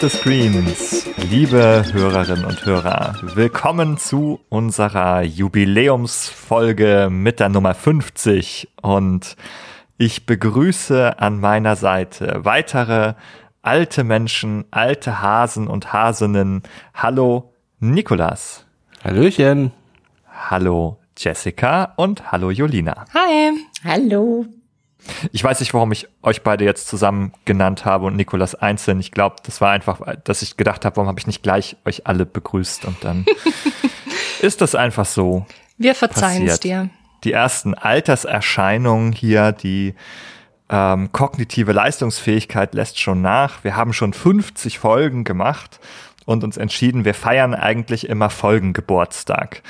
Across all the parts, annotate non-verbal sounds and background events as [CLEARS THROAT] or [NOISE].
The Screens, liebe Hörerinnen und Hörer, willkommen zu unserer Jubiläumsfolge mit der Nummer 50 und ich begrüße an meiner Seite weitere alte Menschen, alte Hasen und Hasinnen. Hallo Nikolas. Hallöchen. Hallo Jessica und hallo Jolina. Hi. Hallo. Ich weiß nicht, warum ich euch beide jetzt zusammen genannt habe und Nikolas einzeln. Ich glaube, das war einfach, dass ich gedacht habe, warum habe ich nicht gleich euch alle begrüßt und dann [LAUGHS] ist das einfach so. Wir verzeihen es dir. Die ersten Alterserscheinungen hier, die ähm, kognitive Leistungsfähigkeit lässt schon nach. Wir haben schon 50 Folgen gemacht und uns entschieden, wir feiern eigentlich immer Folgengeburtstag.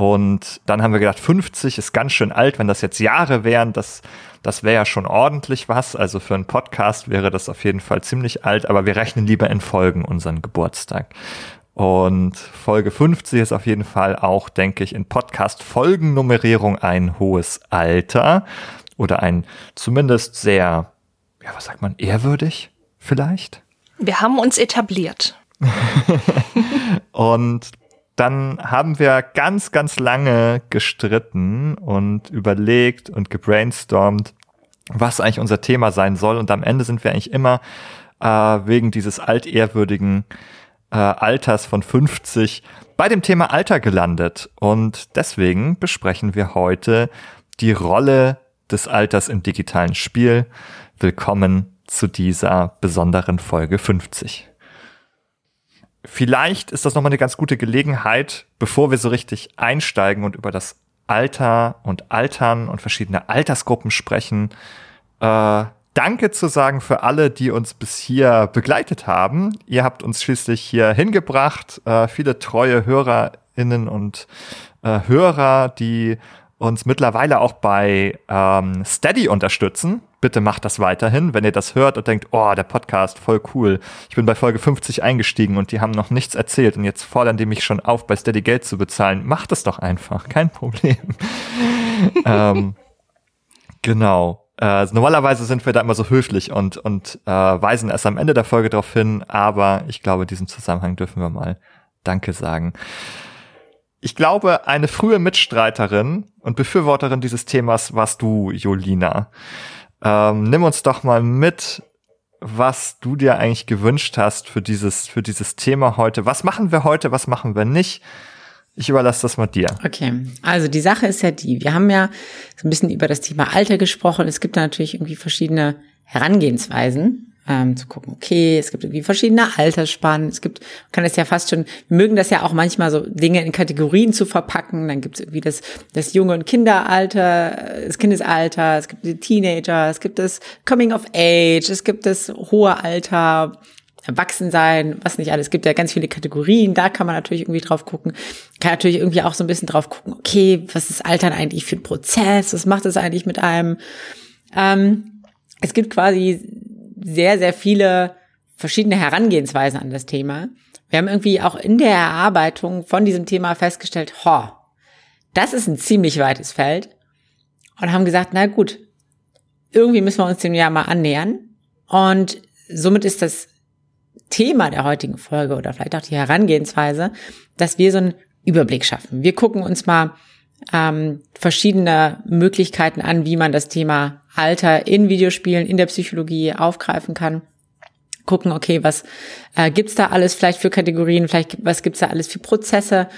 Und dann haben wir gedacht, 50 ist ganz schön alt, wenn das jetzt Jahre wären, das, das wäre ja schon ordentlich was. Also für einen Podcast wäre das auf jeden Fall ziemlich alt, aber wir rechnen lieber in Folgen unseren Geburtstag. Und Folge 50 ist auf jeden Fall auch, denke ich, in Podcast-Folgennummerierung ein hohes Alter oder ein zumindest sehr, ja, was sagt man, ehrwürdig vielleicht? Wir haben uns etabliert. [LAUGHS] und dann haben wir ganz, ganz lange gestritten und überlegt und gebrainstormt, was eigentlich unser Thema sein soll. Und am Ende sind wir eigentlich immer äh, wegen dieses altehrwürdigen äh, Alters von 50 bei dem Thema Alter gelandet. Und deswegen besprechen wir heute die Rolle des Alters im digitalen Spiel. Willkommen zu dieser besonderen Folge 50 vielleicht ist das nochmal eine ganz gute Gelegenheit, bevor wir so richtig einsteigen und über das Alter und Altern und verschiedene Altersgruppen sprechen, äh, Danke zu sagen für alle, die uns bis hier begleitet haben. Ihr habt uns schließlich hier hingebracht, äh, viele treue HörerInnen und äh, Hörer, die uns mittlerweile auch bei ähm, Steady unterstützen. Bitte macht das weiterhin, wenn ihr das hört und denkt, oh, der Podcast, voll cool. Ich bin bei Folge 50 eingestiegen und die haben noch nichts erzählt und jetzt fordern die mich schon auf, bei Steady Geld zu bezahlen. Macht es doch einfach, kein Problem. [LAUGHS] ähm, genau. Äh, normalerweise sind wir da immer so höflich und, und äh, weisen erst am Ende der Folge darauf hin, aber ich glaube, in diesem Zusammenhang dürfen wir mal Danke sagen. Ich glaube, eine frühe Mitstreiterin und Befürworterin dieses Themas warst du, Jolina. Ähm, nimm uns doch mal mit, was du dir eigentlich gewünscht hast für dieses, für dieses Thema heute. Was machen wir heute, was machen wir nicht? Ich überlasse das mal dir. Okay, also die Sache ist ja die, wir haben ja so ein bisschen über das Thema Alter gesprochen. Es gibt da natürlich irgendwie verschiedene Herangehensweisen ähm, zu gucken, okay, es gibt irgendwie verschiedene Altersspannen, es gibt, kann es ja fast schon, wir mögen das ja auch manchmal so Dinge in Kategorien zu verpacken, dann gibt es irgendwie das, das junge und Kinderalter, das Kindesalter, es gibt die Teenager, es gibt das Coming of Age, es gibt das hohe Alter, Erwachsensein, was nicht alles. Es gibt ja ganz viele Kategorien, da kann man natürlich irgendwie drauf gucken. Kann natürlich irgendwie auch so ein bisschen drauf gucken, okay, was ist Altern eigentlich für ein Prozess? Was macht es eigentlich mit einem? Ähm, es gibt quasi sehr, sehr viele verschiedene Herangehensweisen an das Thema. Wir haben irgendwie auch in der Erarbeitung von diesem Thema festgestellt, ho, das ist ein ziemlich weites Feld und haben gesagt, na gut, irgendwie müssen wir uns dem ja mal annähern und somit ist das Thema der heutigen Folge oder vielleicht auch die Herangehensweise, dass wir so einen Überblick schaffen. Wir gucken uns mal ähm, verschiedene Möglichkeiten an, wie man das Thema Alter in Videospielen, in der Psychologie aufgreifen kann. Gucken, okay, was äh, gibt's da alles vielleicht für Kategorien, vielleicht was gibt's da alles für Prozesse,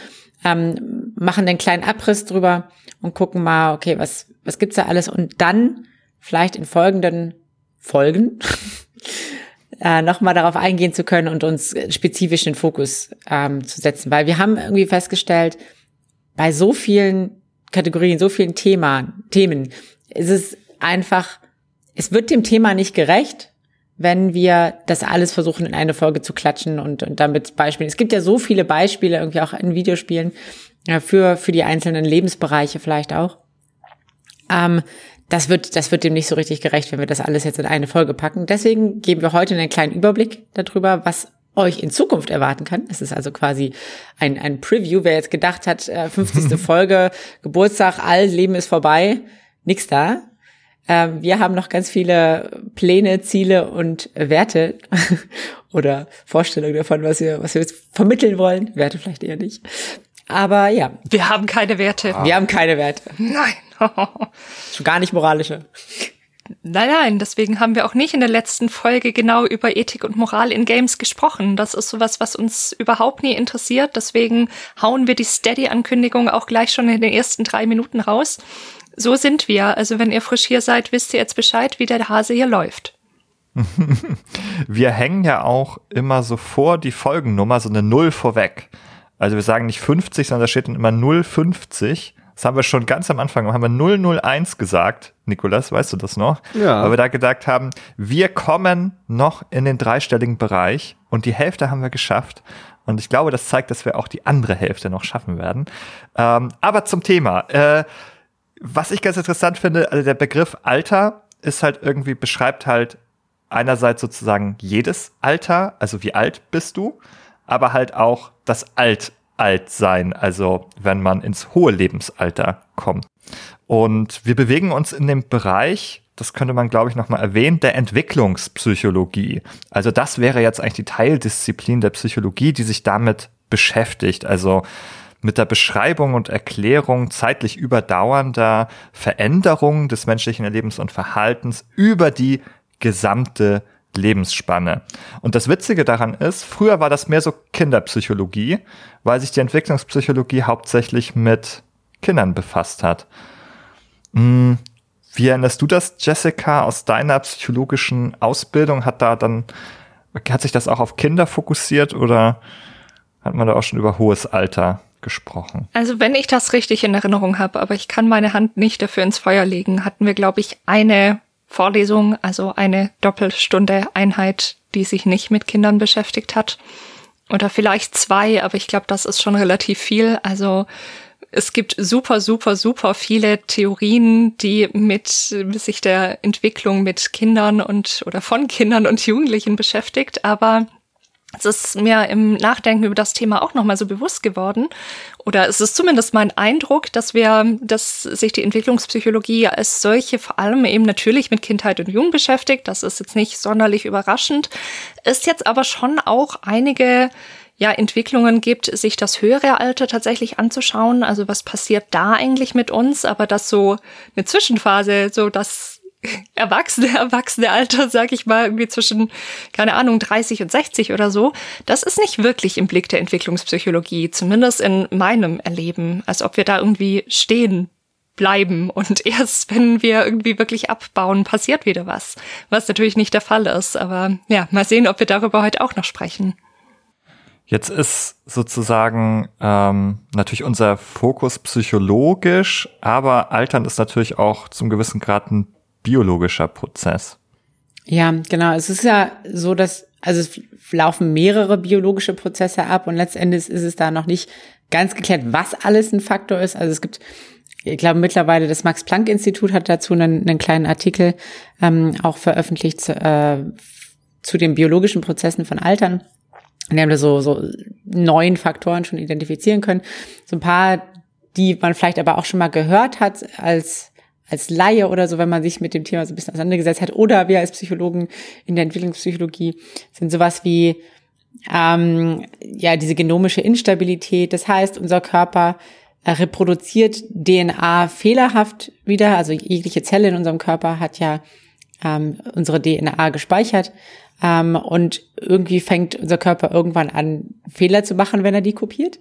ähm, machen den kleinen Abriss drüber und gucken mal, okay, was, was gibt's da alles und dann vielleicht in folgenden Folgen [LAUGHS] äh, nochmal darauf eingehen zu können und uns spezifisch den Fokus ähm, zu setzen. Weil wir haben irgendwie festgestellt, bei so vielen Kategorien, so vielen Thema, Themen ist es einfach, es wird dem Thema nicht gerecht, wenn wir das alles versuchen in eine Folge zu klatschen und, und damit Beispiele. Es gibt ja so viele Beispiele irgendwie auch in Videospielen ja, für, für die einzelnen Lebensbereiche vielleicht auch. Ähm, das wird, das wird dem nicht so richtig gerecht, wenn wir das alles jetzt in eine Folge packen. Deswegen geben wir heute einen kleinen Überblick darüber, was euch in Zukunft erwarten kann. Es ist also quasi ein, ein Preview. Wer jetzt gedacht hat, 50. Äh, [LAUGHS] Folge, Geburtstag, all Leben ist vorbei, nix da. Ähm, wir haben noch ganz viele Pläne, Ziele und Werte [LAUGHS] oder Vorstellungen davon, was wir, was wir jetzt vermitteln wollen. Werte vielleicht eher nicht. Aber ja. Wir haben keine Werte. Wir haben keine Werte. Nein. [LAUGHS] Schon gar nicht moralische. Nein, nein, deswegen haben wir auch nicht in der letzten Folge genau über Ethik und Moral in Games gesprochen. Das ist sowas, was uns überhaupt nie interessiert. Deswegen hauen wir die Steady-Ankündigung auch gleich schon in den ersten drei Minuten raus. So sind wir. Also wenn ihr frisch hier seid, wisst ihr jetzt Bescheid, wie der Hase hier läuft. [LAUGHS] wir hängen ja auch immer so vor die Folgennummer, so eine Null vorweg. Also wir sagen nicht 50, sondern da steht dann immer 050. Das haben wir schon ganz am Anfang, haben wir 001 gesagt. Nikolas, weißt du das noch? Ja. Weil wir da gedacht haben, wir kommen noch in den dreistelligen Bereich und die Hälfte haben wir geschafft. Und ich glaube, das zeigt, dass wir auch die andere Hälfte noch schaffen werden. Ähm, aber zum Thema. Äh, was ich ganz interessant finde, also der Begriff Alter ist halt irgendwie, beschreibt halt einerseits sozusagen jedes Alter, also wie alt bist du, aber halt auch das Alt alt sein, also wenn man ins hohe Lebensalter kommt. Und wir bewegen uns in dem Bereich, das könnte man, glaube ich, nochmal erwähnen, der Entwicklungspsychologie. Also das wäre jetzt eigentlich die Teildisziplin der Psychologie, die sich damit beschäftigt. Also mit der Beschreibung und Erklärung zeitlich überdauernder Veränderungen des menschlichen Erlebens und Verhaltens über die gesamte Lebensspanne. Und das Witzige daran ist, früher war das mehr so Kinderpsychologie, weil sich die Entwicklungspsychologie hauptsächlich mit Kindern befasst hat. Hm, wie erinnerst du das, Jessica, aus deiner psychologischen Ausbildung? Hat da dann, hat sich das auch auf Kinder fokussiert oder hat man da auch schon über hohes Alter gesprochen? Also wenn ich das richtig in Erinnerung habe, aber ich kann meine Hand nicht dafür ins Feuer legen, hatten wir, glaube ich, eine Vorlesung, also eine Doppelstunde Einheit, die sich nicht mit Kindern beschäftigt hat. Oder vielleicht zwei, aber ich glaube, das ist schon relativ viel. Also es gibt super, super, super viele Theorien, die mit sich der Entwicklung mit Kindern und oder von Kindern und Jugendlichen beschäftigt, aber es ist mir im Nachdenken über das Thema auch nochmal so bewusst geworden. Oder es ist zumindest mein Eindruck, dass wir, dass sich die Entwicklungspsychologie als solche vor allem eben natürlich mit Kindheit und Jugend beschäftigt. Das ist jetzt nicht sonderlich überraschend. Ist jetzt aber schon auch einige ja, Entwicklungen gibt, sich das höhere Alter tatsächlich anzuschauen. Also was passiert da eigentlich mit uns? Aber das so eine Zwischenphase, so das erwachsene, erwachsene Alter, sag ich mal, irgendwie zwischen, keine Ahnung, 30 und 60 oder so, das ist nicht wirklich im Blick der Entwicklungspsychologie, zumindest in meinem Erleben, als ob wir da irgendwie stehen bleiben und [LAUGHS] erst wenn wir irgendwie wirklich abbauen, passiert wieder was, was natürlich nicht der Fall ist, aber ja, mal sehen, ob wir darüber heute auch noch sprechen. Jetzt ist sozusagen ähm, natürlich unser Fokus psychologisch, aber Altern ist natürlich auch zum gewissen Grad ein biologischer Prozess. Ja, genau. Es ist ja so, dass, also es laufen mehrere biologische Prozesse ab und letztendlich ist es da noch nicht ganz geklärt, was alles ein Faktor ist. Also es gibt, ich glaube mittlerweile das Max-Planck-Institut hat dazu einen, einen kleinen Artikel ähm, auch veröffentlicht zu, äh, zu den biologischen Prozessen von Altern. Und die haben da so, so neun Faktoren schon identifizieren können. So ein paar, die man vielleicht aber auch schon mal gehört hat als als Laie oder so, wenn man sich mit dem Thema so ein bisschen auseinandergesetzt hat, oder wir als Psychologen in der Entwicklungspsychologie sind sowas wie ähm, ja diese genomische Instabilität. Das heißt, unser Körper äh, reproduziert DNA fehlerhaft wieder. Also jegliche Zelle in unserem Körper hat ja ähm, unsere DNA gespeichert. Ähm, und irgendwie fängt unser Körper irgendwann an, Fehler zu machen, wenn er die kopiert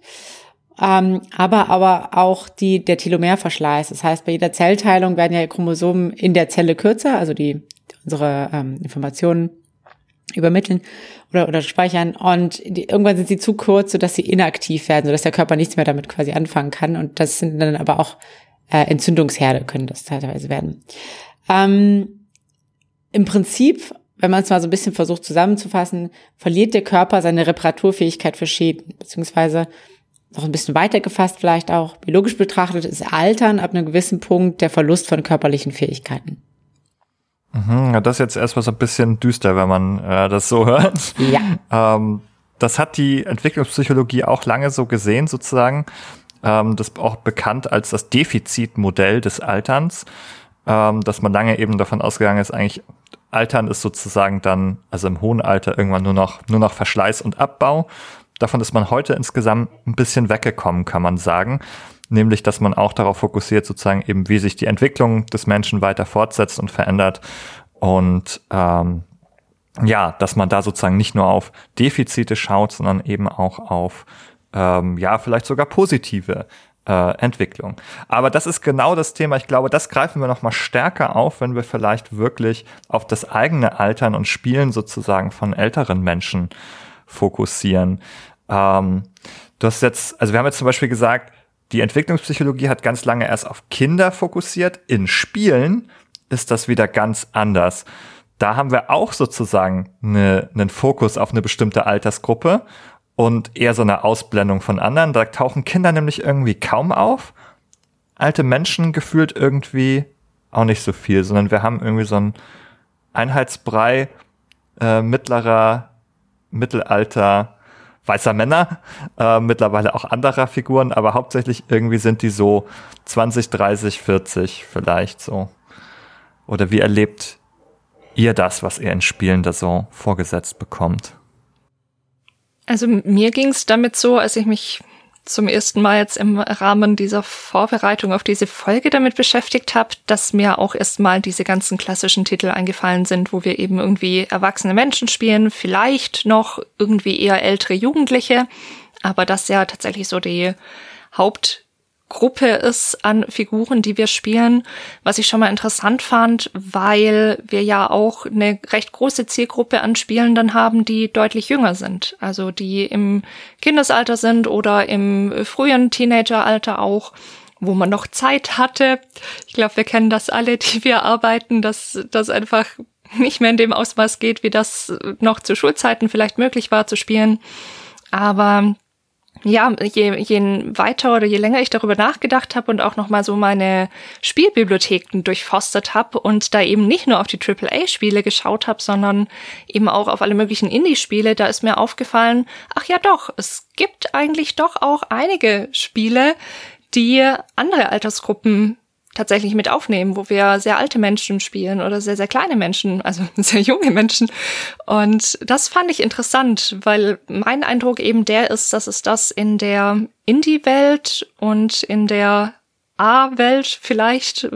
ähm, aber aber auch die der Telomerverschleiß. Das heißt, bei jeder Zellteilung werden ja Chromosomen in der Zelle kürzer, also die unsere ähm, Informationen übermitteln oder oder speichern und die, irgendwann sind sie zu kurz, sodass sie inaktiv werden, sodass der Körper nichts mehr damit quasi anfangen kann und das sind dann aber auch äh, Entzündungsherde können das teilweise werden. Ähm, Im Prinzip wenn man es mal so ein bisschen versucht zusammenzufassen, verliert der Körper seine Reparaturfähigkeit für Schäden, beziehungsweise noch ein bisschen weiter gefasst vielleicht auch, biologisch betrachtet ist Altern ab einem gewissen Punkt der Verlust von körperlichen Fähigkeiten. Mhm, das ist jetzt erstmal so ein bisschen düster, wenn man äh, das so hört. Ja. [LAUGHS] Ähm, das hat die Entwicklungspsychologie auch lange so gesehen, sozusagen. Ähm, das ist auch bekannt als das Defizitmodell des Alterns. ähm, dass man lange eben davon ausgegangen ist, eigentlich Altern ist sozusagen dann, also im hohen Alter irgendwann nur noch, nur noch Verschleiß und Abbau. Davon ist man heute insgesamt ein bisschen weggekommen, kann man sagen. Nämlich, dass man auch darauf fokussiert, sozusagen eben, wie sich die Entwicklung des Menschen weiter fortsetzt und verändert. Und ähm, ja, dass man da sozusagen nicht nur auf Defizite schaut, sondern eben auch auf ähm, ja, vielleicht sogar positive äh, Entwicklung. Aber das ist genau das Thema. Ich glaube, das greifen wir noch mal stärker auf, wenn wir vielleicht wirklich auf das eigene Altern und Spielen sozusagen von älteren Menschen fokussieren. Ähm, du hast jetzt, also wir haben jetzt zum Beispiel gesagt, die Entwicklungspsychologie hat ganz lange erst auf Kinder fokussiert. In Spielen ist das wieder ganz anders. Da haben wir auch sozusagen eine, einen Fokus auf eine bestimmte Altersgruppe und eher so eine Ausblendung von anderen. Da tauchen Kinder nämlich irgendwie kaum auf. Alte Menschen gefühlt irgendwie auch nicht so viel, sondern wir haben irgendwie so ein Einheitsbrei äh, mittlerer, Mittelalter, weißer Männer, äh, mittlerweile auch anderer Figuren, aber hauptsächlich irgendwie sind die so 20, 30, 40 vielleicht so. Oder wie erlebt ihr das, was ihr in Spielen da so vorgesetzt bekommt? Also mir ging es damit so, als ich mich zum ersten Mal jetzt im Rahmen dieser Vorbereitung auf diese Folge damit beschäftigt habe, dass mir auch erstmal diese ganzen klassischen Titel eingefallen sind, wo wir eben irgendwie erwachsene Menschen spielen, vielleicht noch irgendwie eher ältere Jugendliche, aber das ja tatsächlich so die Haupt Gruppe ist an Figuren, die wir spielen, was ich schon mal interessant fand, weil wir ja auch eine recht große Zielgruppe an Spielenden haben, die deutlich jünger sind, also die im Kindesalter sind oder im frühen Teenageralter auch wo man noch Zeit hatte. Ich glaube, wir kennen das alle, die wir arbeiten, dass das einfach nicht mehr in dem Ausmaß geht, wie das noch zu Schulzeiten vielleicht möglich war zu spielen. Aber ja, je, je weiter oder je länger ich darüber nachgedacht habe und auch nochmal so meine Spielbibliotheken durchforstet habe und da eben nicht nur auf die AAA-Spiele geschaut habe, sondern eben auch auf alle möglichen Indie-Spiele, da ist mir aufgefallen, ach ja doch, es gibt eigentlich doch auch einige Spiele, die andere Altersgruppen tatsächlich mit aufnehmen, wo wir sehr alte Menschen spielen oder sehr, sehr kleine Menschen, also [LAUGHS] sehr junge Menschen. Und das fand ich interessant, weil mein Eindruck eben der ist, dass es das in der Indie-Welt und in der A-Welt vielleicht,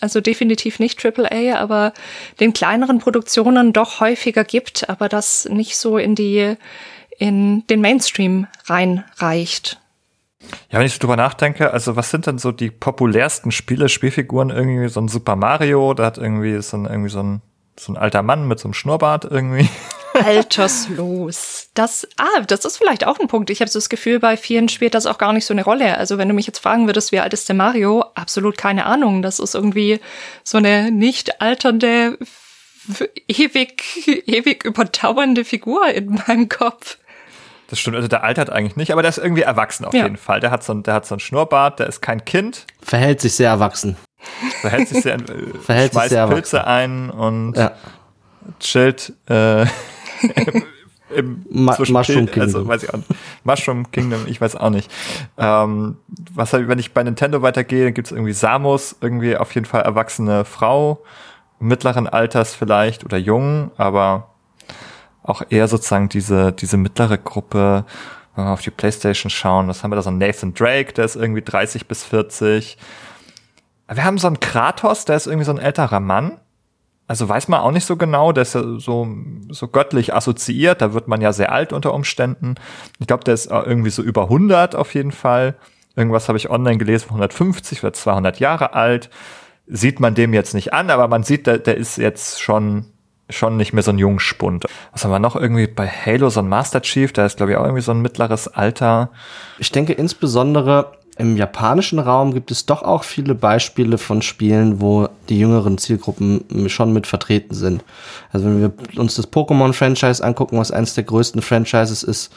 also definitiv nicht AAA, aber den kleineren Produktionen doch häufiger gibt, aber das nicht so in die, in den Mainstream reinreicht. Ja, wenn ich so drüber nachdenke, also was sind denn so die populärsten Spiele, Spielfiguren? Irgendwie so ein Super Mario, da hat irgendwie so ein, irgendwie so ein, so ein alter Mann mit so einem Schnurrbart irgendwie. [LAUGHS] Alterslos. Das, ah, das ist vielleicht auch ein Punkt. Ich habe so das Gefühl, bei vielen spielt das auch gar nicht so eine Rolle. Also wenn du mich jetzt fragen würdest, wie alt ist der Mario? Absolut keine Ahnung. Das ist irgendwie so eine nicht alternde, ewig, ewig überdauernde Figur in meinem Kopf. Das stimmt, also der altert eigentlich nicht, aber der ist irgendwie erwachsen auf ja. jeden Fall. Der hat, so ein, der hat so ein Schnurrbart, der ist kein Kind. Verhält sich sehr erwachsen. Verhält sich sehr, [LAUGHS] äh, Verhält schmeißt sich sehr Pilze erwachsen. ein und ja. chillt äh, [LAUGHS] im, im Ma Mushroom Kingdom. Also, weiß ich auch nicht. Mushroom Kingdom, ich weiß auch nicht. Ähm, was wenn ich bei Nintendo weitergehe, gibt es irgendwie Samus, irgendwie auf jeden Fall erwachsene Frau, mittleren Alters vielleicht oder jung, aber auch eher sozusagen diese, diese mittlere Gruppe, wenn wir auf die Playstation schauen, was haben wir da so einen Nathan Drake, der ist irgendwie 30 bis 40. Wir haben so einen Kratos, der ist irgendwie so ein älterer Mann. Also weiß man auch nicht so genau, der ist ja so, so göttlich assoziiert, da wird man ja sehr alt unter Umständen. Ich glaube, der ist irgendwie so über 100 auf jeden Fall. Irgendwas habe ich online gelesen, 150 oder 200 Jahre alt. Sieht man dem jetzt nicht an, aber man sieht, der, der ist jetzt schon schon nicht mehr so ein Jungspund. Was haben wir noch irgendwie bei Halo, so ein Master Chief, der ist glaube ich auch irgendwie so ein mittleres Alter. Ich denke insbesondere im japanischen Raum gibt es doch auch viele Beispiele von Spielen, wo die jüngeren Zielgruppen schon mit vertreten sind. Also wenn wir uns das Pokémon-Franchise angucken, was eines der größten Franchises ist,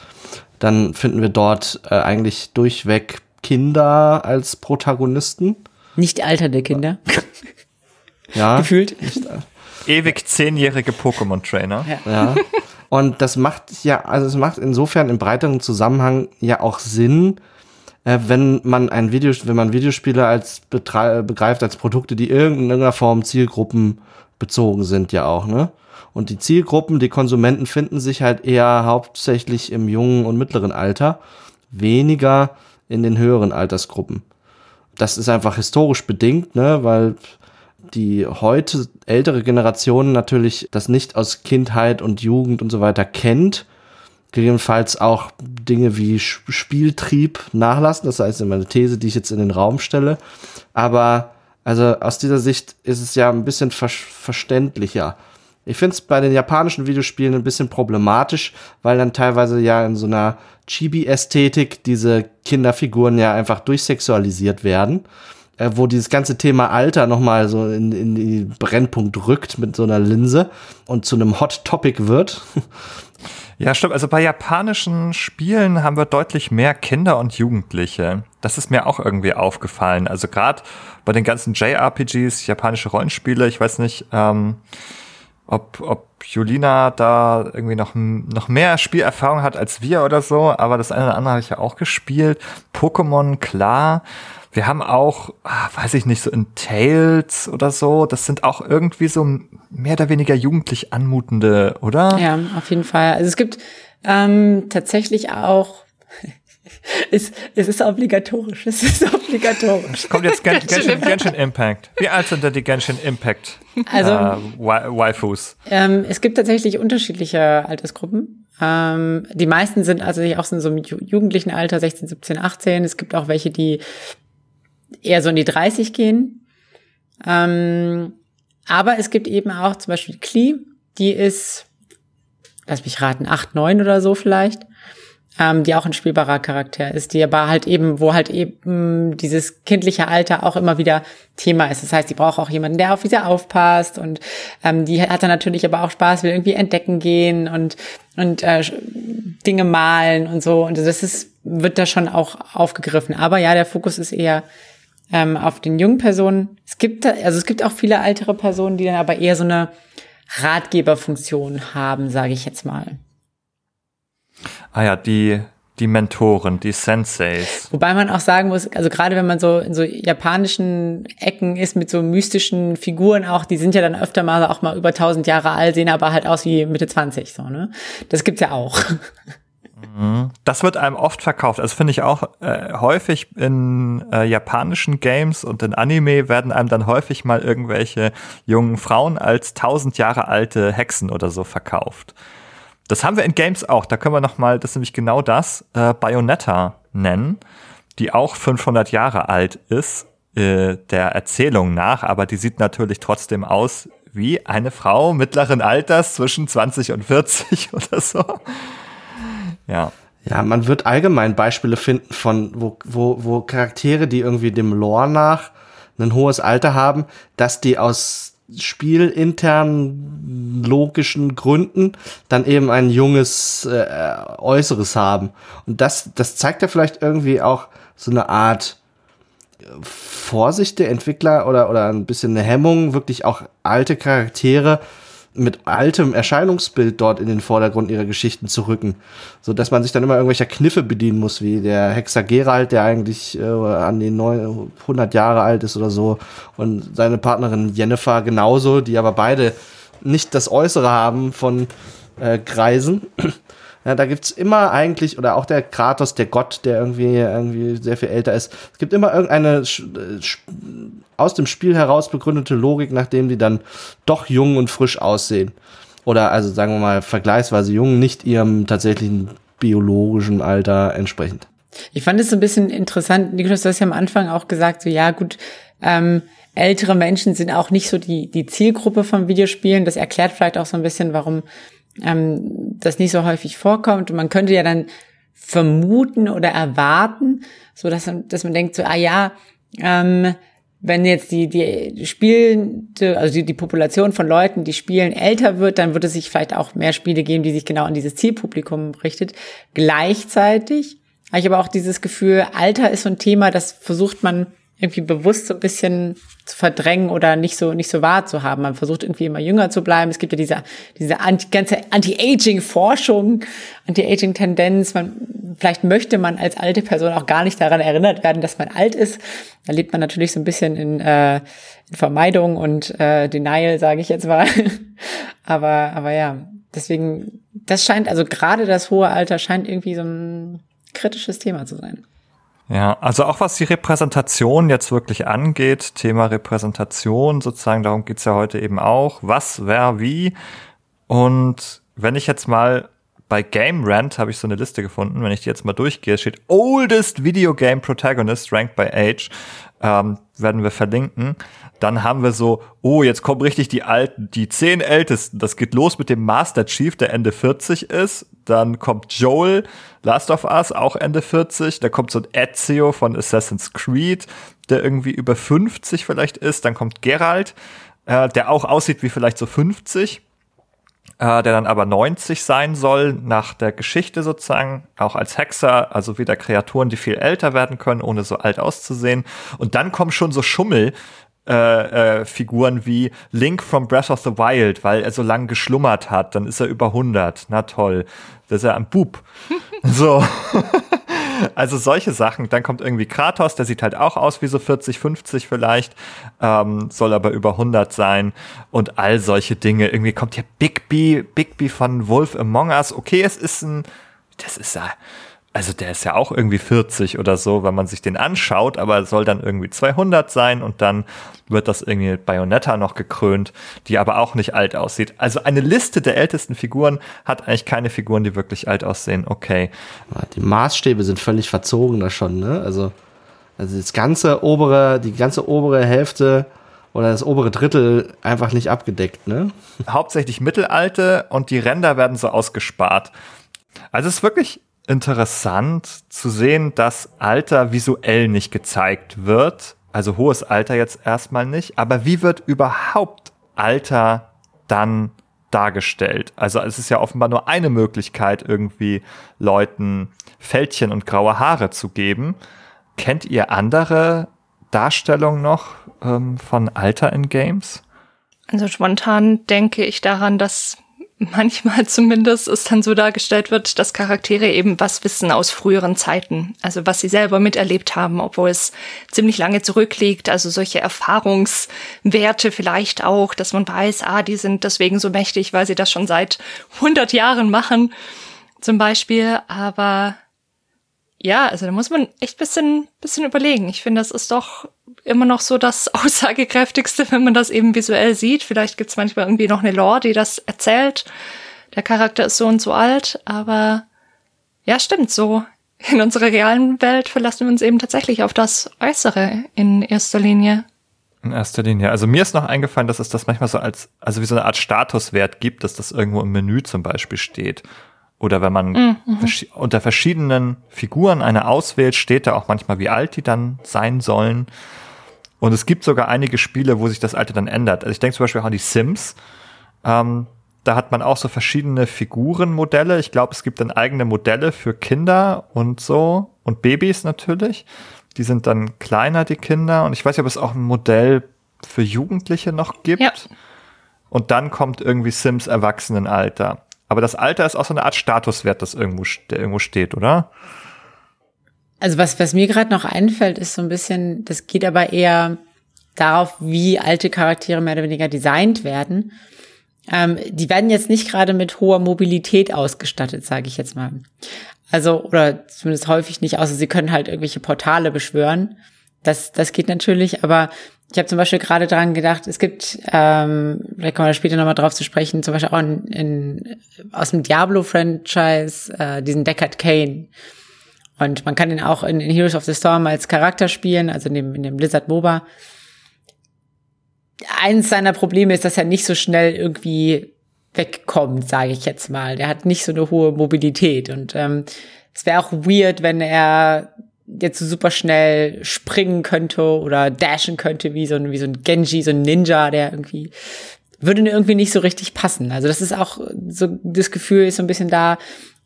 dann finden wir dort äh, eigentlich durchweg Kinder als Protagonisten. Nicht alternde Kinder. Ja. [LAUGHS] Gefühlt. Nicht, ewig zehnjährige Pokémon-Trainer. Ja. ja. Und das macht ja, also es macht insofern im breiteren Zusammenhang ja auch Sinn, äh, wenn man ein Video, wenn man Videospiele als begreift als Produkte, die in irgendeiner Form Zielgruppen bezogen sind, ja auch, ne? Und die Zielgruppen, die Konsumenten finden sich halt eher hauptsächlich im jungen und mittleren Alter, weniger in den höheren Altersgruppen. Das ist einfach historisch bedingt, ne, weil die heute ältere Generation natürlich das nicht aus Kindheit und Jugend und so weiter kennt, gegebenenfalls auch Dinge wie Spieltrieb nachlassen. Das heißt, immer eine These, die ich jetzt in den Raum stelle. Aber also aus dieser Sicht ist es ja ein bisschen ver verständlicher. Ich finde es bei den japanischen Videospielen ein bisschen problematisch, weil dann teilweise ja in so einer Chibi-Ästhetik diese Kinderfiguren ja einfach durchsexualisiert werden äh, wo dieses ganze Thema Alter nochmal so in, in die Brennpunkt rückt mit so einer Linse und zu einem Hot Topic wird. [LAUGHS] Ja, stimmt. Also bei japanischen Spielen haben wir deutlich mehr Kinder und Jugendliche. Das ist mir auch irgendwie aufgefallen. Also gerade bei den ganzen JRPGs, japanische Rollenspiele, ich weiß nicht, ähm, ob, ob Julina da irgendwie noch, noch mehr Spielerfahrung hat als wir oder so, aber das eine oder andere habe ich ja auch gespielt. Pokémon, klar. Wir haben auch, ah, weiß ich nicht, so in Tales oder so, das sind auch irgendwie so mehr oder weniger jugendlich anmutende, oder? Ja, auf jeden Fall. Also es gibt ähm, tatsächlich auch [LAUGHS] es, es ist obligatorisch. Es ist obligatorisch. Kommt jetzt Gen Genshin, Genshin Impact. Wie alt sind denn die Genshin Impact also, äh, Waifus? Ähm, es gibt tatsächlich unterschiedliche Altersgruppen. Ähm, die meisten sind also auch in so einem jugendlichen Alter, 16, 17, 18. Es gibt auch welche, die eher so in die 30 gehen. Ähm, aber es gibt eben auch zum Beispiel Klee, die ist, lass mich raten, 8, 9 oder so vielleicht, ähm, die auch ein spielbarer Charakter ist, die aber halt eben, wo halt eben dieses kindliche Alter auch immer wieder Thema ist. Das heißt, die braucht auch jemanden, der auf sie aufpasst und ähm, die hat dann natürlich aber auch Spaß, will irgendwie entdecken gehen und und äh, Dinge malen und so und das ist wird da schon auch aufgegriffen. Aber ja, der Fokus ist eher ähm, auf den jungen Personen. Es gibt, also es gibt auch viele ältere Personen, die dann aber eher so eine Ratgeberfunktion haben, sage ich jetzt mal. Ah ja, die, die Mentoren, die Senseis. Wobei man auch sagen muss, also gerade wenn man so in so japanischen Ecken ist mit so mystischen Figuren auch, die sind ja dann öfter mal auch mal über 1000 Jahre alt, sehen aber halt aus wie Mitte 20, so, ne? Das gibt's ja auch. [LAUGHS] Mhm. Das wird einem oft verkauft. Also finde ich auch äh, häufig in äh, japanischen Games und in Anime werden einem dann häufig mal irgendwelche jungen Frauen als tausend Jahre alte Hexen oder so verkauft. Das haben wir in Games auch. Da können wir noch mal, das ist nämlich genau das, äh, Bayonetta nennen, die auch 500 Jahre alt ist, äh, der Erzählung nach, aber die sieht natürlich trotzdem aus wie eine Frau mittleren Alters zwischen 20 und 40 [LAUGHS] oder so. Ja. Ja, man wird allgemein Beispiele finden von, wo, wo, wo Charaktere, die irgendwie dem Lore nach ein hohes Alter haben, dass die aus spielinternen logischen Gründen dann eben ein junges äh, Äußeres haben. Und das, das zeigt ja vielleicht irgendwie auch so eine Art Vorsicht der Entwickler oder, oder ein bisschen eine Hemmung, wirklich auch alte Charaktere mit altem Erscheinungsbild dort in den Vordergrund ihrer Geschichten zu rücken, so dass man sich dann immer irgendwelcher Kniffe bedienen muss, wie der Hexer Gerald, der eigentlich äh, an den 100 Jahre alt ist oder so, und seine Partnerin Jennifer genauso, die aber beide nicht das Äußere haben von äh, Kreisen. [CLEARS THROAT] Ja, da gibt's immer eigentlich, oder auch der Kratos, der Gott, der irgendwie, irgendwie sehr viel älter ist. Es gibt immer irgendeine äh, aus dem Spiel heraus begründete Logik, nachdem die dann doch jung und frisch aussehen. Oder also sagen wir mal vergleichsweise jung, nicht ihrem tatsächlichen biologischen Alter entsprechend. Ich fand es so ein bisschen interessant, Niklas, du hast ja am Anfang auch gesagt, so ja gut, ähm, ältere Menschen sind auch nicht so die, die Zielgruppe von Videospielen. Das erklärt vielleicht auch so ein bisschen, warum ähm, das nicht so häufig vorkommt. Und man könnte ja dann vermuten oder erwarten, so dass, dass man denkt so, ah ja, ähm, wenn jetzt die, die spielende, also die, die Population von Leuten, die spielen, älter wird, dann wird es sich vielleicht auch mehr Spiele geben, die sich genau an dieses Zielpublikum richtet. Gleichzeitig habe ich aber auch dieses Gefühl, Alter ist so ein Thema, das versucht man irgendwie bewusst so ein bisschen zu verdrängen oder nicht so nicht so wahr zu haben. Man versucht irgendwie immer jünger zu bleiben. Es gibt ja diese diese anti, ganze Anti-Aging-Forschung, Anti-Aging-Tendenz. Man vielleicht möchte man als alte Person auch gar nicht daran erinnert werden, dass man alt ist. Da lebt man natürlich so ein bisschen in, äh, in Vermeidung und äh, Denial, sage ich jetzt mal. [LAUGHS] aber aber ja, deswegen das scheint also gerade das hohe Alter scheint irgendwie so ein kritisches Thema zu sein. Ja, also auch was die Repräsentation jetzt wirklich angeht, Thema Repräsentation sozusagen, darum geht's ja heute eben auch. Was, wer, wie. Und wenn ich jetzt mal bei Game Rant habe ich so eine Liste gefunden, wenn ich die jetzt mal durchgehe, steht Oldest Video Game Protagonist ranked by Age, ähm, werden wir verlinken. Dann haben wir so, oh, jetzt kommen richtig die alten, die zehn Ältesten. Das geht los mit dem Master Chief, der Ende 40 ist. Dann kommt Joel, Last of Us, auch Ende 40. Da kommt so ein Ezio von Assassin's Creed, der irgendwie über 50 vielleicht ist. Dann kommt Geralt, äh, der auch aussieht wie vielleicht so 50 äh, der dann aber 90 sein soll, nach der Geschichte sozusagen, auch als Hexer, also wieder Kreaturen, die viel älter werden können, ohne so alt auszusehen. Und dann kommen schon so Schummel, äh, äh, Figuren wie Link from Breath of the Wild, weil er so lange geschlummert hat, dann ist er über 100. Na toll, das ist ja ein Bub. [LAUGHS] so. [LAUGHS] Also solche Sachen. Dann kommt irgendwie Kratos, der sieht halt auch aus wie so 40, 50 vielleicht, ähm, soll aber über 100 sein und all solche Dinge. Irgendwie kommt hier Bigby, Bigby von Wolf Among Us. Okay, es ist ein, das ist ja, also der ist ja auch irgendwie 40 oder so, wenn man sich den anschaut, aber soll dann irgendwie 200 sein und dann wird das irgendwie mit Bayonetta noch gekrönt, die aber auch nicht alt aussieht. Also eine Liste der ältesten Figuren hat eigentlich keine Figuren, die wirklich alt aussehen. Okay. Die Maßstäbe sind völlig verzogen da schon, ne? Also, also das ganze obere, die ganze obere Hälfte oder das obere Drittel einfach nicht abgedeckt, ne? Hauptsächlich Mittelalte und die Ränder werden so ausgespart. Also es ist wirklich interessant zu sehen, dass Alter visuell nicht gezeigt wird. Also hohes Alter jetzt erstmal nicht. Aber wie wird überhaupt Alter dann dargestellt? Also es ist ja offenbar nur eine Möglichkeit, irgendwie Leuten Fältchen und graue Haare zu geben. Kennt ihr andere Darstellungen noch ähm, von Alter in Games? Also spontan denke ich daran, dass [LAUGHS] manchmal zumindest es dann so dargestellt wird, dass Charaktere eben was wissen aus früheren Zeiten, also was sie selber miterlebt haben, obwohl es ziemlich lange zurückliegt, also solche Erfahrungswerte vielleicht auch, dass man weiß, ah, die sind deswegen so mächtig, weil sie das schon seit 100 Jahren machen, zum Beispiel, aber ja, also da muss man echt bisschen, bisschen überlegen. Ich finde, das ist doch immer noch so das [LAUGHS] Aussagekräftigste, wenn man das eben visuell sieht. Vielleicht gibt's manchmal irgendwie noch eine Lore, die das erzählt. Der Charakter ist so und so alt, aber ja, stimmt, so in unserer realen Welt verlassen wir uns eben tatsächlich auf das Äußere in erster Linie. In erster Linie. Also mir ist noch eingefallen, dass es das manchmal so als, also wie so eine Art Statuswert gibt, dass das irgendwo im Menü zum Beispiel steht. Oder wenn man mhm. unter verschiedenen Figuren eine auswählt, steht da auch manchmal, wie alt die dann sein sollen. Und es gibt sogar einige Spiele, wo sich das Alter dann ändert. Also ich denke zum Beispiel auch an die Sims. Ähm, da hat man auch so verschiedene Figurenmodelle. Ich glaube, es gibt dann eigene Modelle für Kinder und so und Babys natürlich. Die sind dann kleiner, die Kinder. Und ich weiß nicht, ob es auch ein Modell für Jugendliche noch gibt. Ja. Und dann kommt irgendwie Sims Erwachsenenalter. Aber das Alter ist auch so eine Art Statuswert, das irgendwo, der irgendwo steht, oder? Also was, was mir gerade noch einfällt, ist so ein bisschen, das geht aber eher darauf, wie alte Charaktere mehr oder weniger designt werden. Ähm, die werden jetzt nicht gerade mit hoher Mobilität ausgestattet, sage ich jetzt mal. Also, oder zumindest häufig nicht, außer sie können halt irgendwelche Portale beschwören. Das, das geht natürlich, aber ich habe zum Beispiel gerade dran gedacht, es gibt, ähm, vielleicht kommen wir später nochmal drauf zu sprechen, zum Beispiel auch in, in, aus dem Diablo-Franchise, äh, diesen Deckard Kane. Und man kann ihn auch in, in Heroes of the Storm als Charakter spielen, also in dem, in dem Blizzard MOBA. Eins seiner Probleme ist, dass er nicht so schnell irgendwie wegkommt, sage ich jetzt mal. Der hat nicht so eine hohe Mobilität. Und ähm, es wäre auch weird, wenn er jetzt so super schnell springen könnte oder dashen könnte, wie so ein, wie so ein Genji, so ein Ninja, der irgendwie würde irgendwie nicht so richtig passen. Also das ist auch so das Gefühl ist so ein bisschen da,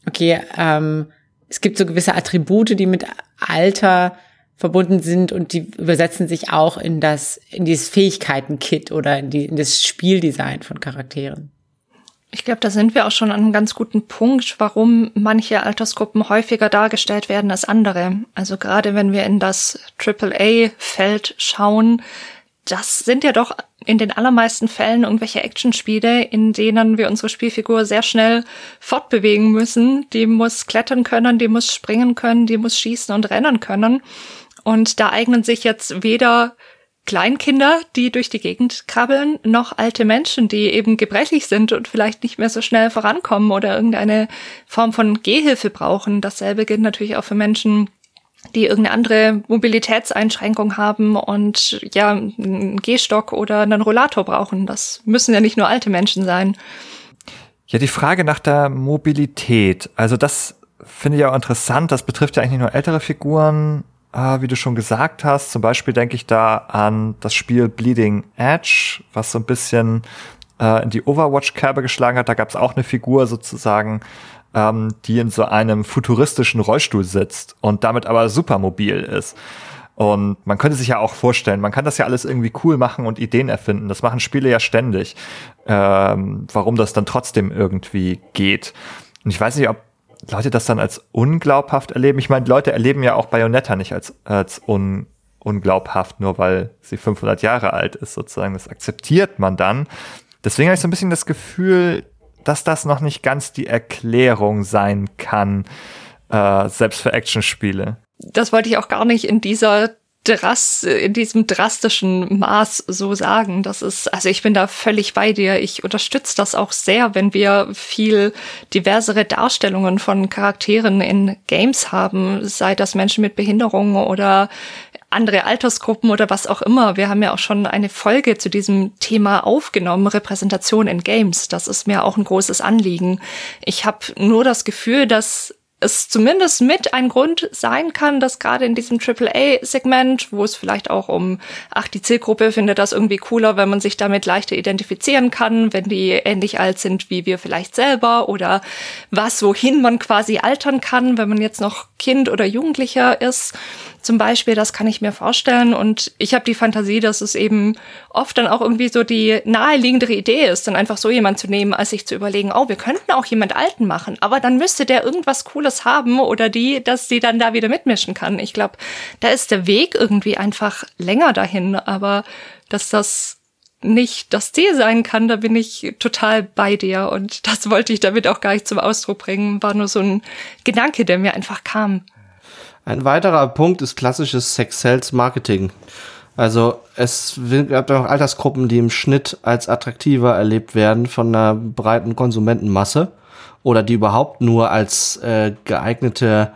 okay, ähm, es gibt so gewisse Attribute, die mit Alter verbunden sind und die übersetzen sich auch in das, in dieses Fähigkeiten-Kit oder in, die, in das Spieldesign von Charakteren. Ich glaube, da sind wir auch schon an einem ganz guten Punkt, warum manche Altersgruppen häufiger dargestellt werden als andere. Also gerade wenn wir in das AAA-Feld schauen, das sind ja doch in den allermeisten Fällen irgendwelche Actionspiele, in denen wir unsere Spielfigur sehr schnell fortbewegen müssen. Die muss klettern können, die muss springen können, die muss schießen und rennen können. Und da eignen sich jetzt weder Kleinkinder, die durch die Gegend krabbeln, noch alte Menschen, die eben gebrechlich sind und vielleicht nicht mehr so schnell vorankommen oder irgendeine Form von Gehhilfe brauchen. Dasselbe gilt natürlich auch für Menschen, die irgendeine andere Mobilitätseinschränkung haben und ja, einen Gehstock oder einen Rollator brauchen. Das müssen ja nicht nur alte Menschen sein. Ja, die Frage nach der Mobilität. Also das finde ich auch interessant. Das betrifft ja eigentlich nur ältere Figuren, äh, wie du schon gesagt hast. Zum Beispiel denke ich da an das Spiel Bleeding Edge, was so ein bisschen äh, in die Overwatch-Kerbe geschlagen hat. Da gab es auch eine Figur sozusagen, ähm, die in so einem futuristischen Rollstuhl sitzt und damit aber supermobil ist. Und man könnte sich ja auch vorstellen, man kann das ja alles irgendwie cool machen und Ideen erfinden. Das machen Spiele ja ständig. Ähm, warum das dann trotzdem irgendwie geht. Und ich weiß nicht, ob Leute das dann als unglaubhaft erleben. Ich meine, Leute erleben ja auch Bayonetta nicht als, als un, unglaubhaft, nur weil sie 500 Jahre alt ist, sozusagen. Das akzeptiert man dann. Deswegen habe ich so ein bisschen das Gefühl, dass das noch nicht ganz die Erklärung sein kann, äh, selbst für Actionspiele. Das wollte ich auch gar nicht in dieser Drast, in diesem drastischen Maß so sagen. Das ist, also ich bin da völlig bei dir. Ich unterstütze das auch sehr, wenn wir viel diversere Darstellungen von Charakteren in Games haben, sei das Menschen mit Behinderungen oder andere Altersgruppen oder was auch immer. Wir haben ja auch schon eine Folge zu diesem Thema aufgenommen, Repräsentation in Games. Das ist mir auch ein großes Anliegen. Ich habe nur das Gefühl, dass es zumindest mit ein Grund sein kann, dass gerade in diesem AAA-Segment, wo es vielleicht auch um, ach, die Zielgruppe findet das irgendwie cooler, wenn man sich damit leichter identifizieren kann, wenn die ähnlich alt sind wie wir vielleicht selber oder was, wohin man quasi altern kann, wenn man jetzt noch Kind oder Jugendlicher ist zum Beispiel, das kann ich mir vorstellen. Und ich habe die Fantasie, dass es eben oft dann auch irgendwie so die naheliegendere Idee ist, dann einfach so jemand zu nehmen, als sich zu überlegen, oh, wir könnten auch jemand Alten machen, aber dann müsste der irgendwas Cooles haben oder die, dass sie dann da wieder mitmischen kann. Ich glaube, da ist der Weg irgendwie einfach länger dahin, aber dass das nicht das Ziel sein kann, da bin ich total bei dir und das wollte ich damit auch gar nicht zum Ausdruck bringen, war nur so ein Gedanke, der mir einfach kam. Ein weiterer Punkt ist klassisches Sex-Sales-Marketing. Also es gibt auch Altersgruppen, die im Schnitt als attraktiver erlebt werden von einer breiten Konsumentenmasse oder die überhaupt nur als äh, geeignete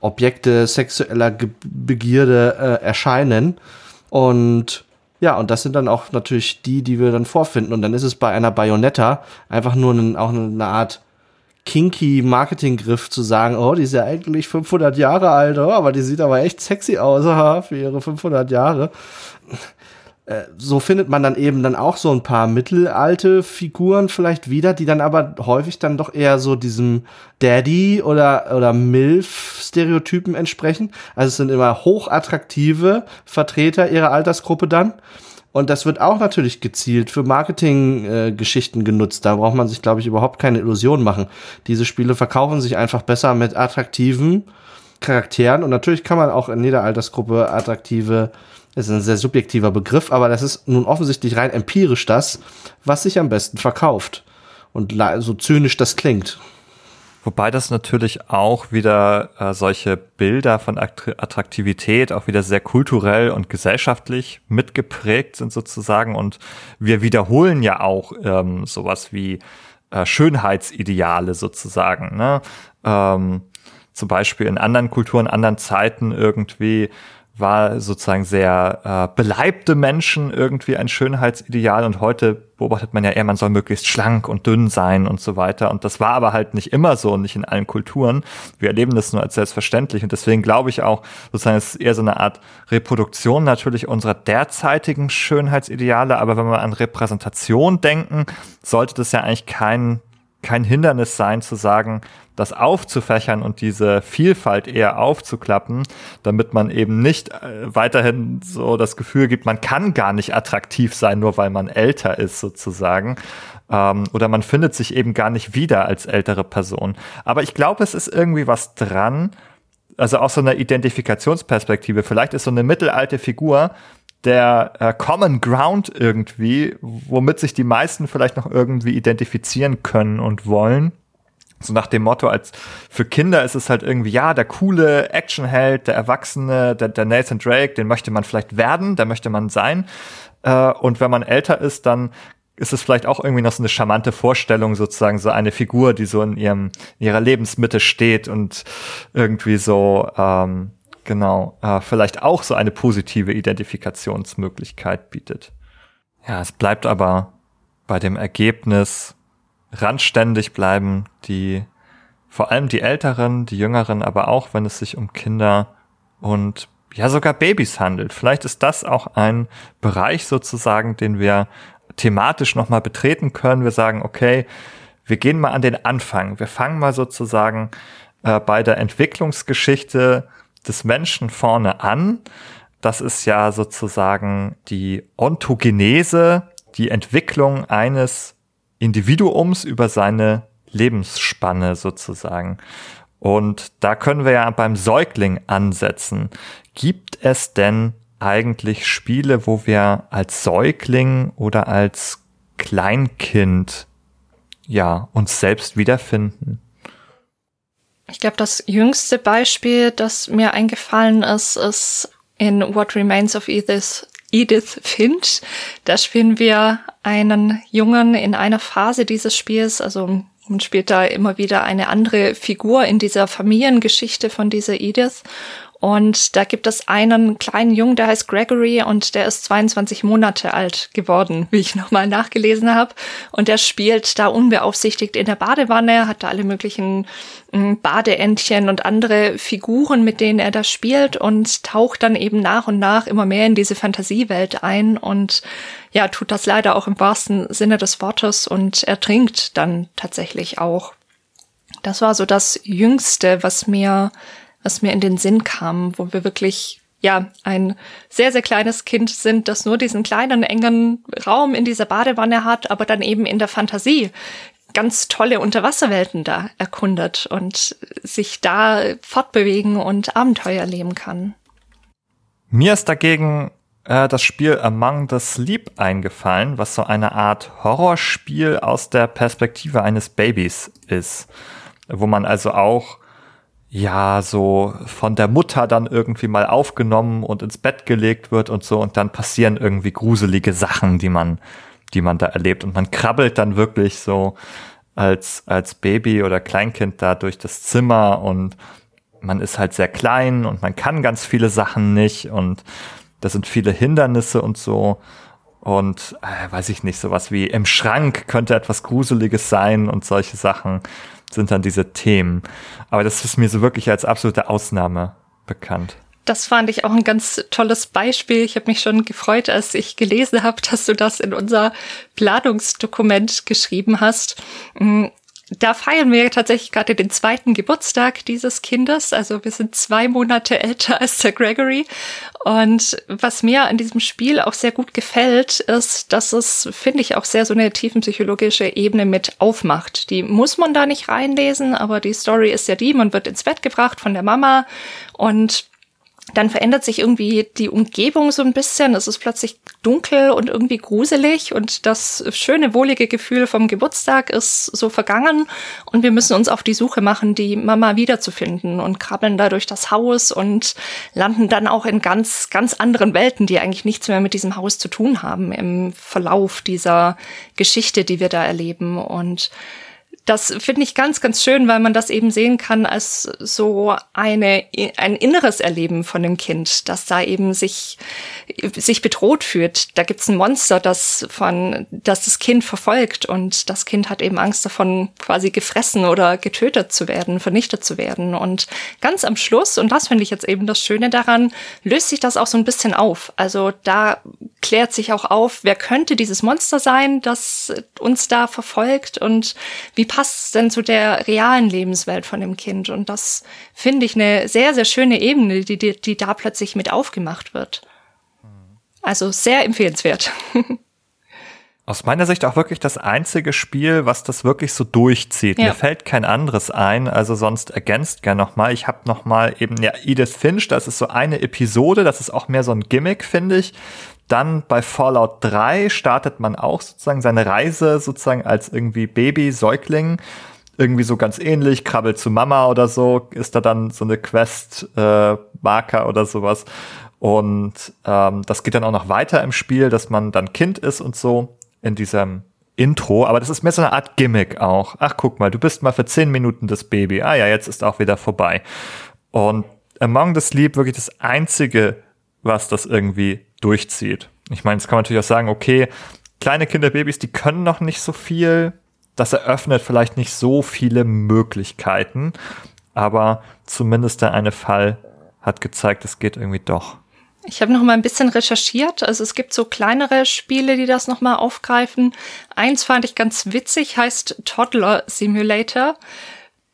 Objekte sexueller Ge Begierde äh, erscheinen. Und ja, und das sind dann auch natürlich die, die wir dann vorfinden. Und dann ist es bei einer Bayonetta einfach nur ein, auch eine Art kinky Marketinggriff zu sagen, oh, die ist ja eigentlich 500 Jahre alt, oh, aber die sieht aber echt sexy aus [LAUGHS] für ihre 500 Jahre. Äh, so findet man dann eben dann auch so ein paar mittelalte Figuren vielleicht wieder, die dann aber häufig dann doch eher so diesem Daddy oder, oder MILF-Stereotypen entsprechen. Also es sind immer hochattraktive Vertreter ihrer Altersgruppe dann. Und das wird auch natürlich gezielt für Marketinggeschichten äh, genutzt. Da braucht man sich, glaube ich, überhaupt keine Illusionen machen. Diese Spiele verkaufen sich einfach besser mit attraktiven Charakteren. Und natürlich kann man auch in jeder Altersgruppe attraktive, das ist ein sehr subjektiver Begriff, aber das ist nun offensichtlich rein empirisch das, was sich am besten verkauft. Und so zynisch das klingt. Wobei das natürlich auch wieder äh, solche Bilder von Attraktivität auch wieder sehr kulturell und gesellschaftlich mitgeprägt sind sozusagen. Und wir wiederholen ja auch ähm, sowas wie äh, Schönheitsideale sozusagen. Ne? Ähm, zum Beispiel in anderen Kulturen, anderen Zeiten irgendwie war sozusagen sehr äh, beleibte Menschen irgendwie ein Schönheitsideal und heute beobachtet man ja eher, man soll möglichst schlank und dünn sein und so weiter. Und das war aber halt nicht immer so und nicht in allen Kulturen. Wir erleben das nur als selbstverständlich und deswegen glaube ich auch, sozusagen es ist eher so eine Art Reproduktion natürlich unserer derzeitigen Schönheitsideale, aber wenn wir an Repräsentation denken, sollte das ja eigentlich kein kein Hindernis sein zu sagen, das aufzufächern und diese Vielfalt eher aufzuklappen, damit man eben nicht äh, weiterhin so das Gefühl gibt, man kann gar nicht attraktiv sein, nur weil man älter ist sozusagen. Ähm, oder man findet sich eben gar nicht wieder als ältere Person. Aber ich glaube, es ist irgendwie was dran, also aus so einer Identifikationsperspektive. Vielleicht ist so eine mittelalte Figur der äh, Common Ground irgendwie, womit sich die meisten vielleicht noch irgendwie identifizieren können und wollen. So nach dem Motto, als für Kinder ist es halt irgendwie, ja, der coole Actionheld, der Erwachsene, der, der Nathan Drake, den möchte man vielleicht werden, der möchte man sein. Äh, und wenn man älter ist, dann ist es vielleicht auch irgendwie noch so eine charmante Vorstellung, sozusagen so eine Figur, die so in ihrem in ihrer Lebensmitte steht und irgendwie so ähm, genau äh, vielleicht auch so eine positive Identifikationsmöglichkeit bietet. Ja, es bleibt aber bei dem Ergebnis randständig bleiben, die vor allem die Älteren, die Jüngeren, aber auch wenn es sich um Kinder und ja sogar Babys handelt. Vielleicht ist das auch ein Bereich sozusagen, den wir thematisch nochmal betreten können. Wir sagen, okay, wir gehen mal an den Anfang. Wir fangen mal sozusagen äh, bei der Entwicklungsgeschichte des Menschen vorne an. Das ist ja sozusagen die Ontogenese, die Entwicklung eines Individuums über seine Lebensspanne sozusagen. Und da können wir ja beim Säugling ansetzen. Gibt es denn eigentlich Spiele, wo wir als Säugling oder als Kleinkind ja uns selbst wiederfinden. Ich glaube, das jüngste Beispiel, das mir eingefallen ist, ist in What Remains of Edith, Edith Finch. Da spielen wir einen Jungen in einer Phase dieses Spiels, also man spielt da immer wieder eine andere Figur in dieser Familiengeschichte von dieser Edith. Und da gibt es einen kleinen Jungen, der heißt Gregory und der ist 22 Monate alt geworden, wie ich [LAUGHS] nochmal nachgelesen habe. Und der spielt da unbeaufsichtigt in der Badewanne, hat da alle möglichen hm, Badeentchen und andere Figuren, mit denen er da spielt und taucht dann eben nach und nach immer mehr in diese Fantasiewelt ein und ja, tut das leider auch im wahrsten Sinne des Wortes und ertrinkt dann tatsächlich auch. Das war so das Jüngste, was mir was mir in den Sinn kam, wo wir wirklich ja, ein sehr, sehr kleines Kind sind, das nur diesen kleinen, engen Raum in dieser Badewanne hat, aber dann eben in der Fantasie ganz tolle Unterwasserwelten da erkundet und sich da fortbewegen und Abenteuer erleben kann. Mir ist dagegen äh, das Spiel Among the Sleep eingefallen, was so eine Art Horrorspiel aus der Perspektive eines Babys ist, wo man also auch ja, so von der Mutter dann irgendwie mal aufgenommen und ins Bett gelegt wird und so. Und dann passieren irgendwie gruselige Sachen, die man, die man da erlebt. Und man krabbelt dann wirklich so als, als Baby oder Kleinkind da durch das Zimmer. Und man ist halt sehr klein und man kann ganz viele Sachen nicht. Und das sind viele Hindernisse und so. Und äh, weiß ich nicht, sowas wie im Schrank könnte etwas Gruseliges sein und solche Sachen sind dann diese Themen. Aber das ist mir so wirklich als absolute Ausnahme bekannt. Das fand ich auch ein ganz tolles Beispiel. Ich habe mich schon gefreut, als ich gelesen habe, dass du das in unser Planungsdokument geschrieben hast. Da feiern wir tatsächlich gerade den zweiten Geburtstag dieses Kindes. Also wir sind zwei Monate älter als der Gregory. Und was mir an diesem Spiel auch sehr gut gefällt, ist, dass es, finde ich, auch sehr so eine tiefenpsychologische Ebene mit aufmacht. Die muss man da nicht reinlesen, aber die Story ist ja die, man wird ins Bett gebracht von der Mama und dann verändert sich irgendwie die Umgebung so ein bisschen. Es ist plötzlich dunkel und irgendwie gruselig und das schöne, wohlige Gefühl vom Geburtstag ist so vergangen und wir müssen uns auf die Suche machen, die Mama wiederzufinden und krabbeln da durch das Haus und landen dann auch in ganz, ganz anderen Welten, die eigentlich nichts mehr mit diesem Haus zu tun haben im Verlauf dieser Geschichte, die wir da erleben und das finde ich ganz, ganz schön, weil man das eben sehen kann als so eine, ein inneres Erleben von dem Kind, das da eben sich, sich bedroht fühlt. Da gibt's ein Monster, das von, das das Kind verfolgt und das Kind hat eben Angst davon, quasi gefressen oder getötet zu werden, vernichtet zu werden. Und ganz am Schluss, und das finde ich jetzt eben das Schöne daran, löst sich das auch so ein bisschen auf. Also da klärt sich auch auf, wer könnte dieses Monster sein, das uns da verfolgt und wie passt es denn zu der realen Lebenswelt von dem Kind? Und das finde ich eine sehr, sehr schöne Ebene, die, die, die da plötzlich mit aufgemacht wird. Also sehr empfehlenswert. [LAUGHS] Aus meiner Sicht auch wirklich das einzige Spiel, was das wirklich so durchzieht. Ja. Mir fällt kein anderes ein, also sonst ergänzt gern nochmal. Ich habe nochmal eben, ja, Edith Finch, das ist so eine Episode, das ist auch mehr so ein Gimmick, finde ich. Dann bei Fallout 3 startet man auch sozusagen seine Reise sozusagen als irgendwie Baby, Säugling. Irgendwie so ganz ähnlich, krabbelt zu Mama oder so, ist da dann so eine Quest-Marker äh, oder sowas. Und ähm, das geht dann auch noch weiter im Spiel, dass man dann Kind ist und so in diesem Intro, aber das ist mehr so eine Art Gimmick auch. Ach, guck mal, du bist mal für zehn Minuten das Baby. Ah ja, jetzt ist auch wieder vorbei. Und Among the Sleep wirklich das einzige, was das irgendwie durchzieht. Ich meine, jetzt kann man natürlich auch sagen, okay, kleine Kinderbabys, die können noch nicht so viel. Das eröffnet vielleicht nicht so viele Möglichkeiten, aber zumindest der eine Fall hat gezeigt, es geht irgendwie doch. Ich habe noch mal ein bisschen recherchiert. Also es gibt so kleinere Spiele, die das noch mal aufgreifen. Eins fand ich ganz witzig, heißt Toddler Simulator,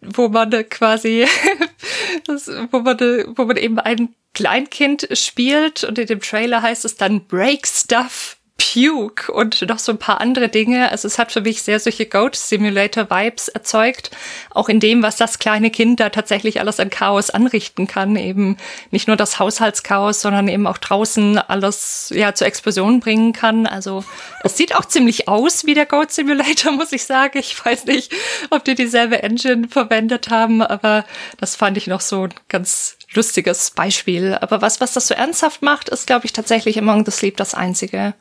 wo man quasi, [LAUGHS] wo man, wo man eben ein Kleinkind spielt und in dem Trailer heißt es dann Break Stuff Puke und noch so ein paar andere Dinge. Also es hat für mich sehr solche Goat Simulator Vibes erzeugt. Auch in dem, was das kleine Kind da tatsächlich alles an Chaos anrichten kann. Eben nicht nur das Haushaltschaos, sondern eben auch draußen alles, ja, zur Explosion bringen kann. Also es sieht auch ziemlich aus wie der Goat Simulator, [LAUGHS] muss ich sagen. Ich weiß nicht, ob die dieselbe Engine verwendet haben, aber das fand ich noch so ein ganz lustiges Beispiel. Aber was, was das so ernsthaft macht, ist, glaube ich, tatsächlich Among the Sleep das einzige.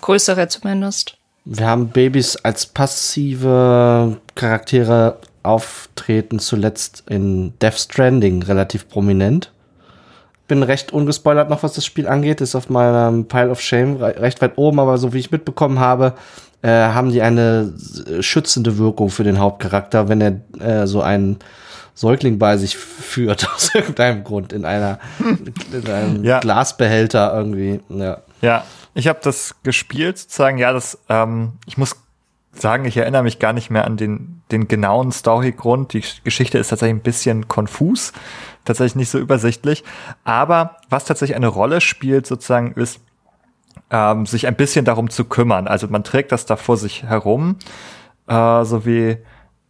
Größere zumindest. Wir haben Babys als passive Charaktere auftreten, zuletzt in Death Stranding relativ prominent. Bin recht ungespoilert noch, was das Spiel angeht. Ist auf meinem Pile of Shame recht weit oben, aber so wie ich mitbekommen habe, äh, haben die eine schützende Wirkung für den Hauptcharakter, wenn er äh, so einen Säugling bei sich führt, [LAUGHS] aus irgendeinem Grund, in einer in einem ja. Glasbehälter irgendwie. Ja, ja ich habe das gespielt, sozusagen, ja, das, ähm, ich muss sagen, ich erinnere mich gar nicht mehr an den, den genauen Storygrund. Die Geschichte ist tatsächlich ein bisschen konfus, tatsächlich nicht so übersichtlich. Aber was tatsächlich eine Rolle spielt, sozusagen, ist, ähm, sich ein bisschen darum zu kümmern. Also man trägt das da vor sich herum, äh, so wie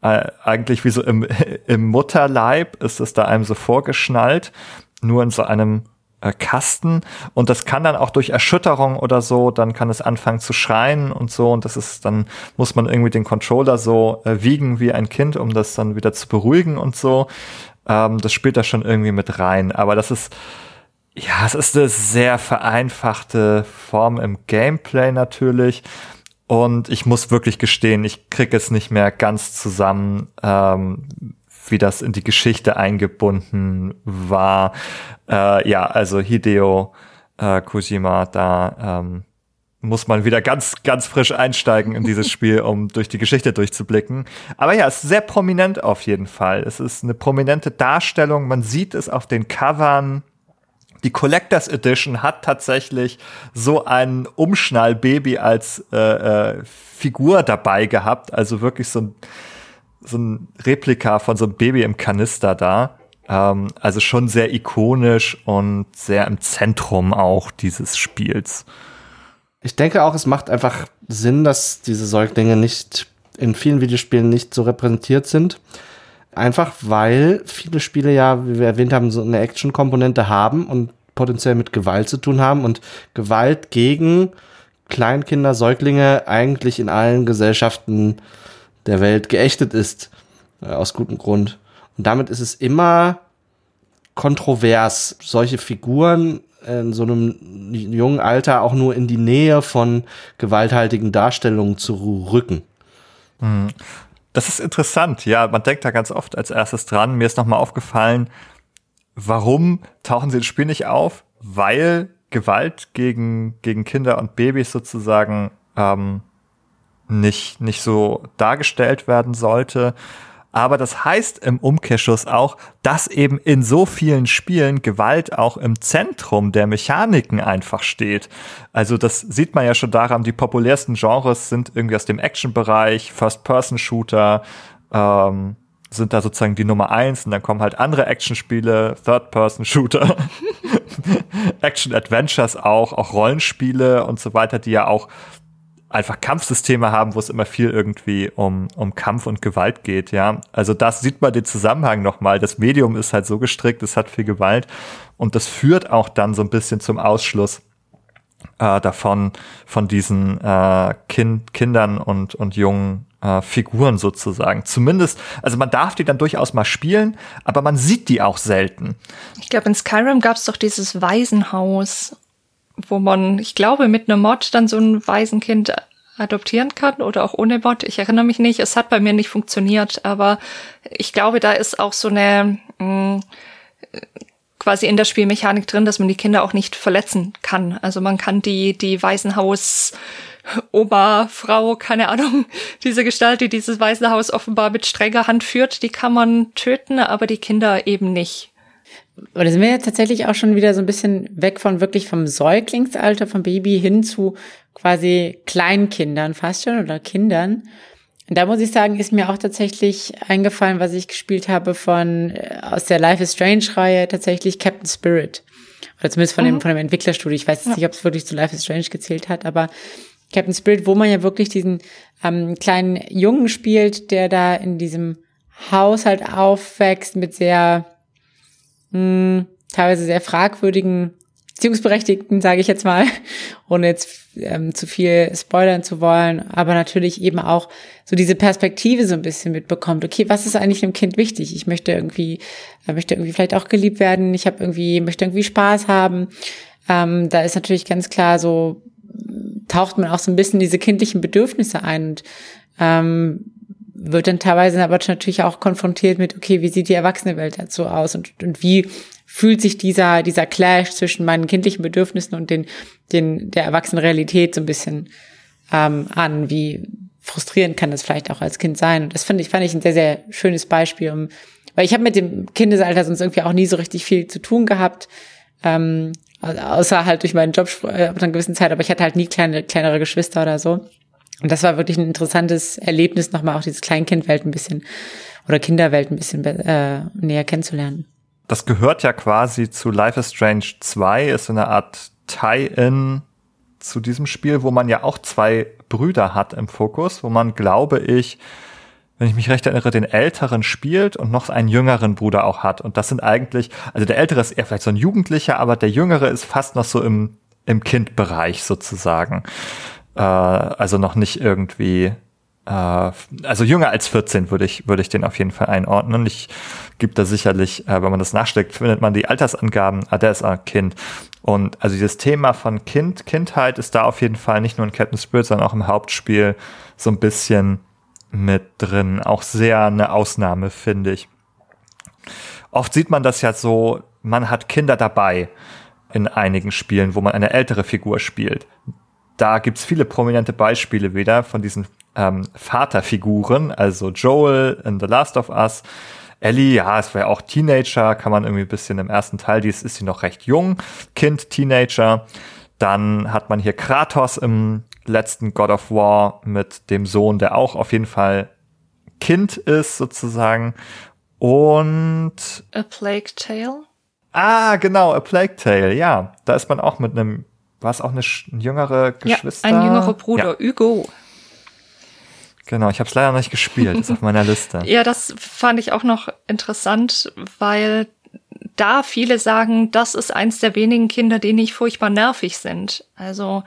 äh, eigentlich wie so im, [LAUGHS] im Mutterleib ist es da einem so vorgeschnallt, nur in so einem äh, Kasten und das kann dann auch durch Erschütterung oder so, dann kann es anfangen zu schreien und so und das ist dann muss man irgendwie den Controller so äh, wiegen wie ein Kind, um das dann wieder zu beruhigen und so. Ähm, das spielt da schon irgendwie mit rein, aber das ist ja, es ist eine sehr vereinfachte Form im Gameplay natürlich. Und ich muss wirklich gestehen, ich krieg es nicht mehr ganz zusammen, ähm, wie das in die Geschichte eingebunden war. Äh, ja, also Hideo äh, Kojima, da ähm, muss man wieder ganz, ganz frisch einsteigen in dieses Spiel, [LAUGHS] um durch die Geschichte durchzublicken. Aber ja, es ist sehr prominent auf jeden Fall. Es ist eine prominente Darstellung. Man sieht es auf den Covern. Die Collectors Edition hat tatsächlich so ein Umschnallbaby als äh, äh, Figur dabei gehabt, also wirklich so ein, so ein Replika von so einem Baby im Kanister da. Ähm, also schon sehr ikonisch und sehr im Zentrum auch dieses Spiels. Ich denke auch, es macht einfach Sinn, dass diese Säuglinge nicht in vielen Videospielen nicht so repräsentiert sind. Einfach weil viele Spiele ja, wie wir erwähnt haben, so eine Action-Komponente haben und potenziell mit Gewalt zu tun haben und Gewalt gegen Kleinkinder, Säuglinge eigentlich in allen Gesellschaften der Welt geächtet ist. Äh, aus gutem Grund. Und damit ist es immer kontrovers, solche Figuren in so einem jungen Alter auch nur in die Nähe von gewalthaltigen Darstellungen zu rücken. Mhm. Das ist interessant. Ja, man denkt da ganz oft als erstes dran. Mir ist nochmal aufgefallen, warum tauchen sie ins Spiel nicht auf? Weil Gewalt gegen, gegen Kinder und Babys sozusagen ähm, nicht, nicht so dargestellt werden sollte. Aber das heißt im Umkehrschluss auch, dass eben in so vielen Spielen Gewalt auch im Zentrum der Mechaniken einfach steht. Also das sieht man ja schon daran, die populärsten Genres sind irgendwie aus dem Action-Bereich, First-Person-Shooter, ähm, sind da sozusagen die Nummer eins und dann kommen halt andere Actionspiele, Third-Person-Shooter, [LAUGHS] Action-Adventures auch, auch Rollenspiele und so weiter, die ja auch einfach Kampfsysteme haben, wo es immer viel irgendwie um, um Kampf und Gewalt geht, ja. Also das sieht man den Zusammenhang nochmal. Das Medium ist halt so gestrickt, es hat viel Gewalt und das führt auch dann so ein bisschen zum Ausschluss äh, davon, von diesen äh, kind, Kindern und, und jungen äh, Figuren sozusagen. Zumindest, also man darf die dann durchaus mal spielen, aber man sieht die auch selten. Ich glaube, in Skyrim gab es doch dieses Waisenhaus, wo man, ich glaube, mit einem Mod dann so ein Waisenkind adoptieren kann oder auch ohne Mod. Ich erinnere mich nicht, es hat bei mir nicht funktioniert, aber ich glaube, da ist auch so eine mh, mm, quasi in der Spielmechanik drin, dass man die Kinder auch nicht verletzen kann. Also man kann die, die Waisenhaus Oma, Frau, keine Ahnung, [LAUGHS] diese Gestalt, die dieses Waisenhaus offenbar mit strenger Hand führt, die kann man töten, aber die Kinder eben nicht. Oder sind wir jetzt tatsächlich auch schon wieder so ein bisschen weg von wirklich vom Säuglingsalter, vom Baby hin zu quasi Kleinkindern fast schon oder Kindern. Und da muss ich sagen, ist mir auch tatsächlich eingefallen, was ich gespielt habe von äh, aus der Life is Strange Reihe tatsächlich Captain Spirit. Oder zumindest von mhm. dem von dem Entwicklerstudio. Ich weiß ja. nicht, ob es wirklich zu Life is Strange gezählt hat, aber Captain Spirit, wo man ja wirklich diesen ähm, kleinen Jungen spielt, der da in diesem Haushalt aufwächst mit sehr mh, hm, teilweise sehr fragwürdigen Beziehungsberechtigten, sage ich jetzt mal, [LAUGHS] ohne jetzt ähm, zu viel spoilern zu wollen, aber natürlich eben auch so diese Perspektive so ein bisschen mitbekommt. Okay, was ist eigentlich einem Kind wichtig? Ich möchte irgendwie, äh, möchte irgendwie vielleicht auch geliebt werden. Ich habe irgendwie, möchte irgendwie Spaß haben. Ähm, da ist natürlich ganz klar so taucht man auch so ein bisschen diese kindlichen Bedürfnisse ein und ähm, wird dann teilweise aber natürlich auch konfrontiert mit, okay, wie sieht die Erwachsenenwelt dazu aus und, und wie fühlt sich dieser, dieser Clash zwischen meinen kindlichen Bedürfnissen und den, den, der erwachsenen Realität so ein bisschen ähm, an, wie frustrierend kann das vielleicht auch als Kind sein. Und das fand ich, fand ich ein sehr, sehr schönes Beispiel, um, weil ich habe mit dem Kindesalter sonst irgendwie auch nie so richtig viel zu tun gehabt. Ähm, außer halt durch meinen Job äh, ab einer gewissen Zeit, aber ich hatte halt nie kleine, kleinere Geschwister oder so. Und das war wirklich ein interessantes Erlebnis, nochmal auch dieses Kleinkindwelt ein bisschen oder Kinderwelt ein bisschen äh, näher kennenzulernen. Das gehört ja quasi zu Life is Strange 2, ist so eine Art Tie-in zu diesem Spiel, wo man ja auch zwei Brüder hat im Fokus, wo man, glaube ich, wenn ich mich recht erinnere, den älteren spielt und noch einen jüngeren Bruder auch hat. Und das sind eigentlich, also der ältere ist eher vielleicht so ein Jugendlicher, aber der jüngere ist fast noch so im, im Kindbereich sozusagen. Äh, also noch nicht irgendwie, äh, also jünger als 14 würde ich, würde ich den auf jeden Fall einordnen. Ich gibt da sicherlich, äh, wenn man das nachsteckt, findet man die Altersangaben, ah, der ist ein Kind. Und also dieses Thema von Kind, Kindheit ist da auf jeden Fall nicht nur in Captain Spirit, sondern auch im Hauptspiel so ein bisschen mit drin. Auch sehr eine Ausnahme, finde ich. Oft sieht man das ja so, man hat Kinder dabei in einigen Spielen, wo man eine ältere Figur spielt. Da gibt's viele prominente Beispiele wieder von diesen ähm, Vaterfiguren, also Joel in The Last of Us, Ellie, ja, es war ja auch Teenager, kann man irgendwie ein bisschen im ersten Teil, die ist, ist sie noch recht jung, Kind, Teenager. Dann hat man hier Kratos im letzten God of War mit dem Sohn, der auch auf jeden Fall Kind ist sozusagen. Und A Plague Tale? Ah, genau, A Plague Tale, ja. Da ist man auch mit einem, war es auch eine, eine jüngere Geschwister? Ja, ein jüngerer Bruder, ja. Hugo. Genau, ich habe es leider nicht gespielt, ist auf meiner Liste. [LAUGHS] Ja, das fand ich auch noch interessant, weil da viele sagen, das ist eins der wenigen Kinder, die nicht furchtbar nervig sind. Also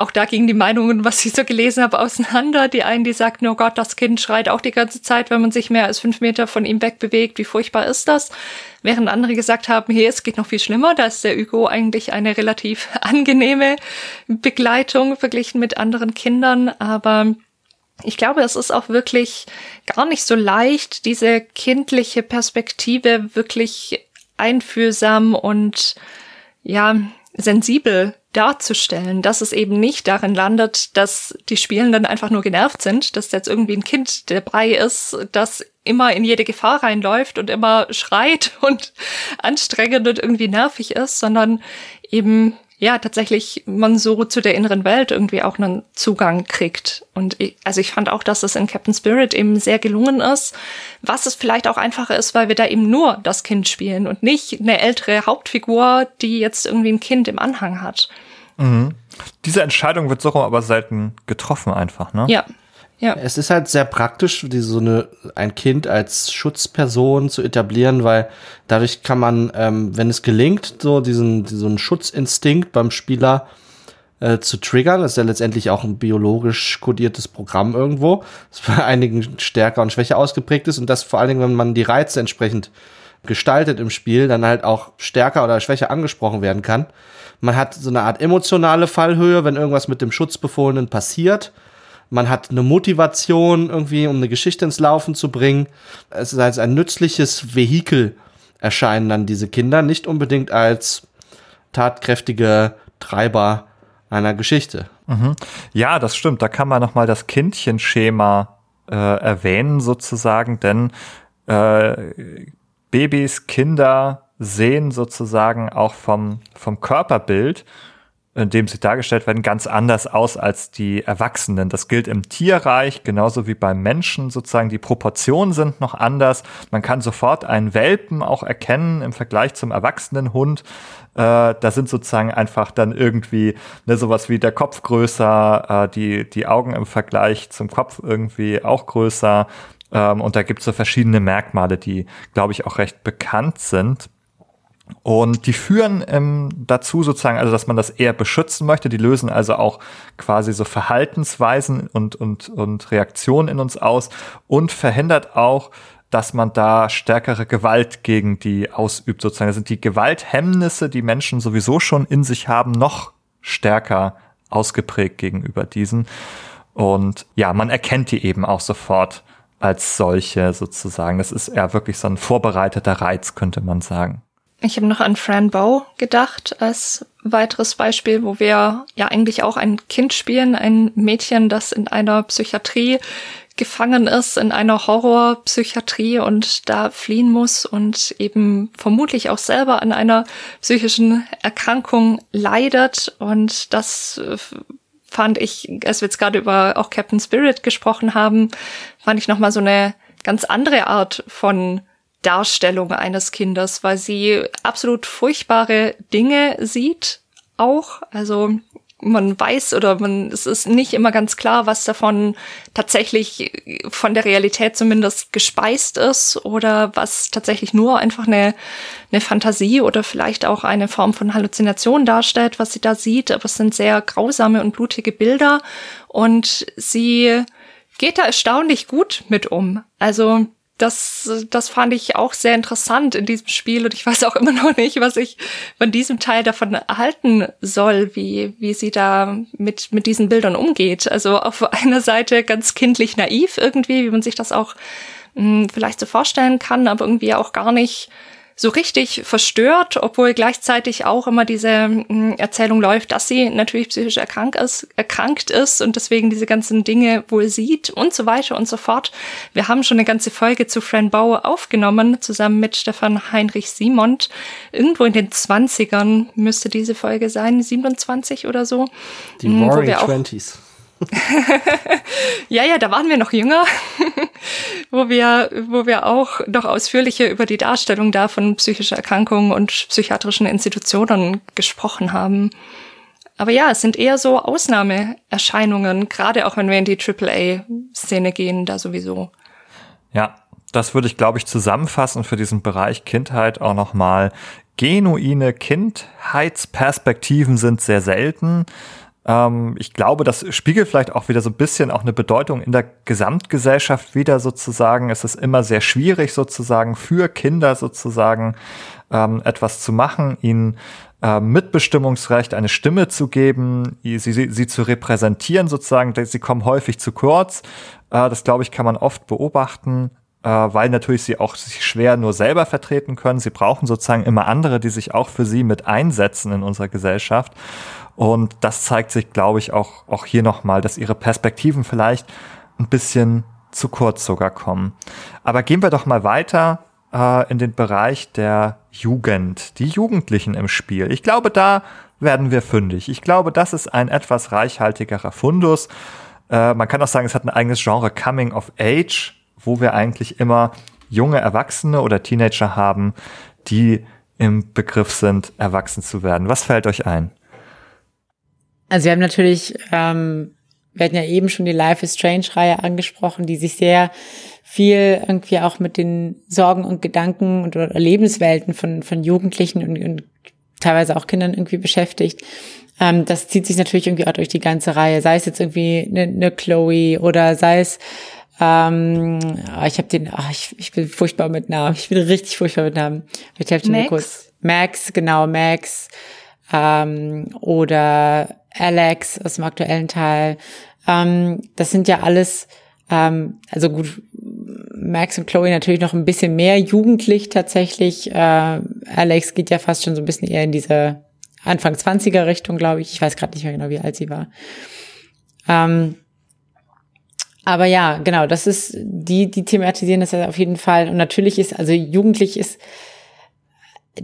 auch da gingen die Meinungen, was ich so gelesen habe, auseinander. Die einen, die sagten, oh Gott, das Kind schreit auch die ganze Zeit, wenn man sich mehr als fünf Meter von ihm wegbewegt. Wie furchtbar ist das? Während andere gesagt haben, hey, es geht noch viel schlimmer. Da ist der Hugo eigentlich eine relativ [LAUGHS] angenehme Begleitung verglichen mit anderen Kindern. Aber ich glaube, es ist auch wirklich gar nicht so leicht, diese kindliche Perspektive wirklich einfühlsam und ja, sensibel darzustellen, dass es eben nicht darin landet, dass die Spielenden einfach nur genervt sind, dass jetzt irgendwie ein Kind dabei ist, das immer in jede Gefahr reinläuft und immer schreit [LAUGHS] und anstrengend und irgendwie nervig ist, sondern eben ja tatsächlich man so zu der inneren Welt irgendwie auch einen Zugang kriegt. Und ich, also ich fand auch, dass es in Captain Spirit eben sehr gelungen ist, was es vielleicht auch einfacher ist, weil wir da eben nur das Kind spielen und nicht eine ältere Hauptfigur, die jetzt irgendwie ein Kind im Anhang hat. Mhm. Diese Entscheidung wird so aber selten getroffen einfach, ne? Ja, ja. Es ist halt sehr praktisch, die, so eine, ein Kind als Schutzperson zu etablieren, weil dadurch kann man, ähm, wenn es gelingt, so diesen, diesen Schutzinstinkt beim Spieler äh, zu triggern, das ist ja letztendlich auch ein biologisch kodiertes Programm irgendwo, das bei einigen stärker und schwächer ausgeprägt ist und das vor allen Dingen, wenn man die Reize entsprechend gestaltet im Spiel, dann halt auch stärker oder schwächer angesprochen werden kann. Man hat so eine Art emotionale Fallhöhe, wenn irgendwas mit dem Schutzbefohlenen passiert man hat eine Motivation irgendwie, um eine Geschichte ins Laufen zu bringen. Es ist als ein nützliches Vehikel erscheinen dann diese Kinder, nicht unbedingt als tatkräftige Treiber einer Geschichte. Mhm. Ja, das stimmt. Da kann man noch mal das Kindchenschema äh, erwähnen sozusagen, denn äh, Babys, Kinder sehen sozusagen auch vom, vom Körperbild in dem sie dargestellt werden, ganz anders aus als die Erwachsenen. Das gilt im Tierreich genauso wie beim Menschen sozusagen. Die Proportionen sind noch anders. Man kann sofort einen Welpen auch erkennen im Vergleich zum erwachsenen Hund. Äh, da sind sozusagen einfach dann irgendwie ne, sowas wie der Kopf größer, äh, die, die Augen im Vergleich zum Kopf irgendwie auch größer. Ähm, und da gibt es so verschiedene Merkmale, die, glaube ich, auch recht bekannt sind. Und die führen ähm, dazu sozusagen, also dass man das eher beschützen möchte. Die lösen also auch quasi so Verhaltensweisen und, und, und Reaktionen in uns aus und verhindert auch, dass man da stärkere Gewalt gegen die ausübt sozusagen. Da sind die Gewalthemmnisse, die Menschen sowieso schon in sich haben, noch stärker ausgeprägt gegenüber diesen. Und ja, man erkennt die eben auch sofort als solche sozusagen. Das ist eher wirklich so ein vorbereiteter Reiz, könnte man sagen. Ich habe noch an Fran Bow gedacht als weiteres Beispiel, wo wir ja eigentlich auch ein Kind spielen, ein Mädchen, das in einer Psychiatrie gefangen ist, in einer Horrorpsychiatrie und da fliehen muss und eben vermutlich auch selber an einer psychischen Erkrankung leidet. Und das äh, fand ich, als wir jetzt gerade über auch Captain Spirit gesprochen haben, fand ich nochmal so eine ganz andere Art von Darstellung eines Kindes, weil sie absolut furchtbare Dinge sieht auch. Also man weiß oder man, es ist nicht immer ganz klar, was davon tatsächlich von der Realität zumindest gespeist ist oder was tatsächlich nur einfach eine, eine Fantasie oder vielleicht auch eine Form von Halluzination darstellt, was sie da sieht. Aber es sind sehr grausame und blutige Bilder und sie geht da erstaunlich gut mit um. Also das, das fand ich auch sehr interessant in diesem Spiel und ich weiß auch immer [LAUGHS] noch nicht, was ich von diesem Teil davon erhalten soll, wie, wie sie da mit, mit diesen Bildern umgeht. Also auf [LAUGHS] einer Seite ganz kindlich naiv irgendwie, wie man sich das auch mh, hm, vielleicht so vorstellen kann, aber irgendwie auch gar nicht so richtig verstört, obwohl gleichzeitig auch immer diese mm, Erzählung läuft, dass sie natürlich psychisch erkrankt ist, erkrankt ist und deswegen diese ganzen Dinge wohl sieht und so weiter und so fort. Wir haben schon eine ganze Folge zu Fran Bauer aufgenommen, zusammen mit Stefan Heinrich Simont. Irgendwo in den 20ern müsste diese Folge sein, 27 oder so. Die Roaring Twenties. [LAUGHS] ja, ja, da waren wir noch jünger, [LAUGHS] wo wir, wo wir auch noch ausführlicher über die Darstellung da von psychischer Erkrankungen und psychiatrischen Institutionen gesprochen haben. Aber ja, es sind eher so Ausnahmeerscheinungen, gerade auch wenn wir in die AAA-Szene gehen, da sowieso. Ja, das würde ich, glaube ich, zusammenfassen für diesen Bereich Kindheit auch nochmal. Genuine Kindheitsperspektiven sind sehr selten. Ähm, ich glaube, das spiegelt vielleicht auch wieder so ein bisschen auch eine Bedeutung in der Gesamtgesellschaft wieder sozusagen. Es ist immer sehr schwierig sozusagen für Kinder sozusagen ähm, etwas zu machen, ihnen äh, Mitbestimmungsrecht, eine Stimme zu geben, sie, sie, sie zu repräsentieren sozusagen. Sie kommen häufig zu kurz. Äh, das glaube ich kann man oft beobachten. äh, weil natürlich sie auch sich schwer nur selber vertreten können. Sie brauchen sozusagen immer andere, die sich auch für sie mit einsetzen in unserer Gesellschaft. Und das zeigt sich, glaube ich, auch, auch hier nochmal, dass ihre Perspektiven vielleicht ein bisschen zu kurz sogar kommen. Aber gehen wir doch mal weiter äh, in den Bereich der Jugend, die Jugendlichen im Spiel. Ich glaube, da werden wir fündig. Ich glaube, das ist ein etwas reichhaltigerer Fundus. Äh, man kann auch sagen, es hat ein eigenes Genre Coming of Age, wo wir eigentlich immer junge Erwachsene oder Teenager haben, die im Begriff sind, erwachsen zu werden. Was fällt euch ein? Also wir haben natürlich, ähm, wir hatten ja eben schon die Life is Strange-Reihe angesprochen, die sich sehr viel irgendwie auch mit den Sorgen und Gedanken und oder Lebenswelten von, von Jugendlichen und, und teilweise auch Kindern irgendwie beschäftigt. Ähm, das zieht sich natürlich irgendwie auch durch die ganze Reihe, sei es jetzt irgendwie eine, eine Chloe oder sei es ähm, ah, ich habe den, ach, ich, ich bin furchtbar mit Namen. Ich bin richtig furchtbar mit Namen. Ich helfe dir kurz. Max, genau, Max. Ähm, oder Alex aus dem aktuellen Teil. Ähm, das sind ja alles, ähm, also gut, Max und Chloe natürlich noch ein bisschen mehr jugendlich tatsächlich. Äh, Alex geht ja fast schon so ein bisschen eher in diese Anfang 20er Richtung, glaube ich. Ich weiß gerade nicht mehr genau, wie alt sie war. Ähm, aber ja, genau, das ist, die, die thematisieren das ja auf jeden Fall. Und natürlich ist, also jugendlich ist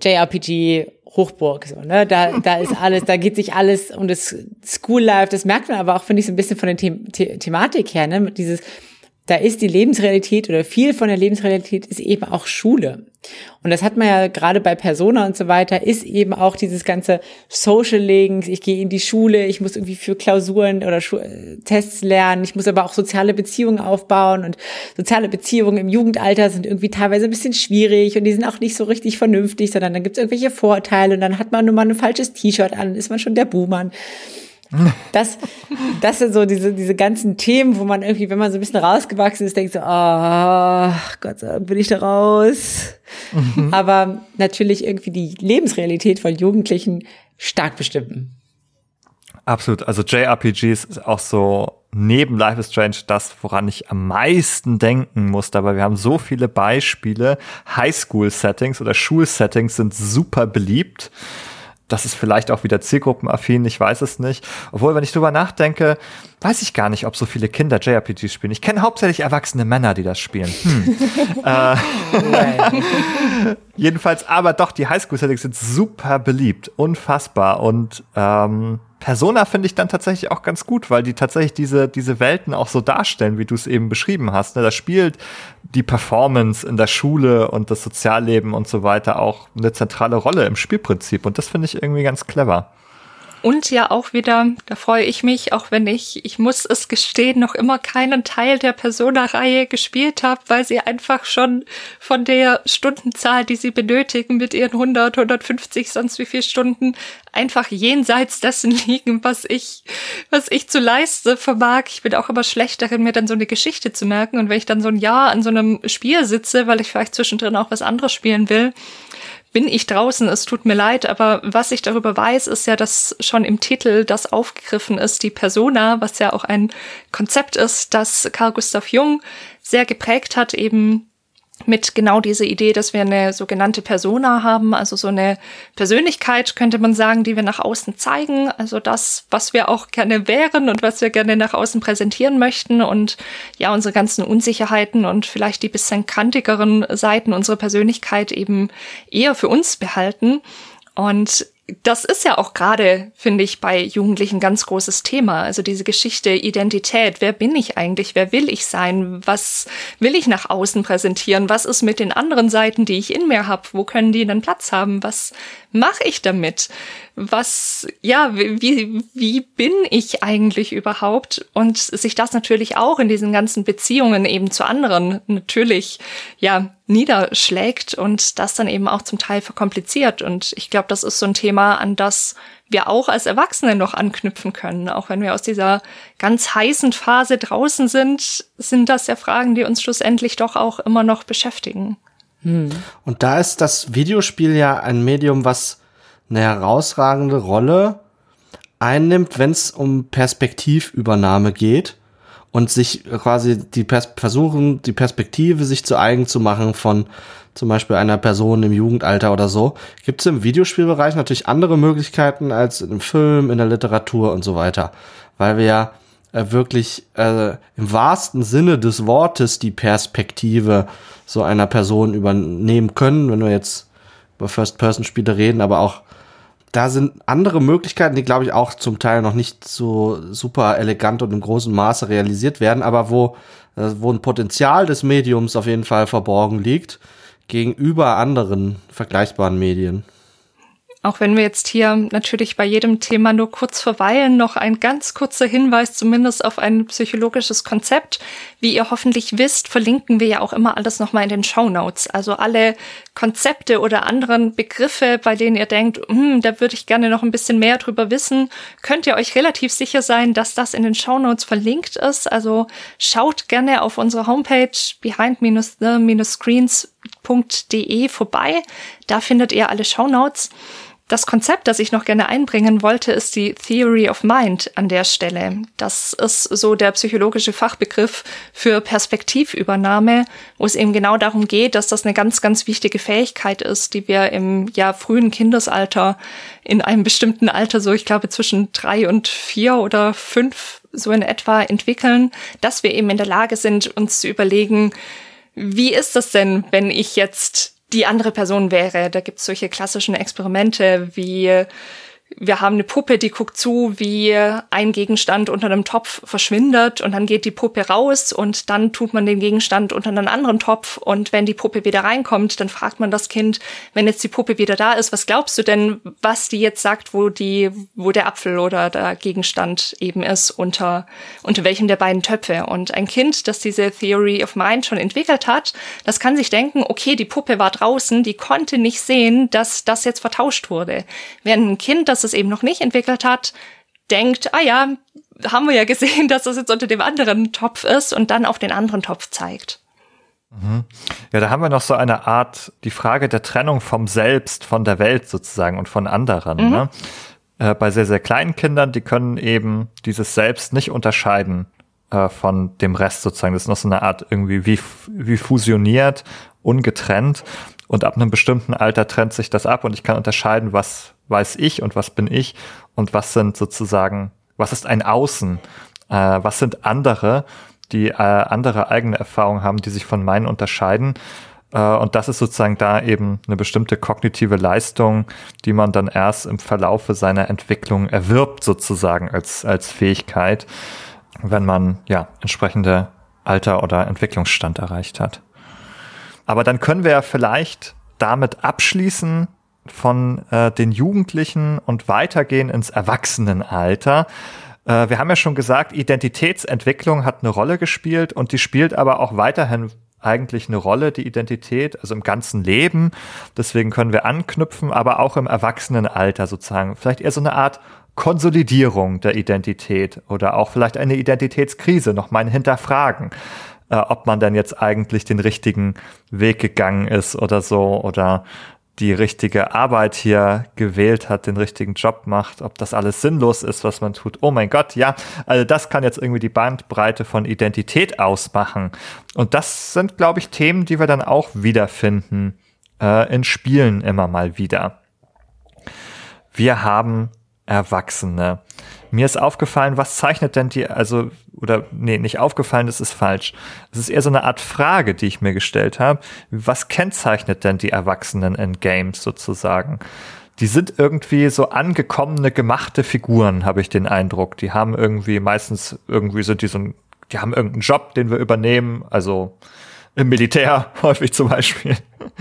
JRPG Hochburg, so, ne? Da, da ist alles, da geht sich alles um das School Life. Das merkt man aber auch, finde ich, so ein bisschen von der The The Thematik her, ne? Dieses, da ist die Lebensrealität oder viel von der Lebensrealität ist eben auch Schule. Und das hat man ja gerade bei Persona und so weiter, ist eben auch dieses ganze Social-Legen, ich gehe in die Schule, ich muss irgendwie für Klausuren oder Schu Tests lernen, ich muss aber auch soziale Beziehungen aufbauen und soziale Beziehungen im Jugendalter sind irgendwie teilweise ein bisschen schwierig und die sind auch nicht so richtig vernünftig, sondern dann gibt es irgendwelche Vorteile und dann hat man nur mal ein falsches T-Shirt an, ist man schon der Buhmann. Das, das sind so diese, diese ganzen Themen, wo man irgendwie, wenn man so ein bisschen rausgewachsen ist, denkt so, oh, Gott sei Dank bin ich da raus. Mhm. Aber natürlich irgendwie die Lebensrealität von Jugendlichen stark bestimmen. Absolut. Also JRPGs ist auch so neben Life is Strange das, woran ich am meisten denken musste. Aber wir haben so viele Beispiele. Highschool-Settings oder Schulsettings sind super beliebt das ist vielleicht auch wieder zielgruppenaffin, ich weiß es nicht. Obwohl, wenn ich drüber nachdenke, weiß ich gar nicht, ob so viele Kinder JRPGs spielen. Ich kenne hauptsächlich erwachsene Männer, die das spielen. Hm. [LAUGHS] äh, [LAUGHS] jedenfalls, aber doch, die Highschool-Settings sind super beliebt, unfassbar. Und ähm, Persona finde ich dann tatsächlich auch ganz gut, weil die tatsächlich diese, diese Welten auch so darstellen, wie du es eben beschrieben hast. Ne? Da spielt die Performance in der Schule und das Sozialleben und so weiter auch eine zentrale Rolle im Spielprinzip. Und das finde ich irgendwie ganz clever. Und ja auch wieder, da freue ich mich, auch wenn ich, ich muss es gestehen, noch immer keinen Teil der Persona-Reihe gespielt habe, weil sie einfach schon von der Stundenzahl, die sie benötigen, mit ihren 100, 150, sonst wie viel Stunden, einfach jenseits dessen [LAUGHS] liegen, was ich, was ich zu leisten vermag. Ich bin auch immer schlecht darin, mir dann so eine Geschichte zu merken. Und wenn ich dann so ein Jahr an so einem Spiel sitze, weil ich vielleicht zwischendrin auch was anderes spielen will, bin ich draußen, es tut mir leid, aber was ich darüber weiß, ist ja, dass schon im Titel das aufgegriffen ist, die Persona, was ja auch ein Konzept ist, das Carl Gustav Jung sehr geprägt hat, eben mit genau dieser Idee, dass wir eine sogenannte Persona haben, also so eine Persönlichkeit, könnte man sagen, die wir nach außen zeigen, also das, was wir auch gerne wären und was wir gerne nach außen präsentieren möchten und ja, unsere ganzen Unsicherheiten und vielleicht die bisschen kantigeren Seiten unserer Persönlichkeit eben eher für uns behalten. Und das ist ja auch gerade, finde ich, bei Jugendlichen ganz großes Thema. Also diese Geschichte Identität. Wer bin ich eigentlich? Wer will ich sein? Was will ich nach außen präsentieren? Was ist mit den anderen Seiten, die ich in mir habe? Wo können die dann Platz haben? Was mache ich damit? Was, ja, wie, wie bin ich eigentlich überhaupt? Und sich das natürlich auch in diesen ganzen Beziehungen eben zu anderen natürlich, ja, niederschlägt und das dann eben auch zum Teil verkompliziert. Und ich glaube, das ist so ein Thema, an das wir auch als Erwachsene noch anknüpfen können. Auch wenn wir aus dieser ganz heißen Phase draußen sind, sind das ja Fragen, die uns schlussendlich doch auch immer noch beschäftigen. Hm. Und da ist das Videospiel ja ein Medium, was eine herausragende Rolle einnimmt, wenn es um Perspektivübernahme geht und sich quasi die Pers versuchen, die Perspektive sich zu eigen zu machen von zum Beispiel einer Person im Jugendalter oder so, gibt es im Videospielbereich natürlich andere Möglichkeiten als im Film, in der Literatur und so weiter. Weil wir ja äh, wirklich äh, im wahrsten Sinne des Wortes die Perspektive so einer Person übernehmen können, wenn wir jetzt über First-Person-Spiele reden, aber auch da sind andere Möglichkeiten, die glaube ich auch zum Teil noch nicht so super elegant und im großen Maße realisiert werden, aber wo, äh, wo ein Potenzial des Mediums auf jeden Fall verborgen liegt gegenüber anderen vergleichbaren Medien. Auch wenn wir jetzt hier natürlich bei jedem Thema nur kurz verweilen, noch ein ganz kurzer Hinweis zumindest auf ein psychologisches Konzept. Wie ihr hoffentlich wisst, verlinken wir ja auch immer alles nochmal in den Show Notes. Also alle Konzepte oder anderen Begriffe, bei denen ihr denkt, hm, da würde ich gerne noch ein bisschen mehr drüber wissen, könnt ihr euch relativ sicher sein, dass das in den Show Notes verlinkt ist. Also schaut gerne auf unsere Homepage behind-the-screens.de vorbei. Da findet ihr alle Show Notes. Das Konzept, das ich noch gerne einbringen wollte, ist die Theory of Mind an der Stelle. Das ist so der psychologische Fachbegriff für Perspektivübernahme, wo es eben genau darum geht, dass das eine ganz, ganz wichtige Fähigkeit ist, die wir im ja frühen Kindesalter in einem bestimmten Alter, so ich glaube zwischen drei und vier oder fünf so in etwa entwickeln, dass wir eben in der Lage sind, uns zu überlegen, wie ist das denn, wenn ich jetzt die andere Person wäre. Da gibt es solche klassischen Experimente wie wir haben eine Puppe, die guckt zu, wie ein Gegenstand unter einem Topf verschwindet und dann geht die Puppe raus und dann tut man den Gegenstand unter einen anderen Topf und wenn die Puppe wieder reinkommt, dann fragt man das Kind, wenn jetzt die Puppe wieder da ist, was glaubst du denn, was die jetzt sagt, wo die, wo der Apfel oder der Gegenstand eben ist, unter, unter welchem der beiden Töpfe? Und ein Kind, das diese Theory of Mind schon entwickelt hat, das kann sich denken, okay, die Puppe war draußen, die konnte nicht sehen, dass das jetzt vertauscht wurde. Während ein Kind, das es eben noch nicht entwickelt hat, denkt, ah ja, haben wir ja gesehen, [LAUGHS] dass das jetzt unter dem anderen Topf ist und dann auf den anderen Topf zeigt. Mhm. Ja, da haben wir noch so eine Art, die Frage der Trennung vom Selbst, von der Welt sozusagen und von anderen. Mhm. Ne? Äh, bei sehr, sehr kleinen Kindern, die können eben dieses Selbst nicht unterscheiden äh, von dem Rest sozusagen. Das ist noch so eine Art irgendwie wie, wie fusioniert, ungetrennt. Und ab einem bestimmten Alter trennt sich das ab und ich kann unterscheiden, was weiß ich und was bin ich und was sind sozusagen, was ist ein Außen, äh, was sind andere, die äh, andere eigene Erfahrungen haben, die sich von meinen unterscheiden. Äh, und das ist sozusagen da eben eine bestimmte kognitive Leistung, die man dann erst im Verlaufe seiner Entwicklung erwirbt, sozusagen als, als Fähigkeit, wenn man ja entsprechende Alter oder Entwicklungsstand erreicht hat. Aber dann können wir ja vielleicht damit abschließen von äh, den Jugendlichen und weitergehen ins Erwachsenenalter. Äh, wir haben ja schon gesagt, Identitätsentwicklung hat eine Rolle gespielt und die spielt aber auch weiterhin eigentlich eine Rolle, die Identität, also im ganzen Leben. Deswegen können wir anknüpfen, aber auch im Erwachsenenalter sozusagen. Vielleicht eher so eine Art Konsolidierung der Identität oder auch vielleicht eine Identitätskrise, noch mal hinterfragen äh, ob man denn jetzt eigentlich den richtigen Weg gegangen ist oder so oder die richtige Arbeit hier gewählt hat, den richtigen Job macht, ob das alles sinnlos ist, was man tut. Oh mein Gott, ja, also das kann jetzt irgendwie die Bandbreite von Identität ausmachen. Und das sind, glaube ich, Themen, die wir dann auch wiederfinden äh, in Spielen immer mal wieder. Wir haben Erwachsene. Mir ist aufgefallen, was zeichnet denn die, also, oder nee, nicht aufgefallen, das ist falsch. Es ist eher so eine Art Frage, die ich mir gestellt habe. Was kennzeichnet denn die Erwachsenen in Games sozusagen? Die sind irgendwie so angekommene, gemachte Figuren, habe ich den Eindruck. Die haben irgendwie, meistens irgendwie so diesen, die haben irgendeinen Job, den wir übernehmen, also im Militär [LAUGHS] häufig zum Beispiel.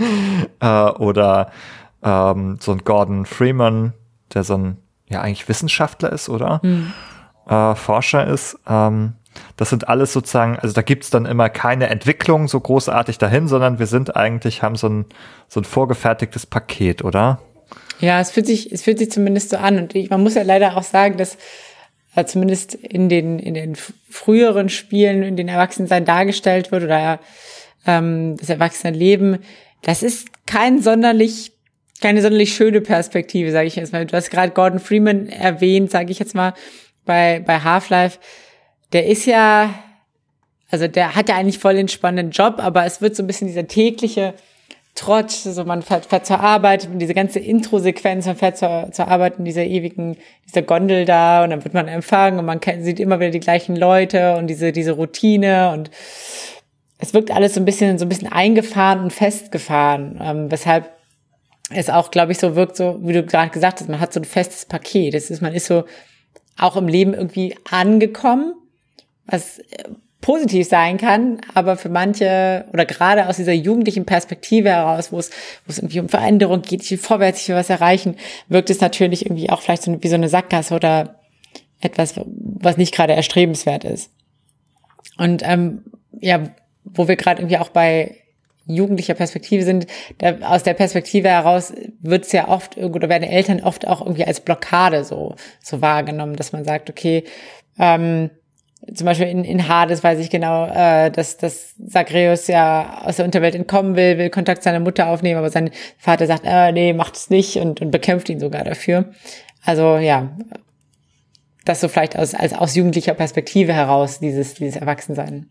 [LAUGHS] äh, oder ähm, so ein Gordon Freeman, der so ein ja eigentlich Wissenschaftler ist, oder? Mhm. Äh, Forscher ist. Ähm, das sind alles sozusagen, also da gibt's dann immer keine Entwicklung so großartig dahin, sondern wir sind eigentlich, haben so ein, so ein vorgefertigtes Paket, oder? Ja, es fühlt sich, es fühlt sich zumindest so an. Und ich, man muss ja leider auch sagen, dass äh, zumindest in den, in den früheren Spielen, in den Erwachsenensein dargestellt wird oder ähm, das Erwachsenenleben, das ist kein sonderlich keine sonderlich schöne Perspektive, sage ich jetzt mal. Du hast gerade Gordon Freeman erwähnt, sage ich jetzt mal, bei, bei Half-Life. Der ist ja, Also der hat ja eigentlich voll den spannenden Job, aber es wird so ein bisschen dieser tägliche Trott, so man fährt, fährt zur Arbeit diese ganze Intro-Sequenz, man fährt zur, zur Arbeit in dieser ewigen, dieser Gondel da und dann wird man empfangen und man kennt, sieht immer wieder die gleichen Leute und diese, diese Routine und es wirkt alles so ein bisschen, so ein bisschen eingefahren und festgefahren, ähm, weshalb es auch, glaube ich, so wirkt, so wie du gerade gesagt hast, man hat so ein festes Paket. Das ist, man ist so auch im Leben irgendwie angekommen, was positiv sein kann, aber für manche oder gerade aus dieser jugendlichen Perspektive heraus, wo es, wo es irgendwie um Veränderung geht, ich will vorwärts, ich will was erreichen, wirkt es natürlich irgendwie auch vielleicht so wie so eine Sackgasse oder etwas, was nicht gerade erstrebenswert ist. Und ähm, ja, wo wir gerade irgendwie auch bei jugendlicher Perspektive sind, da, aus der Perspektive heraus wird es ja oft oder werden Eltern oft auch irgendwie als Blockade so so wahrgenommen, dass man sagt, okay, ähm, zum Beispiel in, in Hades weiß ich genau, äh, dass, dass Zagreus ja aus der Unterwelt entkommen will, will Kontakt zu seiner Mutter aufnehmen, aber sein Vater sagt, äh, nee, macht es nicht und, und bekämpft ihn sogar dafür. Also ja, das so vielleicht aus, als aus jugendlicher Perspektive heraus, dieses, dieses Erwachsensein.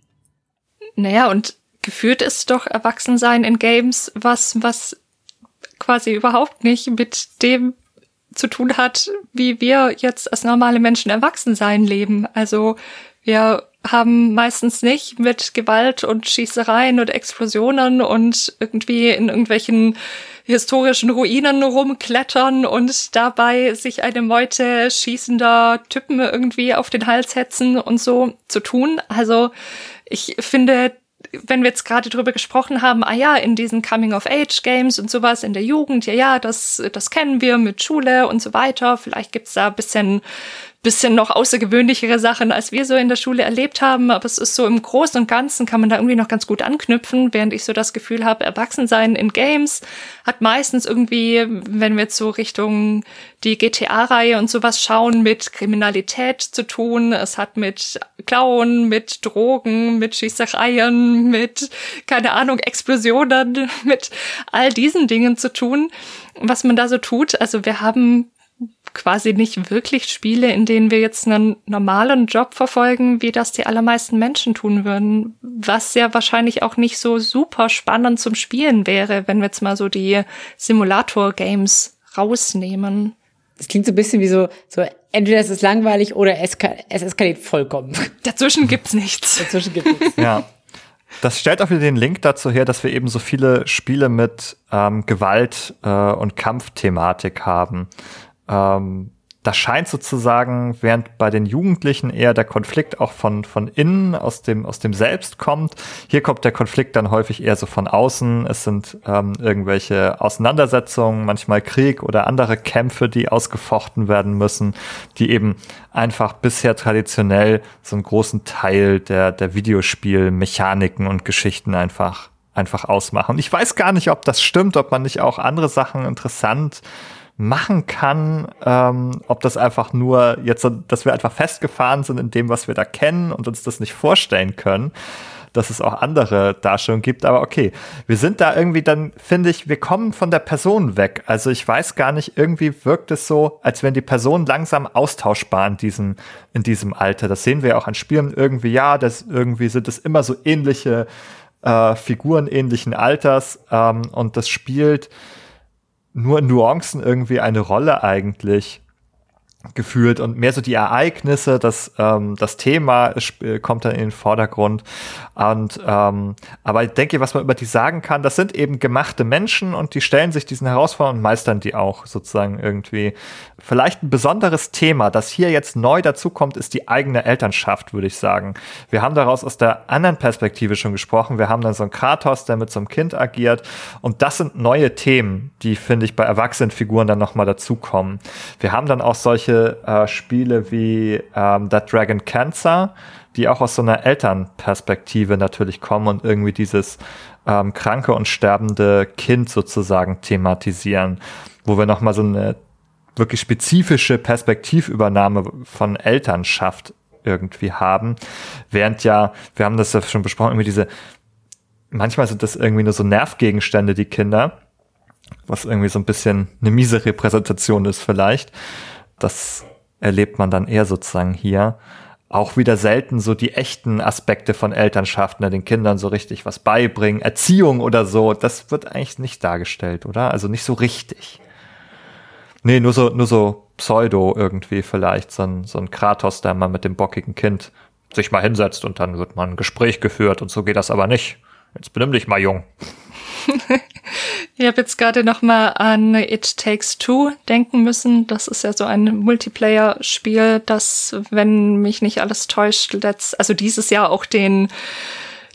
Naja, und geführt ist doch Erwachsensein in Games, was, was quasi überhaupt nicht mit dem zu tun hat, wie wir jetzt als normale Menschen Erwachsensein leben. Also wir haben meistens nicht mit Gewalt und Schießereien und Explosionen und irgendwie in irgendwelchen historischen Ruinen rumklettern und dabei sich eine Meute schießender Typen irgendwie auf den Hals hetzen und so zu tun. Also ich finde, wenn wir jetzt gerade drüber gesprochen haben, ah ja, in diesen Coming-of-Age-Games und sowas in der Jugend, ja, ja, das, das kennen wir mit Schule und so weiter. Vielleicht gibt's da ein bisschen bisschen noch außergewöhnlichere Sachen, als wir so in der Schule erlebt haben. Aber es ist so im Großen und Ganzen kann man da irgendwie noch ganz gut anknüpfen, während ich so das Gefühl habe, Erwachsensein in Games hat meistens irgendwie, wenn wir jetzt so Richtung die GTA-Reihe und sowas schauen, mit Kriminalität zu tun. Es hat mit Klauen, mit Drogen, mit Schießereien, mit, keine Ahnung, Explosionen, [LAUGHS] mit all diesen Dingen zu tun, was man da so tut. Also wir haben quasi nicht wirklich Spiele, in denen wir jetzt einen normalen Job verfolgen, wie das die allermeisten Menschen tun würden. Was ja wahrscheinlich auch nicht so super spannend zum Spielen wäre, wenn wir jetzt mal so die Simulator-Games rausnehmen. Das klingt so ein bisschen wie so, so entweder es ist langweilig oder es, es eskaliert vollkommen. Dazwischen gibt's nichts. Dazwischen gibt's nichts. Ja. Das stellt auch wieder den Link dazu her, dass wir eben so viele Spiele mit ähm, Gewalt äh, und Kampfthematik haben. Ähm, das scheint sozusagen, während bei den Jugendlichen eher der Konflikt auch von, von innen, aus dem, aus dem Selbst kommt. Hier kommt der Konflikt dann häufig eher so von außen. Es sind ähm, irgendwelche Auseinandersetzungen, manchmal Krieg oder andere Kämpfe, die ausgefochten werden müssen, die eben einfach bisher traditionell so einen großen Teil der, der Videospielmechaniken und Geschichten einfach, einfach ausmachen. Ich weiß gar nicht, ob das stimmt, ob man nicht auch andere Sachen interessant machen kann, ähm, ob das einfach nur jetzt, dass wir einfach festgefahren sind in dem, was wir da kennen und uns das nicht vorstellen können, dass es auch andere Darstellungen gibt. Aber okay, wir sind da irgendwie dann, finde ich, wir kommen von der Person weg. Also ich weiß gar nicht, irgendwie wirkt es so, als wenn die Person langsam austauschbar in diesem, in diesem Alter. Das sehen wir auch an Spielen irgendwie, ja, das irgendwie sind es immer so ähnliche äh, Figuren ähnlichen Alters ähm, und das spielt nur Nuancen irgendwie eine Rolle eigentlich gefühlt und mehr so die Ereignisse, das, ähm, das Thema äh, kommt dann in den Vordergrund. Und ähm, aber ich denke, was man über die sagen kann, das sind eben gemachte Menschen und die stellen sich diesen Herausforderungen und meistern die auch sozusagen irgendwie. Vielleicht ein besonderes Thema, das hier jetzt neu dazukommt, ist die eigene Elternschaft, würde ich sagen. Wir haben daraus aus der anderen Perspektive schon gesprochen. Wir haben dann so einen Kratos, der mit so einem Kind agiert. Und das sind neue Themen, die, finde ich, bei Erwachsenenfiguren dann nochmal dazukommen. Wir haben dann auch solche solche äh, Spiele wie ähm, That Dragon Cancer, die auch aus so einer Elternperspektive natürlich kommen und irgendwie dieses ähm, kranke und sterbende Kind sozusagen thematisieren, wo wir nochmal so eine wirklich spezifische Perspektivübernahme von Elternschaft irgendwie haben. Während ja, wir haben das ja schon besprochen, irgendwie diese, manchmal sind das irgendwie nur so Nervgegenstände, die Kinder, was irgendwie so ein bisschen eine miese Repräsentation ist vielleicht. Das erlebt man dann eher sozusagen hier. auch wieder selten so die echten Aspekte von Elternschaft, ne, den Kindern so richtig was beibringen, Erziehung oder so, das wird eigentlich nicht dargestellt, oder? Also nicht so richtig. Nee, nur so, nur so Pseudo irgendwie vielleicht, so ein, so ein Kratos, der mal mit dem bockigen Kind sich mal hinsetzt und dann wird mal ein Gespräch geführt und so geht das aber nicht. Jetzt benimm dich mal jung. [LAUGHS] ich habe jetzt gerade noch mal an It Takes Two denken müssen. Das ist ja so ein Multiplayer-Spiel, das, wenn mich nicht alles täuscht, letzt, also dieses Jahr auch den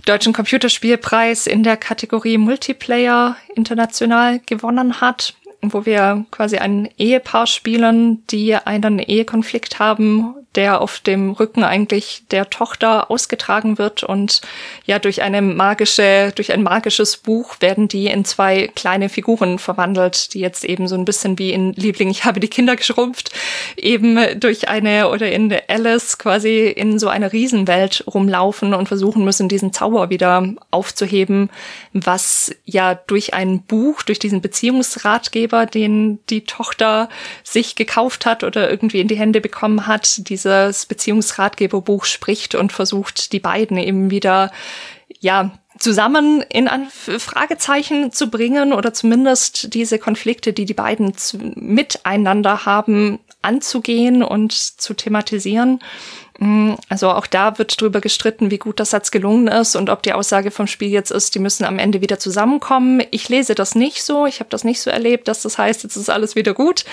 deutschen Computerspielpreis in der Kategorie Multiplayer international gewonnen hat wo wir quasi ein Ehepaar spielen, die einen Ehekonflikt haben, der auf dem Rücken eigentlich der Tochter ausgetragen wird. Und ja durch eine magische, durch ein magisches Buch werden die in zwei kleine Figuren verwandelt, die jetzt eben so ein bisschen wie in Liebling, ich habe die Kinder geschrumpft, eben durch eine oder in Alice quasi in so eine Riesenwelt rumlaufen und versuchen müssen, diesen Zauber wieder aufzuheben, was ja durch ein Buch, durch diesen Beziehungsratgeber, den die Tochter sich gekauft hat oder irgendwie in die Hände bekommen hat, die dieses Beziehungsratgeberbuch spricht und versucht, die beiden eben wieder, ja, zusammen in ein Fragezeichen zu bringen oder zumindest diese Konflikte, die die beiden miteinander haben, anzugehen und zu thematisieren. Mm, also auch da wird drüber gestritten, wie gut das Satz gelungen ist und ob die Aussage vom Spiel jetzt ist, die müssen am Ende wieder zusammenkommen. Ich lese das nicht so, ich habe das nicht so erlebt, dass das heißt, jetzt ist alles wieder gut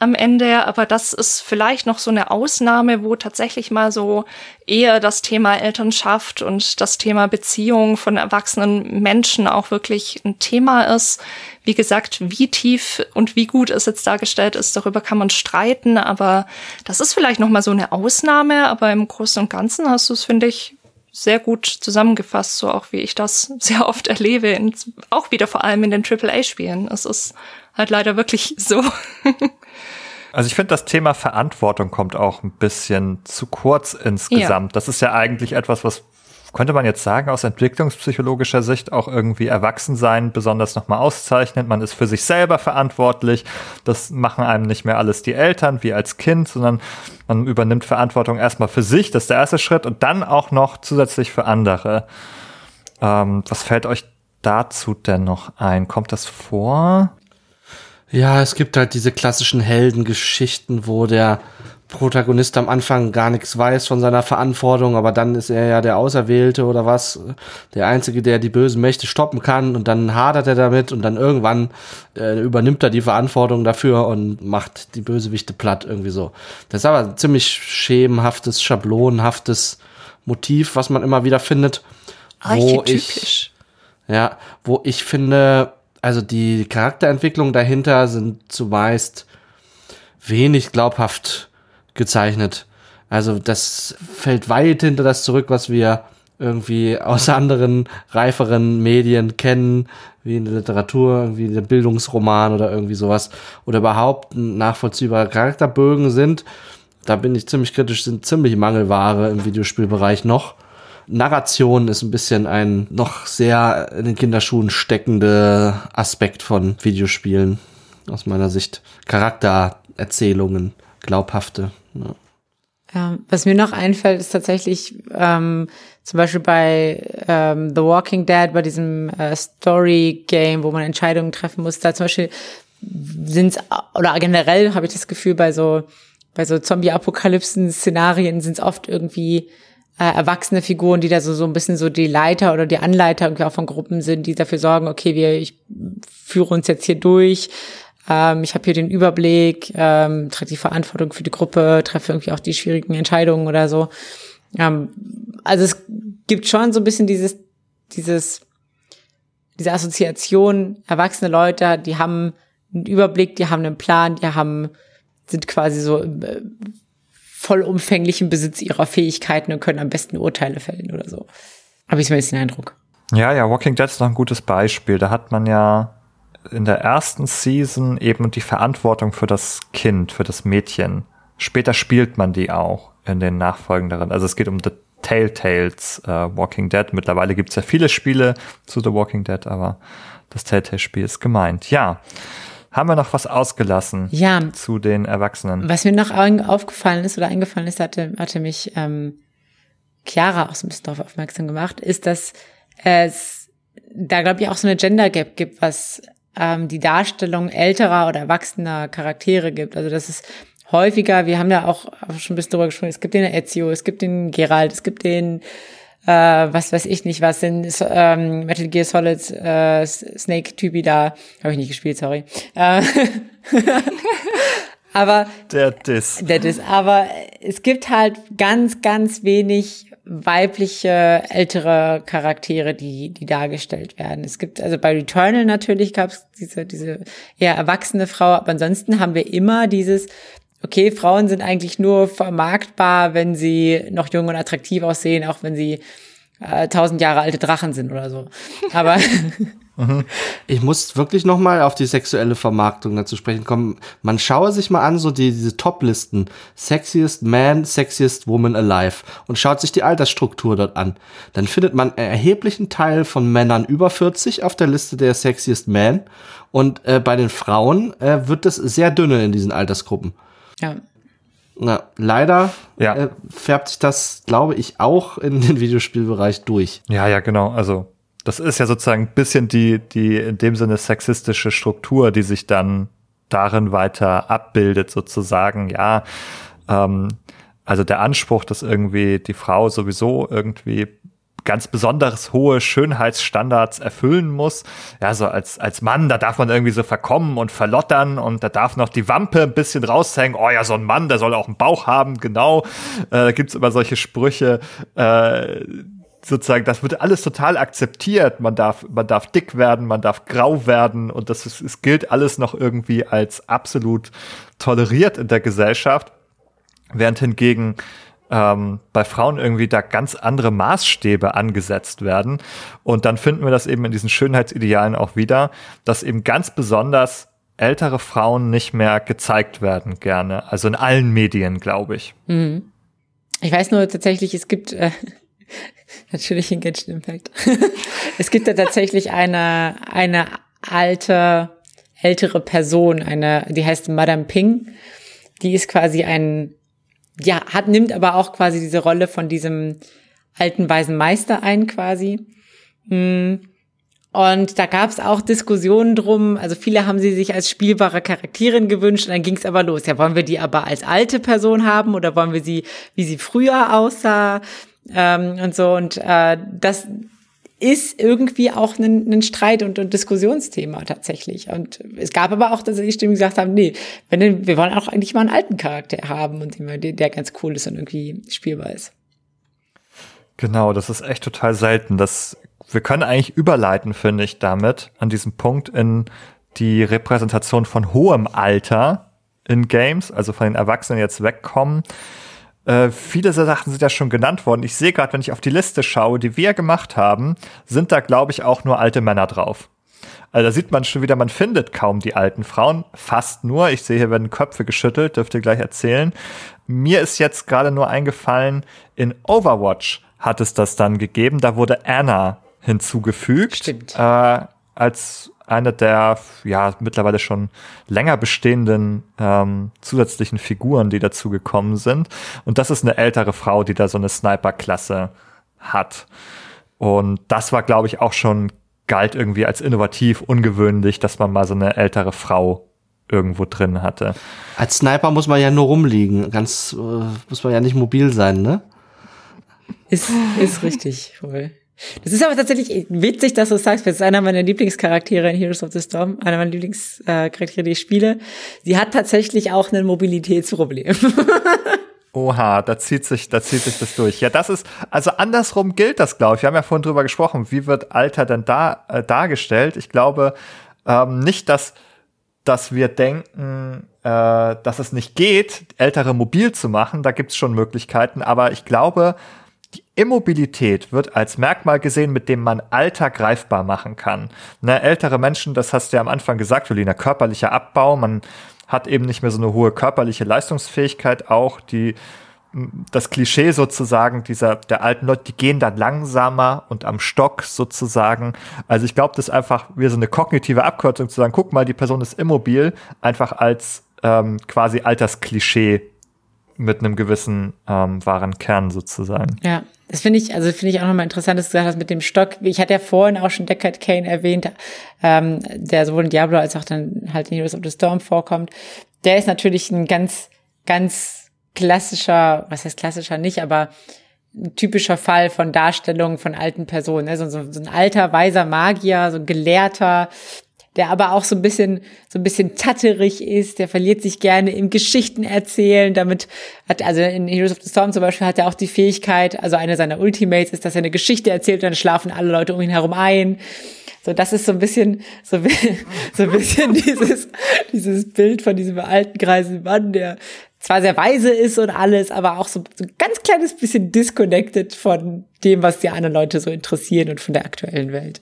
am Ende, aber das ist vielleicht noch so eine Ausnahme, wo tatsächlich mal so eher das Thema Elternschaft und das Thema Beziehung von erwachsenen Menschen auch wirklich ein Thema ist. Wie gesagt, wie tief und wie gut es jetzt dargestellt ist, darüber kann man streiten, aber das ist vielleicht noch mal so eine Ausnahme, aber im Großen und Ganzen hast du es, finde ich, sehr gut zusammengefasst, so auch wie ich das [LAUGHS] sehr oft erlebe, in, auch wieder vor allem in den AAA-Spielen. Es ist halt leider wirklich [LAUGHS] so. Also ich finde, das Thema Verantwortung kommt auch ein bisschen zu kurz insgesamt. Ja. Das ist ja eigentlich etwas, was könnte man jetzt sagen, aus entwicklungspsychologischer Sicht auch irgendwie Erwachsensein besonders nochmal auszeichnet. Man ist für sich selber verantwortlich. Das machen einem nicht mehr alles die Eltern wie als Kind, sondern man übernimmt Verantwortung erstmal für sich. Das ist der erste Schritt und dann auch noch zusätzlich für andere. Ähm, was fällt euch dazu denn noch ein? Kommt das vor? Ja, es gibt halt diese klassischen Heldengeschichten, wo der Protagonist am Anfang gar nichts weiß von seiner Verantwortung, aber dann ist er ja der Auserwählte oder was, der Einzige, der die bösen Mächte stoppen kann und dann hadert er damit und dann irgendwann äh, übernimmt er die Verantwortung dafür und macht die Bösewichte platt irgendwie so. Das ist aber ein ziemlich schemenhaftes, schablonenhaftes Motiv, was man immer wieder findet. Wo ich, ja, wo ich finde, also die Charakterentwicklung dahinter sind zumeist wenig glaubhaft gezeichnet. Also das fällt weit hinter das zurück, was wir irgendwie aus [LAUGHS] anderen reiferen Medien kennen, wie in der Literatur, irgendwie in der Bildungsroman oder irgendwie sowas, oder überhaupt nachvollziehbare Charakterbögen sind. Da bin ich ziemlich kritisch, sind ziemlich Mangelware im Videospielbereich noch. Narration ist ein bisschen ein noch sehr in den Kinderschuhen steckende Aspekt von Videospielen aus meiner Sicht. Charaktererzählungen, glaubhafte. Ja. Ja, was mir noch einfällt, ist tatsächlich ähm, zum Beispiel bei ähm, The Walking Dead, bei diesem äh, Story-Game, wo man Entscheidungen treffen muss, da zum Beispiel sind's oder generell habe ich das Gefühl, bei so, bei so Zombie-Apokalypsen-Szenarien sind es oft irgendwie äh, erwachsene Figuren, die da so, so ein bisschen so die Leiter oder die Anleiter irgendwie auch von Gruppen sind, die dafür sorgen, okay, wir, ich führe uns jetzt hier durch, ähm, ich habe hier den Überblick, ähm, trage die Verantwortung für die Gruppe, treffe irgendwie auch die schwierigen Entscheidungen oder so. Ähm, also es gibt schon so ein bisschen dieses, dieses, diese Assoziation, erwachsene Leute, die haben einen Überblick, die haben einen Plan, die haben, sind quasi so äh, vollumfänglichen Besitz ihrer Fähigkeiten und können am besten Urteile fällen oder so. Habe ich zumindest den Eindruck. Ja, ja, Walking Dead ist noch ein gutes Beispiel. Da hat man ja in der ersten Season eben die Verantwortung für das Kind, für das Mädchen. Später spielt man die auch in den nachfolgenderen. Also es geht um The Telltales uh, Walking Dead. Mittlerweile gibt es ja viele Spiele zu The Walking Dead, aber das Telltale-Spiel ist gemeint. Ja. Haben wir noch was ausgelassen ja. zu den Erwachsenen? Was mir noch aufgefallen ist oder eingefallen ist, hatte, hatte mich ähm, Chiara auch so ein bisschen darauf aufmerksam gemacht, ist, dass es da, glaube ich, auch so eine Gender Gap gibt, was ähm, die Darstellung älterer oder erwachsener Charaktere gibt. Also das ist häufiger, wir haben ja auch schon ein bisschen darüber gesprochen, es gibt den Ezio, es gibt den Geralt, es gibt den äh, was weiß ich nicht, was sind ähm, Metal Gear Solid äh, Snake-Typi da. Habe ich nicht gespielt, sorry. Äh, [LAUGHS] aber der Diss. Der Diss. Aber es gibt halt ganz, ganz wenig weibliche ältere Charaktere, die die dargestellt werden. Es gibt also bei Returnal natürlich gab es diese diese eher erwachsene Frau, aber ansonsten haben wir immer dieses okay, Frauen sind eigentlich nur vermarktbar, wenn sie noch jung und attraktiv aussehen, auch wenn sie äh, tausend Jahre alte Drachen sind oder so. Aber [LAUGHS] [LAUGHS] ich muss wirklich noch mal auf die sexuelle Vermarktung dazu sprechen kommen. Man schaue sich mal an so die, diese Top-Listen. Sexiest Man, Sexiest Woman Alive und schaut sich die Altersstruktur dort an. Dann findet man einen erheblichen Teil von Männern über 40 auf der Liste der Sexiest Man und äh, bei den Frauen äh, wird es sehr dünne in diesen Altersgruppen. Ja. Na, leider ja. Äh, färbt sich das, glaube ich, auch in den Videospielbereich durch. Ja, ja, genau. Also das ist ja sozusagen ein bisschen die, die in dem Sinne sexistische Struktur, die sich dann darin weiter abbildet, sozusagen. Ja, ähm, also der Anspruch, dass irgendwie die Frau sowieso irgendwie ganz besonders hohe Schönheitsstandards erfüllen muss. Ja, so als, als Mann, da darf man irgendwie so verkommen und verlottern und da darf noch die Wampe ein bisschen raushängen. Oh ja, so ein Mann, der soll auch einen Bauch haben, genau. Äh, da gibt's immer solche Sprüche, äh, sozusagen, das wird alles total akzeptiert. Man darf, man darf dick werden, man darf grau werden und das ist, es gilt alles noch irgendwie als absolut toleriert in der Gesellschaft. Während hingegen ähm, bei Frauen irgendwie da ganz andere Maßstäbe angesetzt werden. Und dann finden wir das eben in diesen Schönheitsidealen auch wieder, dass eben ganz besonders ältere Frauen nicht mehr gezeigt werden gerne. Also in allen Medien, glaube ich. Mhm. Ich weiß nur tatsächlich, es gibt äh, [LAUGHS] natürlich Genshin Impact. [LAUGHS] es gibt da tatsächlich eine eine alte ältere Person, eine die heißt Madame Ping. Die ist quasi ein ja, hat, nimmt aber auch quasi diese Rolle von diesem alten weisen Meister ein, quasi. Hm. Und da gab es auch Diskussionen drum. Also viele haben sie sich als spielbare Charakterin gewünscht. Und dann ging es aber los. Ja, wollen wir die aber als alte Person haben oder wollen wir sie, wie sie früher aussah? Ähm, und so. Und äh, das ist irgendwie auch ein, ein Streit und ein Diskussionsthema tatsächlich. Und es gab aber auch, dass die Stimmen gesagt haben, nee, wenn wir wollen auch eigentlich mal einen alten Charakter haben und der, der ganz cool ist und irgendwie spielbar ist. Genau, das ist echt total selten. Das, wir können eigentlich überleiten, finde ich, damit an diesem Punkt in die Repräsentation von hohem Alter in Games, also von den Erwachsenen jetzt wegkommen. Äh, viele Sachen sind ja schon genannt worden. Ich sehe gerade, wenn ich auf die Liste schaue, die wir gemacht haben, sind da, glaube ich, auch nur alte Männer drauf. Also da sieht man schon wieder, man findet kaum die alten Frauen, fast nur. Ich sehe hier werden Köpfe geschüttelt, dürft ihr gleich erzählen. Mir ist jetzt gerade nur eingefallen, in Overwatch hat es das dann gegeben. Da wurde Anna hinzugefügt. Stimmt. Äh, als eine der ja mittlerweile schon länger bestehenden ähm, zusätzlichen Figuren, die dazu gekommen sind. Und das ist eine ältere Frau, die da so eine Sniper-Klasse hat. Und das war, glaube ich, auch schon galt irgendwie als innovativ, ungewöhnlich, dass man mal so eine ältere Frau irgendwo drin hatte. Als Sniper muss man ja nur rumliegen, ganz äh, muss man ja nicht mobil sein, ne? Ist, ist richtig, voll. Das ist aber tatsächlich witzig, dass du sagst, das ist einer meiner Lieblingscharaktere in Heroes of the Storm, einer meiner Lieblingscharaktere, die ich spiele. Sie hat tatsächlich auch ein Mobilitätsproblem. [LAUGHS] Oha, da zieht sich, da zieht sich das durch. Ja, das ist, also andersrum gilt das, glaube ich. Wir haben ja vorhin drüber gesprochen, wie wird Alter denn da äh, dargestellt? Ich glaube ähm, nicht, dass, dass wir denken, äh, dass es nicht geht, Ältere mobil zu machen. Da gibt's schon Möglichkeiten, aber ich glaube, Immobilität wird als Merkmal gesehen, mit dem man Alter greifbar machen kann. Ne, ältere Menschen, das hast du ja am Anfang gesagt, Julina, körperlicher Abbau, man hat eben nicht mehr so eine hohe körperliche Leistungsfähigkeit auch, die das Klischee sozusagen dieser der alten Leute, die gehen dann langsamer und am Stock sozusagen. Also ich glaube, das ist einfach wie so eine kognitive Abkürzung zu sagen, guck mal, die Person ist immobil, einfach als ähm, quasi Altersklischee mit einem gewissen ähm, wahren Kern sozusagen. Ja, das finde ich, also finde ich auch nochmal interessant, dass du gesagt hast mit dem Stock. Ich hatte ja vorhin auch schon Deckard Kane erwähnt, ähm, der sowohl in Diablo als auch dann halt in Heroes of the Storm vorkommt. Der ist natürlich ein ganz, ganz klassischer, was heißt klassischer nicht, aber ein typischer Fall von Darstellung von alten Personen. Ne? So, so, so ein alter, weiser Magier, so ein Gelehrter, der aber auch so ein bisschen, so ein bisschen tatterig ist, der verliert sich gerne im Geschichten erzählen, damit hat, also in Heroes of the Storm zum Beispiel hat er auch die Fähigkeit, also eine seiner Ultimates ist, dass er eine Geschichte erzählt und dann schlafen alle Leute um ihn herum ein. So, das ist so ein bisschen, so, [LAUGHS] so ein bisschen dieses, dieses Bild von diesem alten greisen Mann, der zwar sehr weise ist und alles, aber auch so, so ein ganz kleines bisschen disconnected von dem, was die anderen Leute so interessieren und von der aktuellen Welt.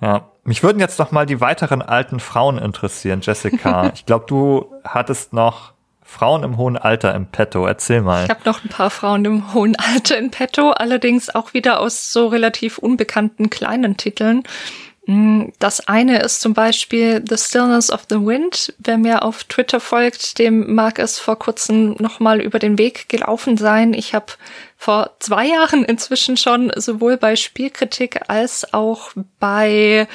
Ja, mich würden jetzt noch mal die weiteren alten Frauen interessieren, Jessica. [LAUGHS] ich glaube, du hattest noch Frauen im hohen Alter im Petto. Erzähl mal. Ich habe noch ein paar Frauen im hohen Alter in Petto, allerdings auch wieder aus so relativ unbekannten kleinen Titeln. Mm, das eine ist zum Beispiel The Stillness of the Wind. Wer mir auf Twitter folgt, dem mag es vor kurzem nochmal über den Weg gelaufen sein. Ich habe vor zwei Jahren inzwischen schon sowohl bei Spielkritik als auch bei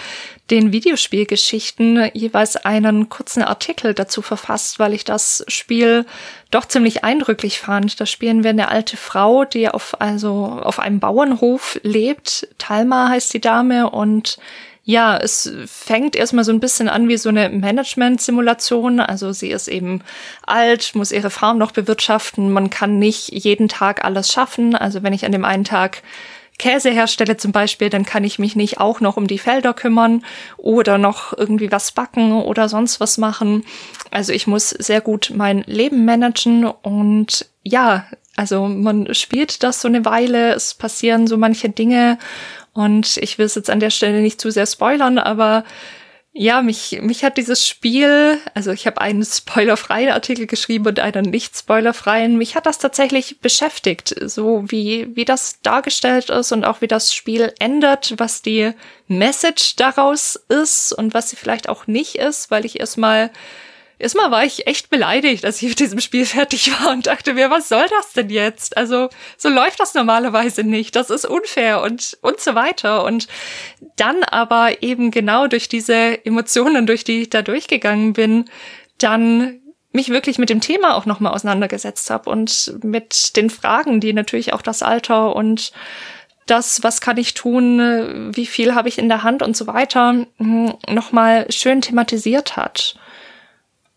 den Videospielgeschichten jeweils einen kurzen Artikel dazu verfasst, weil ich das Spiel doch ziemlich eindrücklich fand. Da spielen wir eine alte Frau, die auf, also auf einem Bauernhof lebt. Talma heißt die Dame und ja, es fängt erstmal so ein bisschen an wie so eine Management-Simulation. Also sie ist eben alt, muss ihre Farm noch bewirtschaften. Man kann nicht jeden Tag alles schaffen. Also wenn ich an dem einen Tag Käse herstelle zum Beispiel, dann kann ich mich nicht auch noch um die Felder kümmern oder noch irgendwie was backen oder sonst was machen. Also ich muss sehr gut mein Leben managen und ja, also man spielt das so eine Weile, es passieren so manche Dinge und ich will es jetzt an der Stelle nicht zu sehr spoilern, aber ja, mich, mich hat dieses Spiel, also ich habe einen [LAUGHS] spoilerfreien Artikel geschrieben und einen nicht spoilerfreien, mich hat das tatsächlich beschäftigt, so wie, wie das dargestellt ist und auch wie das Spiel ändert, was die Message daraus ist und was sie vielleicht auch nicht ist, weil ich erstmal Erstmal war ich echt beleidigt, als ich mit diesem Spiel fertig war und dachte mir, was soll das denn jetzt? Also, so läuft das normalerweise nicht. Das ist unfair und, und so weiter. Und dann aber eben genau durch diese Emotionen, durch die ich da durchgegangen bin, dann mich wirklich mit dem Thema auch nochmal auseinandergesetzt habe und mit den Fragen, die natürlich auch das Alter und das, was kann ich tun, wie viel habe ich in der Hand und so weiter, hm, nochmal schön thematisiert hat.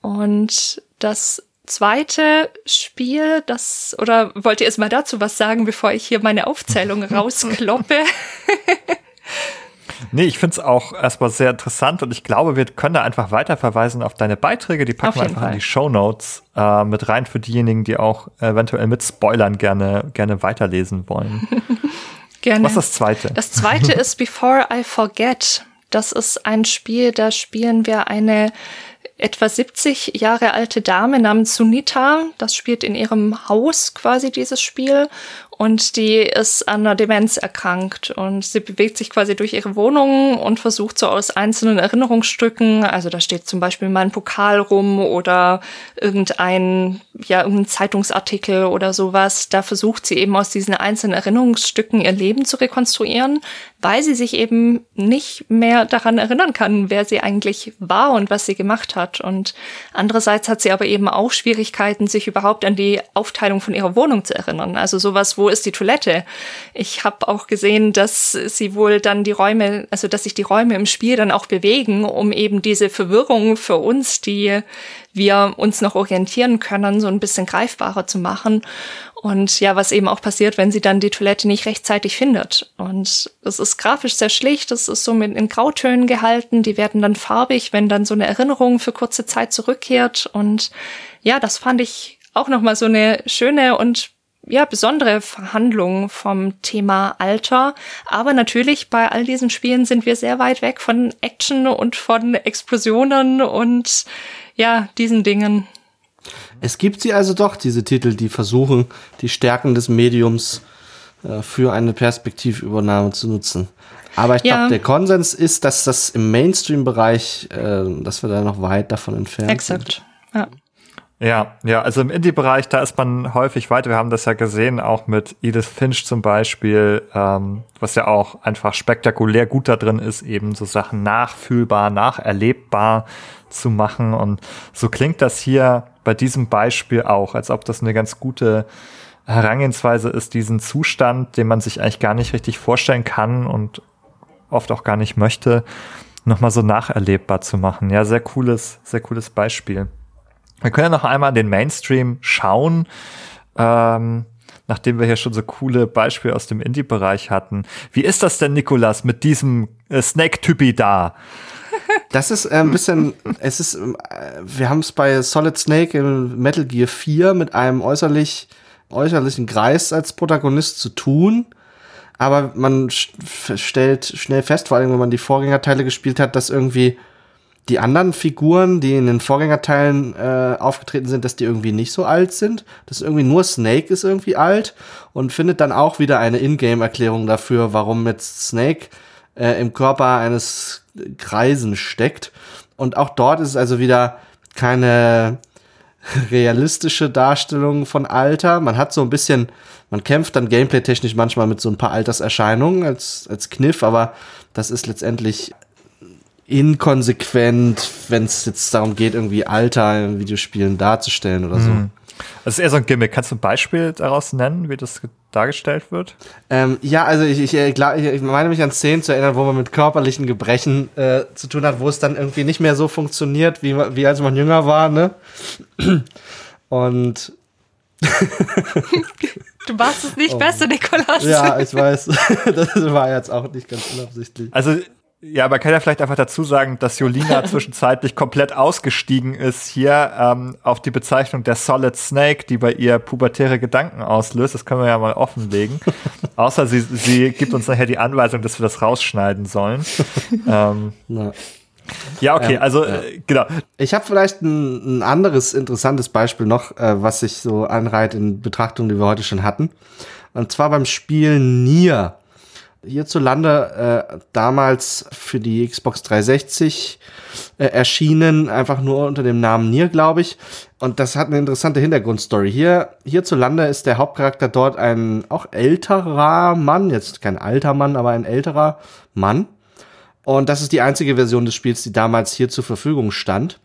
Und das zweite Spiel, das, oder wollt ihr erst mal dazu was sagen, bevor ich hier meine Aufzählung [LAUGHS] rauskloppe? [LAUGHS] Nee, ich finde es auch erstmal sehr interessant und ich glaube, wir können da einfach weiter verweisen auf deine Beiträge. Die packen wir einfach Fall. in die Show Notes äh, mit rein für diejenigen, die auch eventuell mit Spoilern gerne, gerne weiterlesen wollen. [LAUGHS] gerne. Was ist das zweite? Das zweite ist Before I Forget. Das ist ein Spiel, da spielen wir eine etwa 70 Jahre alte Dame namens Sunita. Das spielt in ihrem Haus quasi dieses Spiel. Und die ist an einer Demenz erkrankt. Und sie bewegt sich quasi durch ihre Wohnung und versucht so aus einzelnen Erinnerungsstücken, also da steht zum Beispiel mal ein Pokal rum oder irgendein, ja, irgendein Zeitungsartikel oder sowas, da versucht sie eben aus diesen einzelnen Erinnerungsstücken ihr Leben zu rekonstruieren, weil sie sich eben nicht mehr daran erinnern kann, wer sie eigentlich war und was sie gemacht hat. Und andererseits hat sie aber eben auch Schwierigkeiten, sich überhaupt an die Aufteilung von ihrer Wohnung zu erinnern. Also sowas, wo ist die Toilette? Ich habe auch gesehen, dass sie wohl dann die Räume, also dass sich die Räume im Spiel dann auch bewegen, um eben diese Verwirrung für uns, die wir uns noch orientieren können, so ein bisschen greifbarer zu machen. Und ja, was eben auch passiert, wenn sie dann die Toilette nicht rechtzeitig findet. Und es ist grafisch sehr schlicht, es ist so mit in Grautönen gehalten, die werden dann farbig, wenn dann so eine Erinnerung für kurze Zeit zurückkehrt. Und ja, das fand ich auch nochmal so eine schöne und ja, besondere Verhandlungen vom Thema Alter. Aber natürlich bei all diesen Spielen sind wir sehr weit weg von Action und von Explosionen und ja, diesen Dingen. Es gibt sie also doch, diese Titel, die versuchen, die Stärken des Mediums äh, für eine Perspektivübernahme zu nutzen. Aber ich glaube, ja. der Konsens ist, dass das im Mainstream-Bereich, äh, dass wir da noch weit davon entfernt Exakt. sind. Ja. Ja, ja, also im Indie-Bereich, da ist man häufig weiter. Wir haben das ja gesehen, auch mit Edith Finch zum Beispiel, ähm, was ja auch einfach spektakulär gut da drin ist, eben so Sachen nachfühlbar, nacherlebbar zu machen. Und so klingt das hier bei diesem Beispiel auch, als ob das eine ganz gute Herangehensweise ist, diesen Zustand, den man sich eigentlich gar nicht richtig vorstellen kann und oft auch gar nicht möchte, nochmal so nacherlebbar zu machen. Ja, sehr cooles, sehr cooles Beispiel. Wir können ja noch einmal den Mainstream schauen, ähm, nachdem wir hier schon so coole Beispiele aus dem Indie-Bereich hatten. Wie ist das denn, Nikolas, mit diesem äh, Snake-Typi da? Das ist äh, ein bisschen, es ist, äh, wir haben es bei Solid Snake in Metal Gear 4 mit einem äußerlich, äußerlichen Greis als Protagonist zu tun. Aber man stellt schnell fest, vor allem wenn man die Vorgängerteile gespielt hat, dass irgendwie die anderen Figuren, die in den Vorgängerteilen äh, aufgetreten sind, dass die irgendwie nicht so alt sind. Das ist irgendwie nur Snake ist irgendwie alt und findet dann auch wieder eine Ingame-Erklärung dafür, warum jetzt Snake äh, im Körper eines Kreisen steckt. Und auch dort ist es also wieder keine [LAUGHS] realistische Darstellung von Alter. Man hat so ein bisschen, man kämpft dann gameplay-technisch manchmal mit so ein paar Alterserscheinungen als, als Kniff, aber das ist letztendlich inkonsequent, wenn es jetzt darum geht, irgendwie Alter in Videospielen darzustellen oder so. Mhm. Das ist eher so ein Gimmick. Kannst du ein Beispiel daraus nennen, wie das dargestellt wird? Ähm, ja, also ich, ich, ich, ich meine mich an Szenen zu erinnern, wo man mit körperlichen Gebrechen äh, zu tun hat, wo es dann irgendwie nicht mehr so funktioniert, wie, wie als man jünger war, ne? Und Du machst es nicht oh. besser, Nikolas. Ja, ich weiß. [LAUGHS] Das war jetzt auch nicht ganz unabsichtlich. Also ja, man kann ja vielleicht einfach dazu sagen, dass Jolina [LAUGHS] zwischenzeitlich komplett ausgestiegen ist hier ähm, auf die Bezeichnung der Solid Snake, die bei ihr pubertäre Gedanken auslöst. Das können wir ja mal offenlegen. [LAUGHS] Außer sie, sie gibt uns nachher die Anweisung, dass wir das rausschneiden sollen. [LAUGHS] ähm, ja, okay, ähm, also. Äh, genau. Ich habe vielleicht ein, ein, anderes interessantes Beispiel noch, äh, was sich so anreiht in Betrachtung, die wir heute schon hatten. Und zwar beim Spiel Nier hierzulande äh, damals für die Xbox 360 äh, erschienen, einfach nur unter dem Namen Nier, glaube ich. Und das hat eine interessante Hintergrundstory. Hier, hierzulande ist der Hauptcharakter dort ein auch älterer Mann, jetzt kein alter Mann, aber ein älterer Mann. Und das ist die einzige Version des Spiels, die damals hier zur Verfügung stand.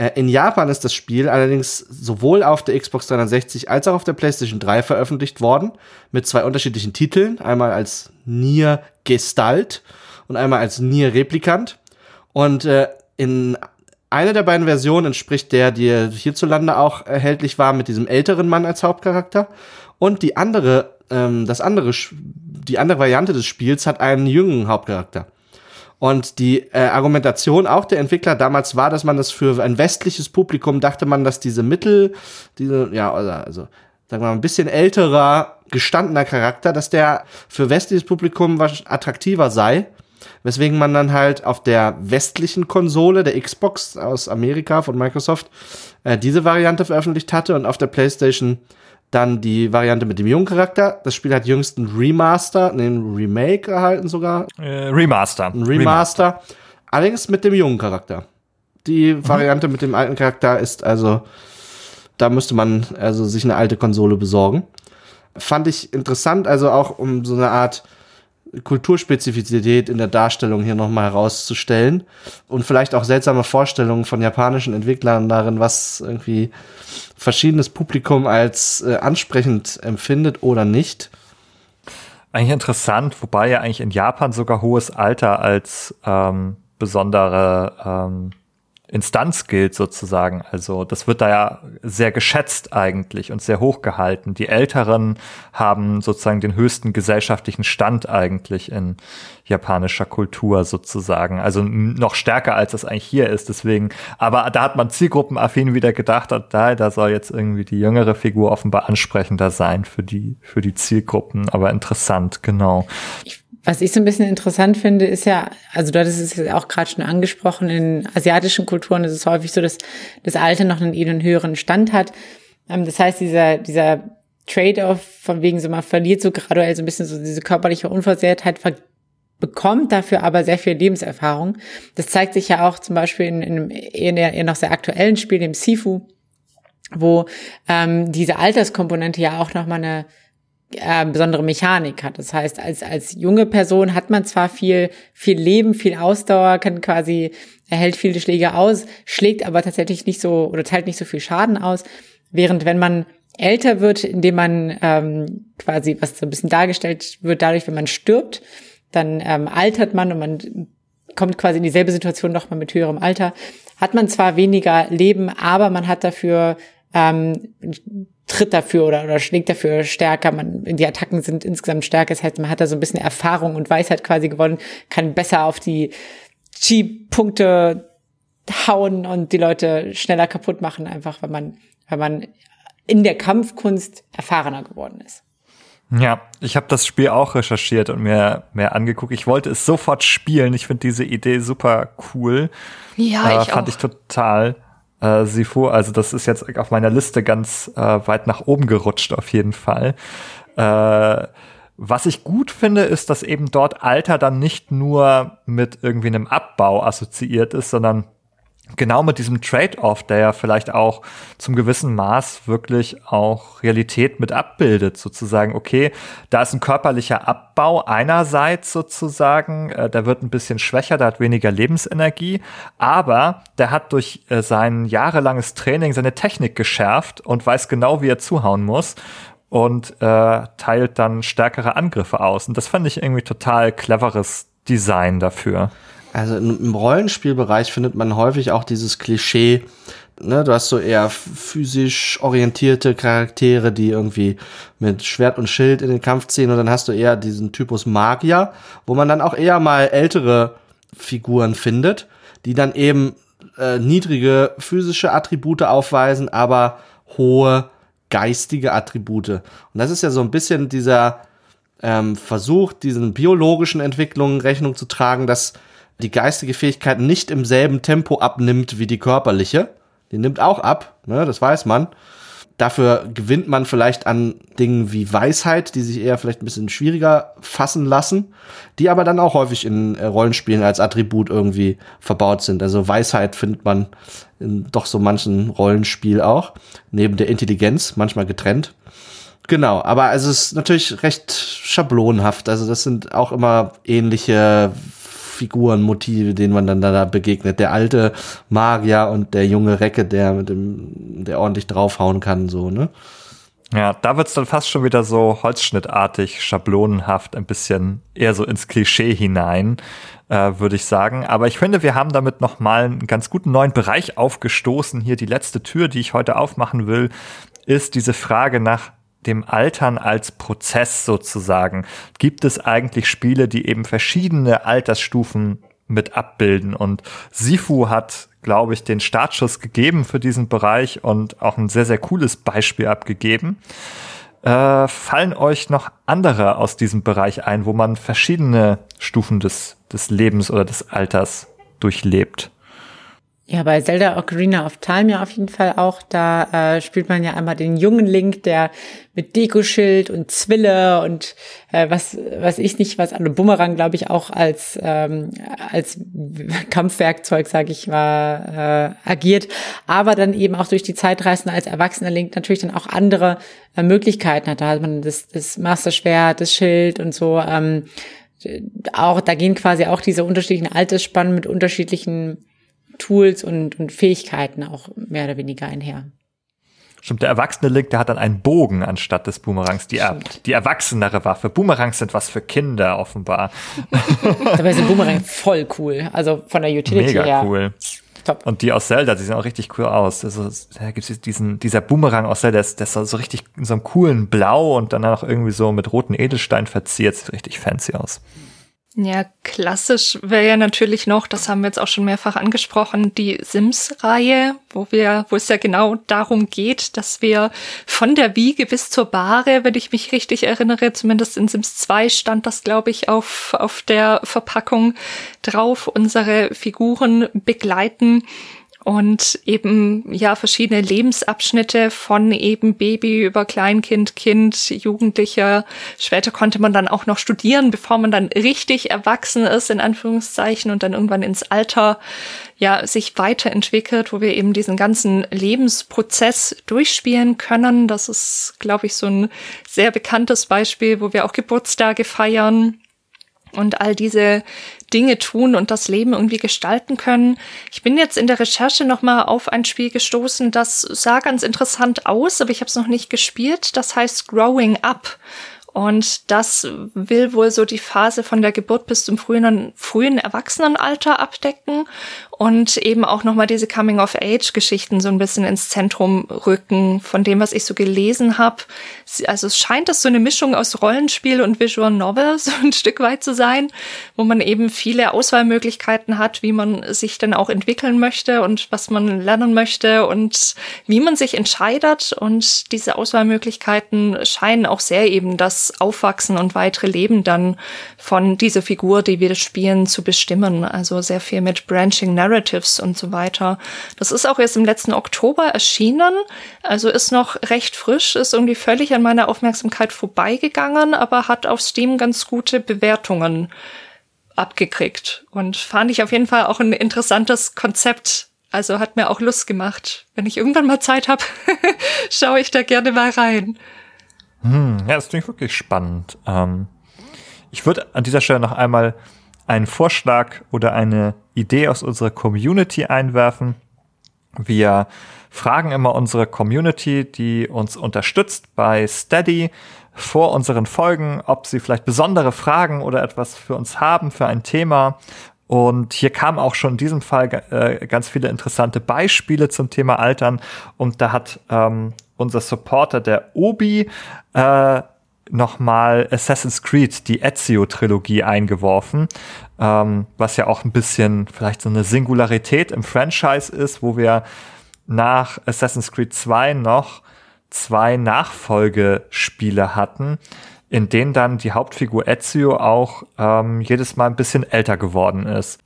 Äh, in Japan ist das Spiel allerdings sowohl auf der Xbox 360 als auch auf der PlayStation 3 veröffentlicht worden, mit zwei unterschiedlichen Titeln, einmal als Nier Gestalt und einmal als Nier Replikant. Und äh, in einer der beiden Versionen entspricht der, die hierzulande auch erhältlich war, mit diesem älteren Mann als Hauptcharakter. Und die andere, ähm, das andere, die andere Variante des Spiels hat einen jüngeren Hauptcharakter. Und die äh, Argumentation auch der Entwickler damals war, dass man das für ein westliches Publikum dachte man, dass diese Mittel, diese, ja, also, also sagen wir mal, ein bisschen älterer, gestandener Charakter, dass der für westliches Publikum attraktiver sei. Weswegen man dann halt auf der westlichen Konsole, der Xbox aus Amerika von Microsoft, äh, diese Variante veröffentlicht hatte und auf der PlayStation dann die Variante mit dem jungen Charakter. Das Spiel hat jüngst ein Remaster, einen Remake erhalten sogar. Äh, Remaster. Ein Remaster. Remaster. Allerdings mit dem jungen Charakter. Die mhm. Variante mit dem alten Charakter ist also, da müsste man also sich eine alte Konsole besorgen. Fand ich interessant, also auch um so eine Art Kulturspezifizität in der Darstellung hier nochmal herauszustellen und vielleicht auch seltsame Vorstellungen von japanischen Entwicklern darin, was irgendwie verschiedenes Publikum als äh, ansprechend empfindet oder nicht. Eigentlich interessant, wobei ja eigentlich in Japan sogar hohes Alter als ähm, besondere ähm, Instanz gilt sozusagen. Also das wird da ja sehr geschätzt eigentlich und sehr hoch gehalten. Die Älteren haben sozusagen den höchsten gesellschaftlichen Stand eigentlich in japanischer Kultur sozusagen. Also noch stärker als das eigentlich hier ist. Deswegen, aber da hat man zielgruppenaffin wieder gedacht, da, da soll jetzt irgendwie die jüngere Figur offenbar ansprechender sein für die, für die Zielgruppen. Aber interessant, genau. Ich was ich so ein bisschen interessant finde, ist ja, also du hattest es ja auch gerade schon angesprochen, in asiatischen Kulturen ist es häufig so, dass das Alter noch einen, einen höheren Stand hat. Ähm, das heißt, dieser, dieser Trade-off von wegen so, man verliert so graduell so ein bisschen so diese körperliche Unversehrtheit, bekommt dafür aber sehr viel Lebenserfahrung. Das zeigt sich ja auch zum Beispiel in, in einem eher, eher noch sehr aktuellen Spiel, dem Sifu, wo ähm, diese Alterskomponente ja auch nochmal eine äh, besondere Mechanik hat. Das heißt, als, als junge Person hat man zwar viel, viel Leben, viel Ausdauer, kann quasi, er hält viele Schläge aus, schlägt aber tatsächlich nicht so oder teilt nicht so viel Schaden aus. Während wenn man älter wird, indem man ähm, quasi, was so ein bisschen dargestellt wird, dadurch, wenn man stirbt, dann ähm, altert man und man kommt quasi in dieselbe Situation nochmal mit höherem Alter, hat man zwar weniger Leben, aber man hat dafür ähm, tritt dafür oder, oder schlägt dafür stärker. Man, die Attacken sind insgesamt stärker. Das heißt, man hat da so ein bisschen Erfahrung und Weisheit quasi gewonnen, kann besser auf die Chi-Punkte hauen und die Leute schneller kaputt machen, einfach weil man, weil man in der Kampfkunst erfahrener geworden ist. Ja, ich habe das Spiel auch recherchiert und mir mehr angeguckt. Ich wollte es sofort spielen. Ich finde diese Idee super cool. Ja, äh, ich fand auch. ich total äh, Sifu. Also das ist jetzt auf meiner Liste ganz äh, weit nach oben gerutscht auf jeden Fall. Äh, was ich gut finde, ist, dass eben dort Alter dann nicht nur mit irgendwie einem Abbau assoziiert ist, sondern genau mit diesem Trade-off, der ja vielleicht auch zum gewissen Maß wirklich auch Realität mit abbildet, sozusagen, okay, da ist ein körperlicher Abbau einerseits sozusagen, äh, der wird ein bisschen schwächer, der hat weniger Lebensenergie, aber der hat durch äh, sein jahrelanges Training seine Technik geschärft und weiß genau, wie er zuhauen muss und äh, teilt dann stärkere Angriffe aus. Und das fand ich irgendwie total cleveres Design dafür. Also im Rollenspielbereich findet man häufig auch dieses Klischee, ne, du hast so eher physisch orientierte Charaktere, die irgendwie mit Schwert und Schild in den Kampf ziehen und dann hast du eher diesen Typus Magier, wo man dann auch eher mal ältere Figuren findet, die dann eben äh, niedrige physische Attribute aufweisen, aber hohe geistige Attribute. Und das ist ja so ein bisschen dieser ähm, Versuch, diesen biologischen Entwicklungen Rechnung zu tragen, dass die geistige Fähigkeit nicht im selben Tempo abnimmt wie die körperliche. Die nimmt auch ab, ne, das weiß man. Dafür gewinnt man vielleicht an Dingen wie Weisheit, die sich eher vielleicht ein bisschen schwieriger fassen lassen, die aber dann auch häufig in äh, Rollenspielen als Attribut irgendwie verbaut sind. Also Weisheit findet man in doch so manchen Rollenspiel auch, neben der Intelligenz, manchmal getrennt. Genau, aber es ist natürlich recht schablonhaft. Also das sind auch immer ähnliche Figuren, Motive, denen man dann da begegnet. Der alte Magier und der junge Recke, der mit dem, der ordentlich draufhauen kann, so, ne? Ja, da wird's dann fast schon wieder so holzschnittartig, schablonenhaft, ein bisschen eher so ins Klischee hinein, äh, würde ich sagen. Aber ich finde, wir haben damit nochmal einen ganz guten neuen Bereich aufgestoßen. Hier die letzte Tür, die ich heute aufmachen will, ist diese Frage nach dem Altern als Prozess sozusagen. Gibt es eigentlich Spiele, die eben verschiedene Altersstufen mit abbilden? Und Sifu hat, glaube ich, den Startschuss gegeben für diesen Bereich und auch ein sehr, sehr cooles Beispiel abgegeben. Äh, fallen euch noch andere aus diesem Bereich ein, wo man verschiedene Stufen des, des Lebens oder des Alters durchlebt? Ja, bei Zelda Ocarina of Time ja auf jeden Fall auch. Da äh, spielt man ja einmal den jungen Link, der mit Dekoschild und Zwille und äh, was was ich nicht, was an Bumerang glaube ich auch als ähm, als Kampfwerkzeug, sage ich mal, äh, agiert. Aber dann eben auch durch die Zeitreisen als erwachsener Link natürlich dann auch andere äh, Möglichkeiten hat. Da hat man das, das Masterschwert, das Schild und so. Ähm, auch da gehen quasi auch diese unterschiedlichen Altersspannen mit unterschiedlichen Tools und, und Fähigkeiten auch mehr oder weniger einher. Stimmt, der erwachsene Link, der hat dann einen Bogen anstatt des Boomerangs, die, er, die erwachsenere Waffe. Boomerangs sind was für Kinder, offenbar. [LAUGHS] [LAUGHS] Dabei sind Boomerang voll cool. Also von der Utility Mega her. cool. Top. Und die aus Zelda, die sehen auch richtig cool aus. Also, da gibt es diesen, dieser Boomerang aus Zelda, der ist, der ist so richtig in so einem coolen Blau und dann auch irgendwie so mit roten Edelstein verziert. Sieht richtig fancy aus. Ja, klassisch wäre ja natürlich noch, das haben wir jetzt auch schon mehrfach angesprochen, die Sims-Reihe, wo wir, wo es ja genau darum geht, dass wir von der Wiege bis zur Bahre, wenn ich mich richtig erinnere, zumindest in Sims 2 stand das, glaube ich, auf, auf der Verpackung drauf, unsere Figuren begleiten und eben ja verschiedene Lebensabschnitte von eben Baby über Kleinkind, Kind, Jugendlicher. Später konnte man dann auch noch studieren, bevor man dann richtig erwachsen ist, in Anführungszeichen, und dann irgendwann ins Alter ja sich weiterentwickelt, wo wir eben diesen ganzen Lebensprozess durchspielen können. Das ist, glaube ich, so ein sehr bekanntes Beispiel, wo wir auch Geburtstage feiern und all diese Dinge tun und das Leben irgendwie gestalten können. Ich bin jetzt in der Recherche nochmal auf ein Spiel gestoßen, das sah ganz interessant aus, aber ich habe es noch nicht gespielt. Das heißt Growing Up. Und das will wohl so die Phase von der Geburt bis zum frühen, frühen Erwachsenenalter abdecken und eben auch nochmal diese Coming-of-Age-Geschichten so ein bisschen ins Zentrum rücken, von dem, was ich so gelesen habe. Also es scheint das so eine Mischung aus Rollenspiel und Visual Novel [LAUGHS] so ein Stück weit zu sein, wo man eben viele Auswahlmöglichkeiten hat, wie man sich dann auch entwickeln möchte und was man lernen möchte und wie man sich entscheidet. Und diese Auswahlmöglichkeiten scheinen auch sehr eben das Aufwachsen und weitere Leben dann von dieser Figur, die wir spielen, zu bestimmen. Also sehr viel mit Branching Narrative Narratives und so weiter. Das ist auch erst im letzten Oktober erschienen, also ist noch recht frisch, ist irgendwie völlig an meiner Aufmerksamkeit vorbeigegangen, aber hat auf Steam ganz gute Bewertungen abgekriegt und fand ich auf jeden Fall auch ein interessantes Konzept. Also hat mir auch Lust gemacht. Wenn ich irgendwann mal Zeit habe, [LAUGHS] schaue ich da gerne mal rein. Hm, ja, das klingt wirklich spannend. Ähm, ich würde an dieser Stelle noch einmal einen Vorschlag oder eine Idee aus unserer Community einwerfen. Wir fragen immer unsere Community, die uns unterstützt bei Steady vor unseren Folgen, ob sie vielleicht besondere Fragen oder etwas für uns haben, für ein Thema. Und hier kamen auch schon in diesem Fall äh, ganz viele interessante Beispiele zum Thema Altern. Und da hat ähm, unser Supporter, der Obi, äh, nochmal Assassin's Creed, die Ezio-Trilogie eingeworfen, ähm, was ja auch ein bisschen vielleicht so eine Singularität im Franchise ist, wo wir nach Assassin's Creed 2 noch zwei Nachfolgespiele hatten, in denen dann die Hauptfigur Ezio auch ähm, jedes Mal ein bisschen älter geworden ist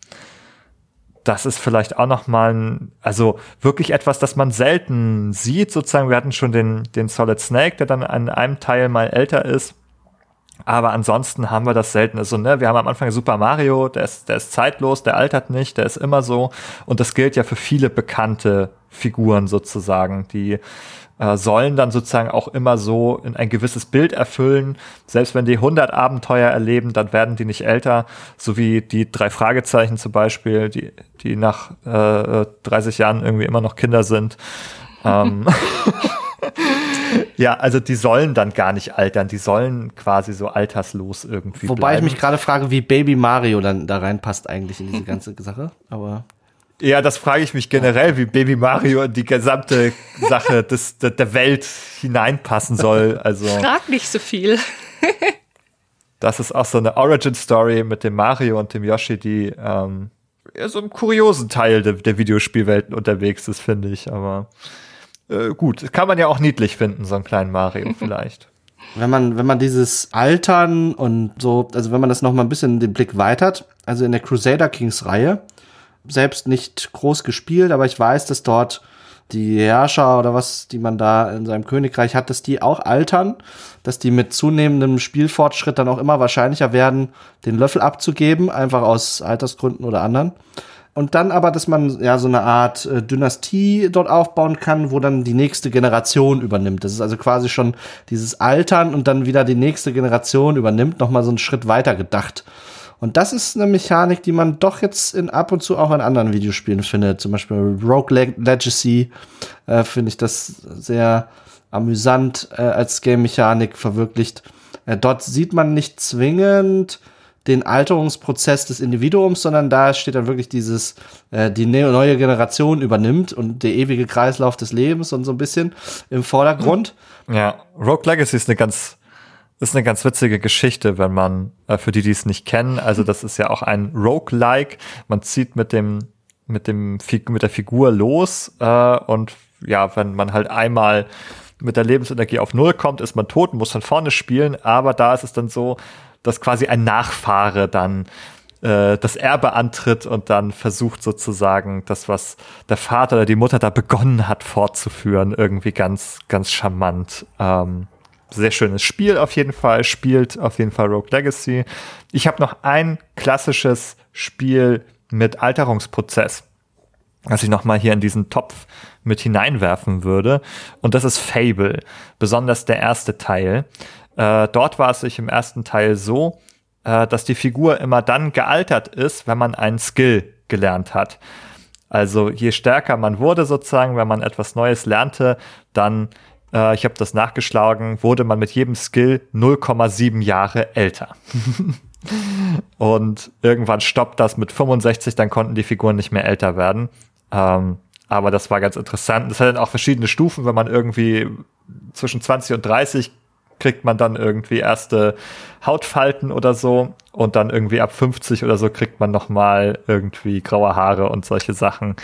das ist vielleicht auch noch mal ein, also wirklich etwas, das man selten sieht. Sozusagen, wir hatten schon den, den Solid Snake, der dann an einem Teil mal älter ist. Aber ansonsten haben wir das selten. Also, ne, wir haben am Anfang Super Mario, der ist, der ist zeitlos, der altert nicht, der ist immer so. Und das gilt ja für viele bekannte Figuren sozusagen, die äh, sollen dann sozusagen auch immer so in ein gewisses Bild erfüllen. Selbst wenn die 100 Abenteuer erleben, dann werden die nicht älter, so wie die drei Fragezeichen zum Beispiel, die, die nach äh, 30 Jahren irgendwie immer noch Kinder sind. ähm, [LAUGHS] ja, also die sollen dann gar nicht altern, die sollen quasi so alterslos irgendwie Wobei bleiben. ich mich gerade frage, wie Baby Mario dann da reinpasst eigentlich in diese ganze Sache, aber ja, das frage ich mich generell, wie Baby Mario in die gesamte Sache des, der, der Welt hineinpassen soll. Also, Frag nicht so viel. das ist auch so eine Origin-Story mit dem Mario und dem Yoshi, die ähm, eher so im kuriosen Teil der, der Videospielwelten unterwegs ist, finde ich. Aber äh, gut, kann man ja auch niedlich finden, so einen kleinen Mario [LAUGHS] vielleicht. Wenn man, wenn man dieses Altern und so, also wenn man das noch mal ein bisschen den Blick weitert, also in der Crusader Kings Reihe, selbst nicht groß gespielt, aber ich weiß, dass dort die Herrscher oder was, die man da in seinem Königreich hat, dass die auch altern, dass die mit zunehmendem Spielfortschritt dann auch immer wahrscheinlicher werden, den Löffel abzugeben, einfach aus Altersgründen oder anderen. Und dann aber, dass man ja so eine Art äh, Dynastie dort aufbauen kann, wo dann die nächste Generation übernimmt. Das ist also quasi schon dieses Altern und dann wieder die nächste Generation übernimmt, nochmal so einen Schritt weiter gedacht. Und das ist eine Mechanik, die man doch jetzt in ab und zu auch in anderen Videospielen findet. Zum Beispiel Rogue Leg Legacy äh, finde ich das sehr amüsant äh, als Game-Mechanik verwirklicht. Äh, dort sieht man nicht zwingend den Alterungsprozess des Individuums, sondern da steht dann wirklich dieses, äh, die ne-, neue Generation übernimmt und der ewige Kreislauf des Lebens und so ein bisschen im Vordergrund. Ja, Rogue Legacy ist eine ganz ist eine ganz witzige Geschichte, wenn man, äh, für die, die es nicht kennen, also das ist ja auch ein Roguelike. Man zieht mit dem, mit dem, mit der Figur los äh, und ja, wenn man halt einmal mit der Lebensenergie auf Null kommt, ist man tot und muss von vorne spielen, aber da ist es dann so, dass quasi ein Nachfahre dann äh, das Erbe antritt und dann versucht sozusagen das, was der Vater oder die Mutter da begonnen hat, fortzuführen. Irgendwie ganz, ganz charmant. Ähm, sehr schönes Spiel auf jeden Fall, spielt auf jeden Fall Rogue Legacy. Ich habe noch ein klassisches Spiel mit Alterungsprozess, was ich noch mal hier in diesen Topf mit hineinwerfen würde. Und das ist Fable, besonders der erste Teil. Äh, dort war es sich im ersten Teil so, äh, dass die Figur immer dann gealtert ist, wenn man einen Skill gelernt hat. Also je stärker man wurde sozusagen, wenn man etwas Neues lernte, dann äh, ich habe das nachgeschlagen, wurde man mit jedem Skill 0,7 Jahre älter. [LAUGHS] und irgendwann stoppt das mit 65, dann konnten die Figuren nicht mehr älter werden. Ähm, aber das war ganz interessant. Das hat dann auch verschiedene Stufen, wenn man irgendwie zwischen 20 und 30 kriegt man dann irgendwie erste Hautfalten oder so und dann irgendwie ab 50 oder so kriegt man noch mal irgendwie graue Haare und solche Sachen.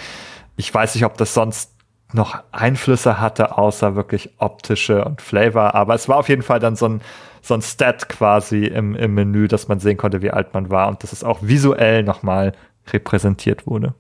Ich weiß nicht, ob das sonst noch Einflüsse hatte, außer wirklich optische und Flavor. Aber es war auf jeden Fall dann so ein, so ein Stat quasi im, im Menü, dass man sehen konnte, wie alt man war und dass es auch visuell nochmal repräsentiert wurde.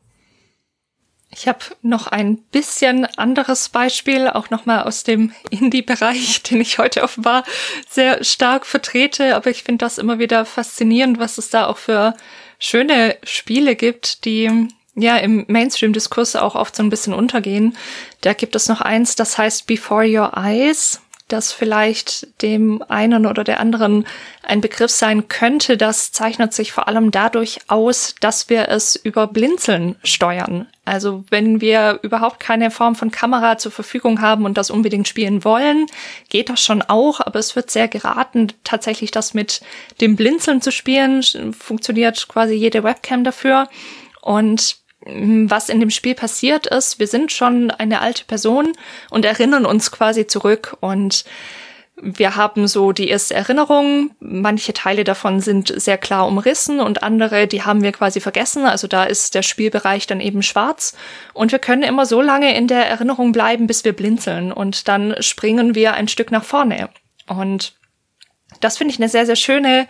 Ich habe noch ein bisschen anderes Beispiel, auch nochmal aus dem [LAUGHS] Indie-Bereich, den ich heute offenbar sehr stark vertrete. Aber ich finde das immer wieder faszinierend, was es da auch für schöne Spiele gibt, die ja im Mainstream-Diskurs auch oft so ein bisschen untergehen. Da gibt es noch eins, das heißt Before Your Eyes, das vielleicht dem einen oder der anderen ein Begriff sein könnte. Das zeichnet sich vor allem dadurch aus, dass wir es über Blinzeln steuern. Also wenn wir überhaupt keine Form von Kamera zur Verfügung haben und das unbedingt spielen wollen, geht das schon auch, aber es wird sehr geraten, tatsächlich das mit dem Blinzeln zu spielen. Funktioniert quasi jede Webcam dafür. Und was in dem Spiel passiert ist. Wir sind schon eine alte Person und erinnern uns quasi zurück und wir haben so die erste Erinnerung. Manche Teile davon sind sehr klar umrissen und andere, die haben wir quasi vergessen. Also da ist der Spielbereich dann eben schwarz. Und wir können immer so lange in der Erinnerung bleiben, bis wir blinzeln. Und dann springen wir ein Stück nach vorne. Und das finde ich eine sehr, sehr schöne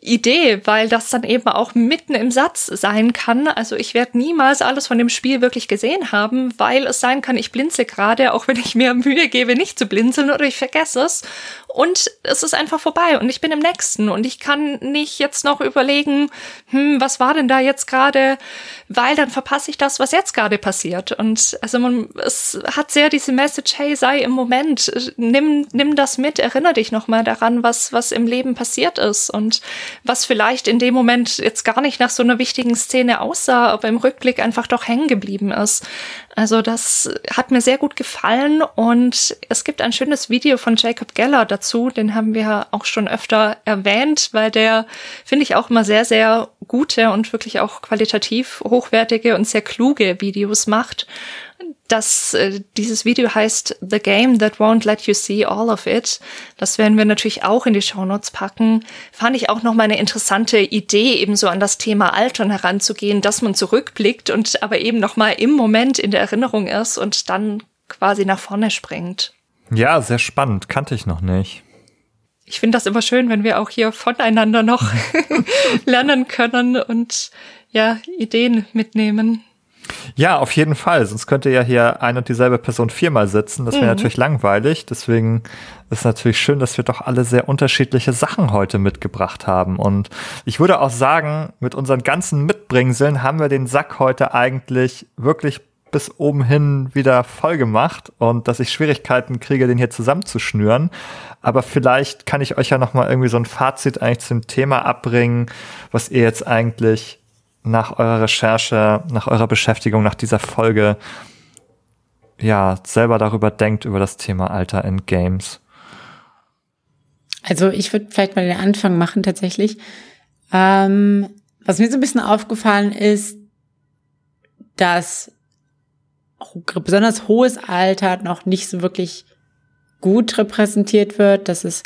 Idee, weil das dann eben auch mitten im Satz sein kann. Also ich werde niemals alles von dem Spiel wirklich gesehen haben, weil es sein kann, ich blinze gerade, auch wenn ich mir Mühe gebe, nicht zu blinzeln oder ich vergesse es. Und es ist einfach vorbei und ich bin im nächsten und ich kann nicht jetzt noch überlegen, hm, was war denn da jetzt gerade, weil dann verpasse ich das, was jetzt gerade passiert. Und also man, es hat sehr diese Message, hey, sei im Moment, nimm, nimm das mit, erinnere dich nochmal daran, was, was im Leben passiert ist und was vielleicht in dem Moment jetzt gar nicht nach so einer wichtigen Szene aussah, aber im Rückblick einfach doch hängen geblieben ist. Also das hat mir sehr gut gefallen und es gibt ein schönes Video von Jacob Geller dazu, den haben wir auch schon öfter erwähnt, weil der finde ich auch immer sehr, sehr gute und wirklich auch qualitativ hochwertige und sehr kluge Videos macht das, äh, dieses Video heißt The Game That Won't Let You See All of It. Das werden wir natürlich auch in die Shownotes packen. Fand ich auch noch mal eine interessante Idee, eben so an das Thema Altern heranzugehen, dass man zurückblickt und aber eben noch mal im Moment in der Erinnerung ist und dann quasi nach vorne springt. Ja, sehr spannend. Kannte ich noch nicht. Ich finde das immer schön, wenn wir auch hier voneinander noch [LAUGHS] lernen können und ja, Ideen mitnehmen. Ja, auf jeden Fall. Sonst könnte ja hier ein und dieselbe Person viermal sitzen. Das wäre mhm. natürlich langweilig. Deswegen ist natürlich schön, dass wir doch alle sehr unterschiedliche Sachen heute mitgebracht haben. Und ich würde auch sagen, mit unseren ganzen Mitbringseln haben wir den Sack heute eigentlich wirklich bis oben hin wieder voll gemacht und dass ich Schwierigkeiten kriege, den hier zusammenzuschnüren. Aber vielleicht kann ich euch ja noch mal irgendwie so ein Fazit eigentlich zum Thema abbringen, was ihr jetzt eigentlich nach eurer Recherche, nach eurer Beschäftigung, nach dieser Folge ja selber darüber denkt, über das Thema Alter in Games? Also ich würde vielleicht mal den Anfang machen tatsächlich. Ähm, was mir so ein bisschen aufgefallen ist, dass besonders hohes Alter noch nicht so wirklich gut repräsentiert wird, dass es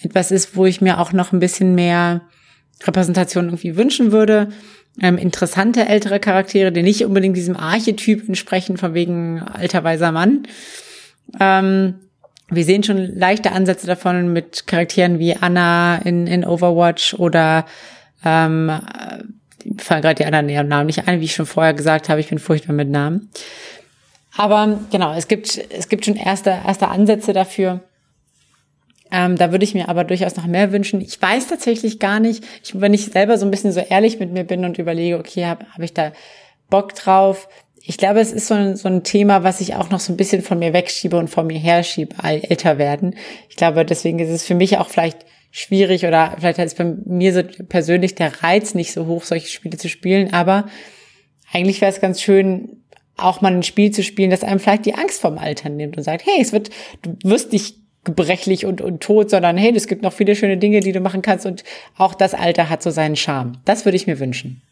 etwas ist, wo ich mir auch noch ein bisschen mehr Repräsentation irgendwie wünschen würde ähm, interessante ältere Charaktere, die nicht unbedingt diesem Archetyp entsprechen, von wegen alter weiser Mann. Ähm, wir sehen schon leichte Ansätze davon mit Charakteren wie Anna in, in Overwatch oder ähm, fallen gerade die anderen Namen nicht ein, wie ich schon vorher gesagt habe, ich bin furchtbar mit Namen. Aber genau, es gibt, es gibt schon erste, erste Ansätze dafür. Ähm, da würde ich mir aber durchaus noch mehr wünschen. Ich weiß tatsächlich gar nicht, ich, wenn ich selber so ein bisschen so ehrlich mit mir bin und überlege, okay, habe hab ich da Bock drauf? Ich glaube, es ist so ein, so ein Thema, was ich auch noch so ein bisschen von mir wegschiebe und von mir herschiebe, älter werden. Ich glaube, deswegen ist es für mich auch vielleicht schwierig oder vielleicht ist bei mir so persönlich der Reiz nicht so hoch, solche Spiele zu spielen. Aber eigentlich wäre es ganz schön, auch mal ein Spiel zu spielen, das einem vielleicht die Angst vom Altern nimmt und sagt, hey, es wird, du wirst nicht gebrechlich und, und tot, sondern hey, es gibt noch viele schöne Dinge, die du machen kannst und auch das Alter hat so seinen Charme. Das würde ich mir wünschen.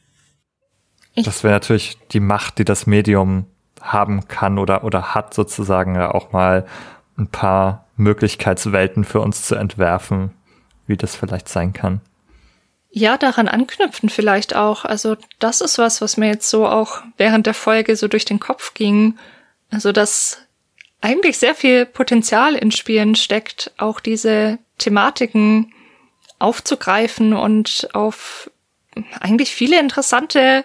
Das wäre natürlich die Macht, die das Medium haben kann oder, oder hat sozusagen ja auch mal ein paar Möglichkeitswelten für uns zu entwerfen, wie das vielleicht sein kann. Ja, daran anknüpfen vielleicht auch. Also das ist was, was mir jetzt so auch während der Folge so durch den Kopf ging. Also dass eigentlich sehr viel Potenzial in Spielen steckt, auch diese Thematiken aufzugreifen und auf eigentlich viele interessante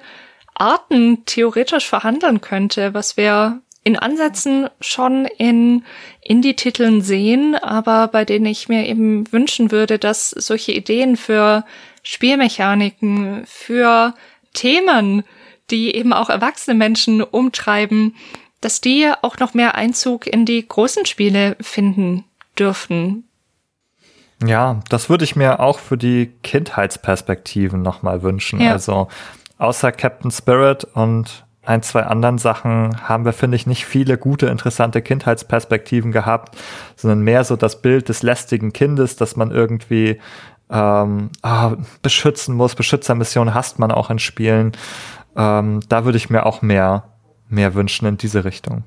Arten theoretisch verhandeln könnte, was wir in Ansätzen schon in Indie-Titeln sehen, aber bei denen ich mir eben wünschen würde, dass solche Ideen für Spielmechaniken, für Themen, die eben auch erwachsene Menschen umtreiben, dass die auch noch mehr Einzug in die großen Spiele finden dürften. Ja, das würde ich mir auch für die Kindheitsperspektiven nochmal wünschen. Ja. Also außer Captain Spirit und ein, zwei anderen Sachen haben wir, finde ich, nicht viele gute, interessante Kindheitsperspektiven gehabt, sondern mehr so das Bild des lästigen Kindes, dass man irgendwie ähm, ah, beschützen muss. Beschützermission hasst man auch in Spielen. Ähm, da würde ich mir auch mehr, mehr wünschen in diese Richtung.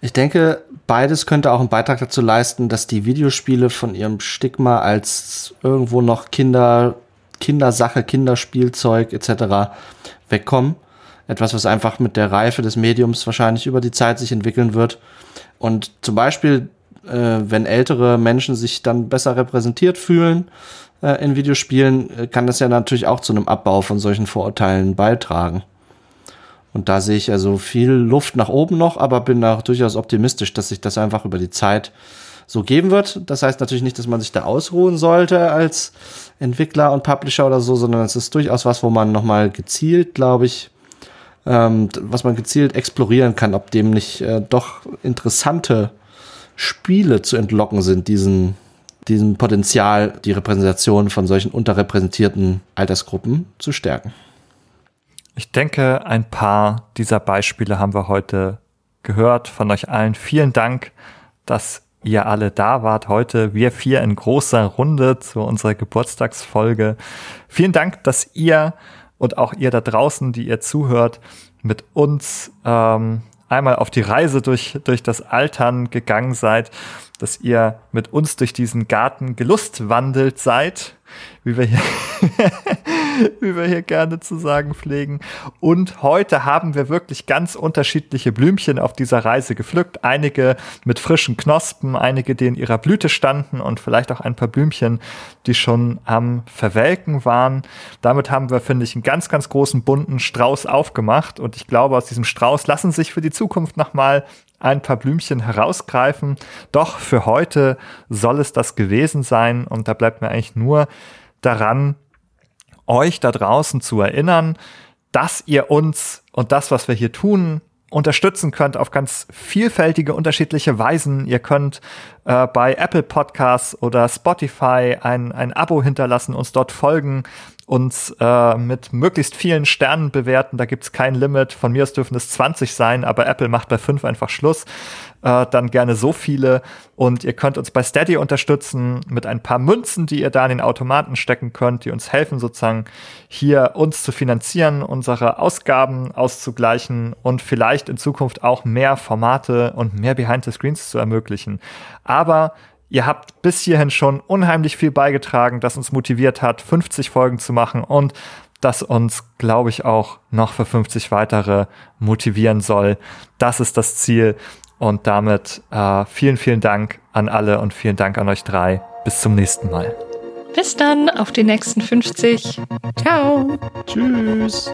Ich denke, beides könnte auch einen Beitrag dazu leisten, dass die Videospiele von ihrem Stigma als irgendwo noch Kinder, Kindersache, Kinderspielzeug etc. wegkommen. Etwas, was einfach mit der Reife des Mediums wahrscheinlich über die Zeit sich entwickeln wird. Und zum Beispiel äh, wenn ältere Menschen sich dann besser repräsentiert fühlen äh, in Videospielen, äh, kann das ja natürlich auch zu einem Abbau von solchen Vorurteilen beitragen. Und da sehe ich also viel Luft nach oben noch, aber bin auch durchaus optimistisch, dass sich das einfach über die Zeit so geben wird. Das heißt natürlich nicht, dass man sich da ausruhen sollte als Entwickler und Publisher oder so, sondern es ist durchaus was, wo man nochmal gezielt, glaube ich, ähm, was man gezielt explorieren kann, ob dem nicht äh, doch interessante Spiele zu entlocken sind, diesen, diesem Potenzial, die Repräsentation von solchen unterrepräsentierten Altersgruppen zu stärken. Ich denke, ein paar dieser Beispiele haben wir heute gehört von euch allen. Vielen Dank, dass ihr alle da wart heute. Wir vier in großer Runde zu unserer Geburtstagsfolge. Vielen Dank, dass ihr und auch ihr da draußen, die ihr zuhört, mit uns ähm, einmal auf die Reise durch, durch das Altern gegangen seid, dass ihr mit uns durch diesen Garten gelustwandelt seid, wie wir hier, [LAUGHS] wie wir hier gerne zu sagen pflegen. Und heute haben wir wirklich ganz unterschiedliche Blümchen auf dieser Reise gepflückt. Einige mit frischen Knospen, einige, die in ihrer Blüte standen und vielleicht auch ein paar Blümchen, die schon am Verwelken waren. Damit haben wir, finde ich, einen ganz, ganz großen bunten Strauß aufgemacht. Und ich glaube, aus diesem Strauß lassen sich für die Zukunft nochmal ein paar Blümchen herausgreifen. Doch für heute soll es das gewesen sein und da bleibt mir eigentlich nur daran, euch da draußen zu erinnern, dass ihr uns und das, was wir hier tun, unterstützen könnt auf ganz vielfältige, unterschiedliche Weisen. Ihr könnt äh, bei Apple Podcasts oder Spotify ein, ein Abo hinterlassen, uns dort folgen uns äh, mit möglichst vielen Sternen bewerten. Da gibt's kein Limit. Von mir aus dürfen es 20 sein, aber Apple macht bei 5 einfach Schluss. Äh, dann gerne so viele. Und ihr könnt uns bei Steady unterstützen mit ein paar Münzen, die ihr da in den Automaten stecken könnt, die uns helfen, sozusagen hier uns zu finanzieren, unsere Ausgaben auszugleichen und vielleicht in Zukunft auch mehr Formate und mehr Behind the Screens zu ermöglichen. Aber Ihr habt bis hierhin schon unheimlich viel beigetragen, das uns motiviert hat, 50 Folgen zu machen und das uns, glaube ich, auch noch für 50 weitere motivieren soll. Das ist das Ziel. Und damit äh, vielen, vielen Dank an alle und vielen Dank an euch drei. Bis zum nächsten Mal. Bis dann, auf die nächsten 50. Ciao. Tschüss.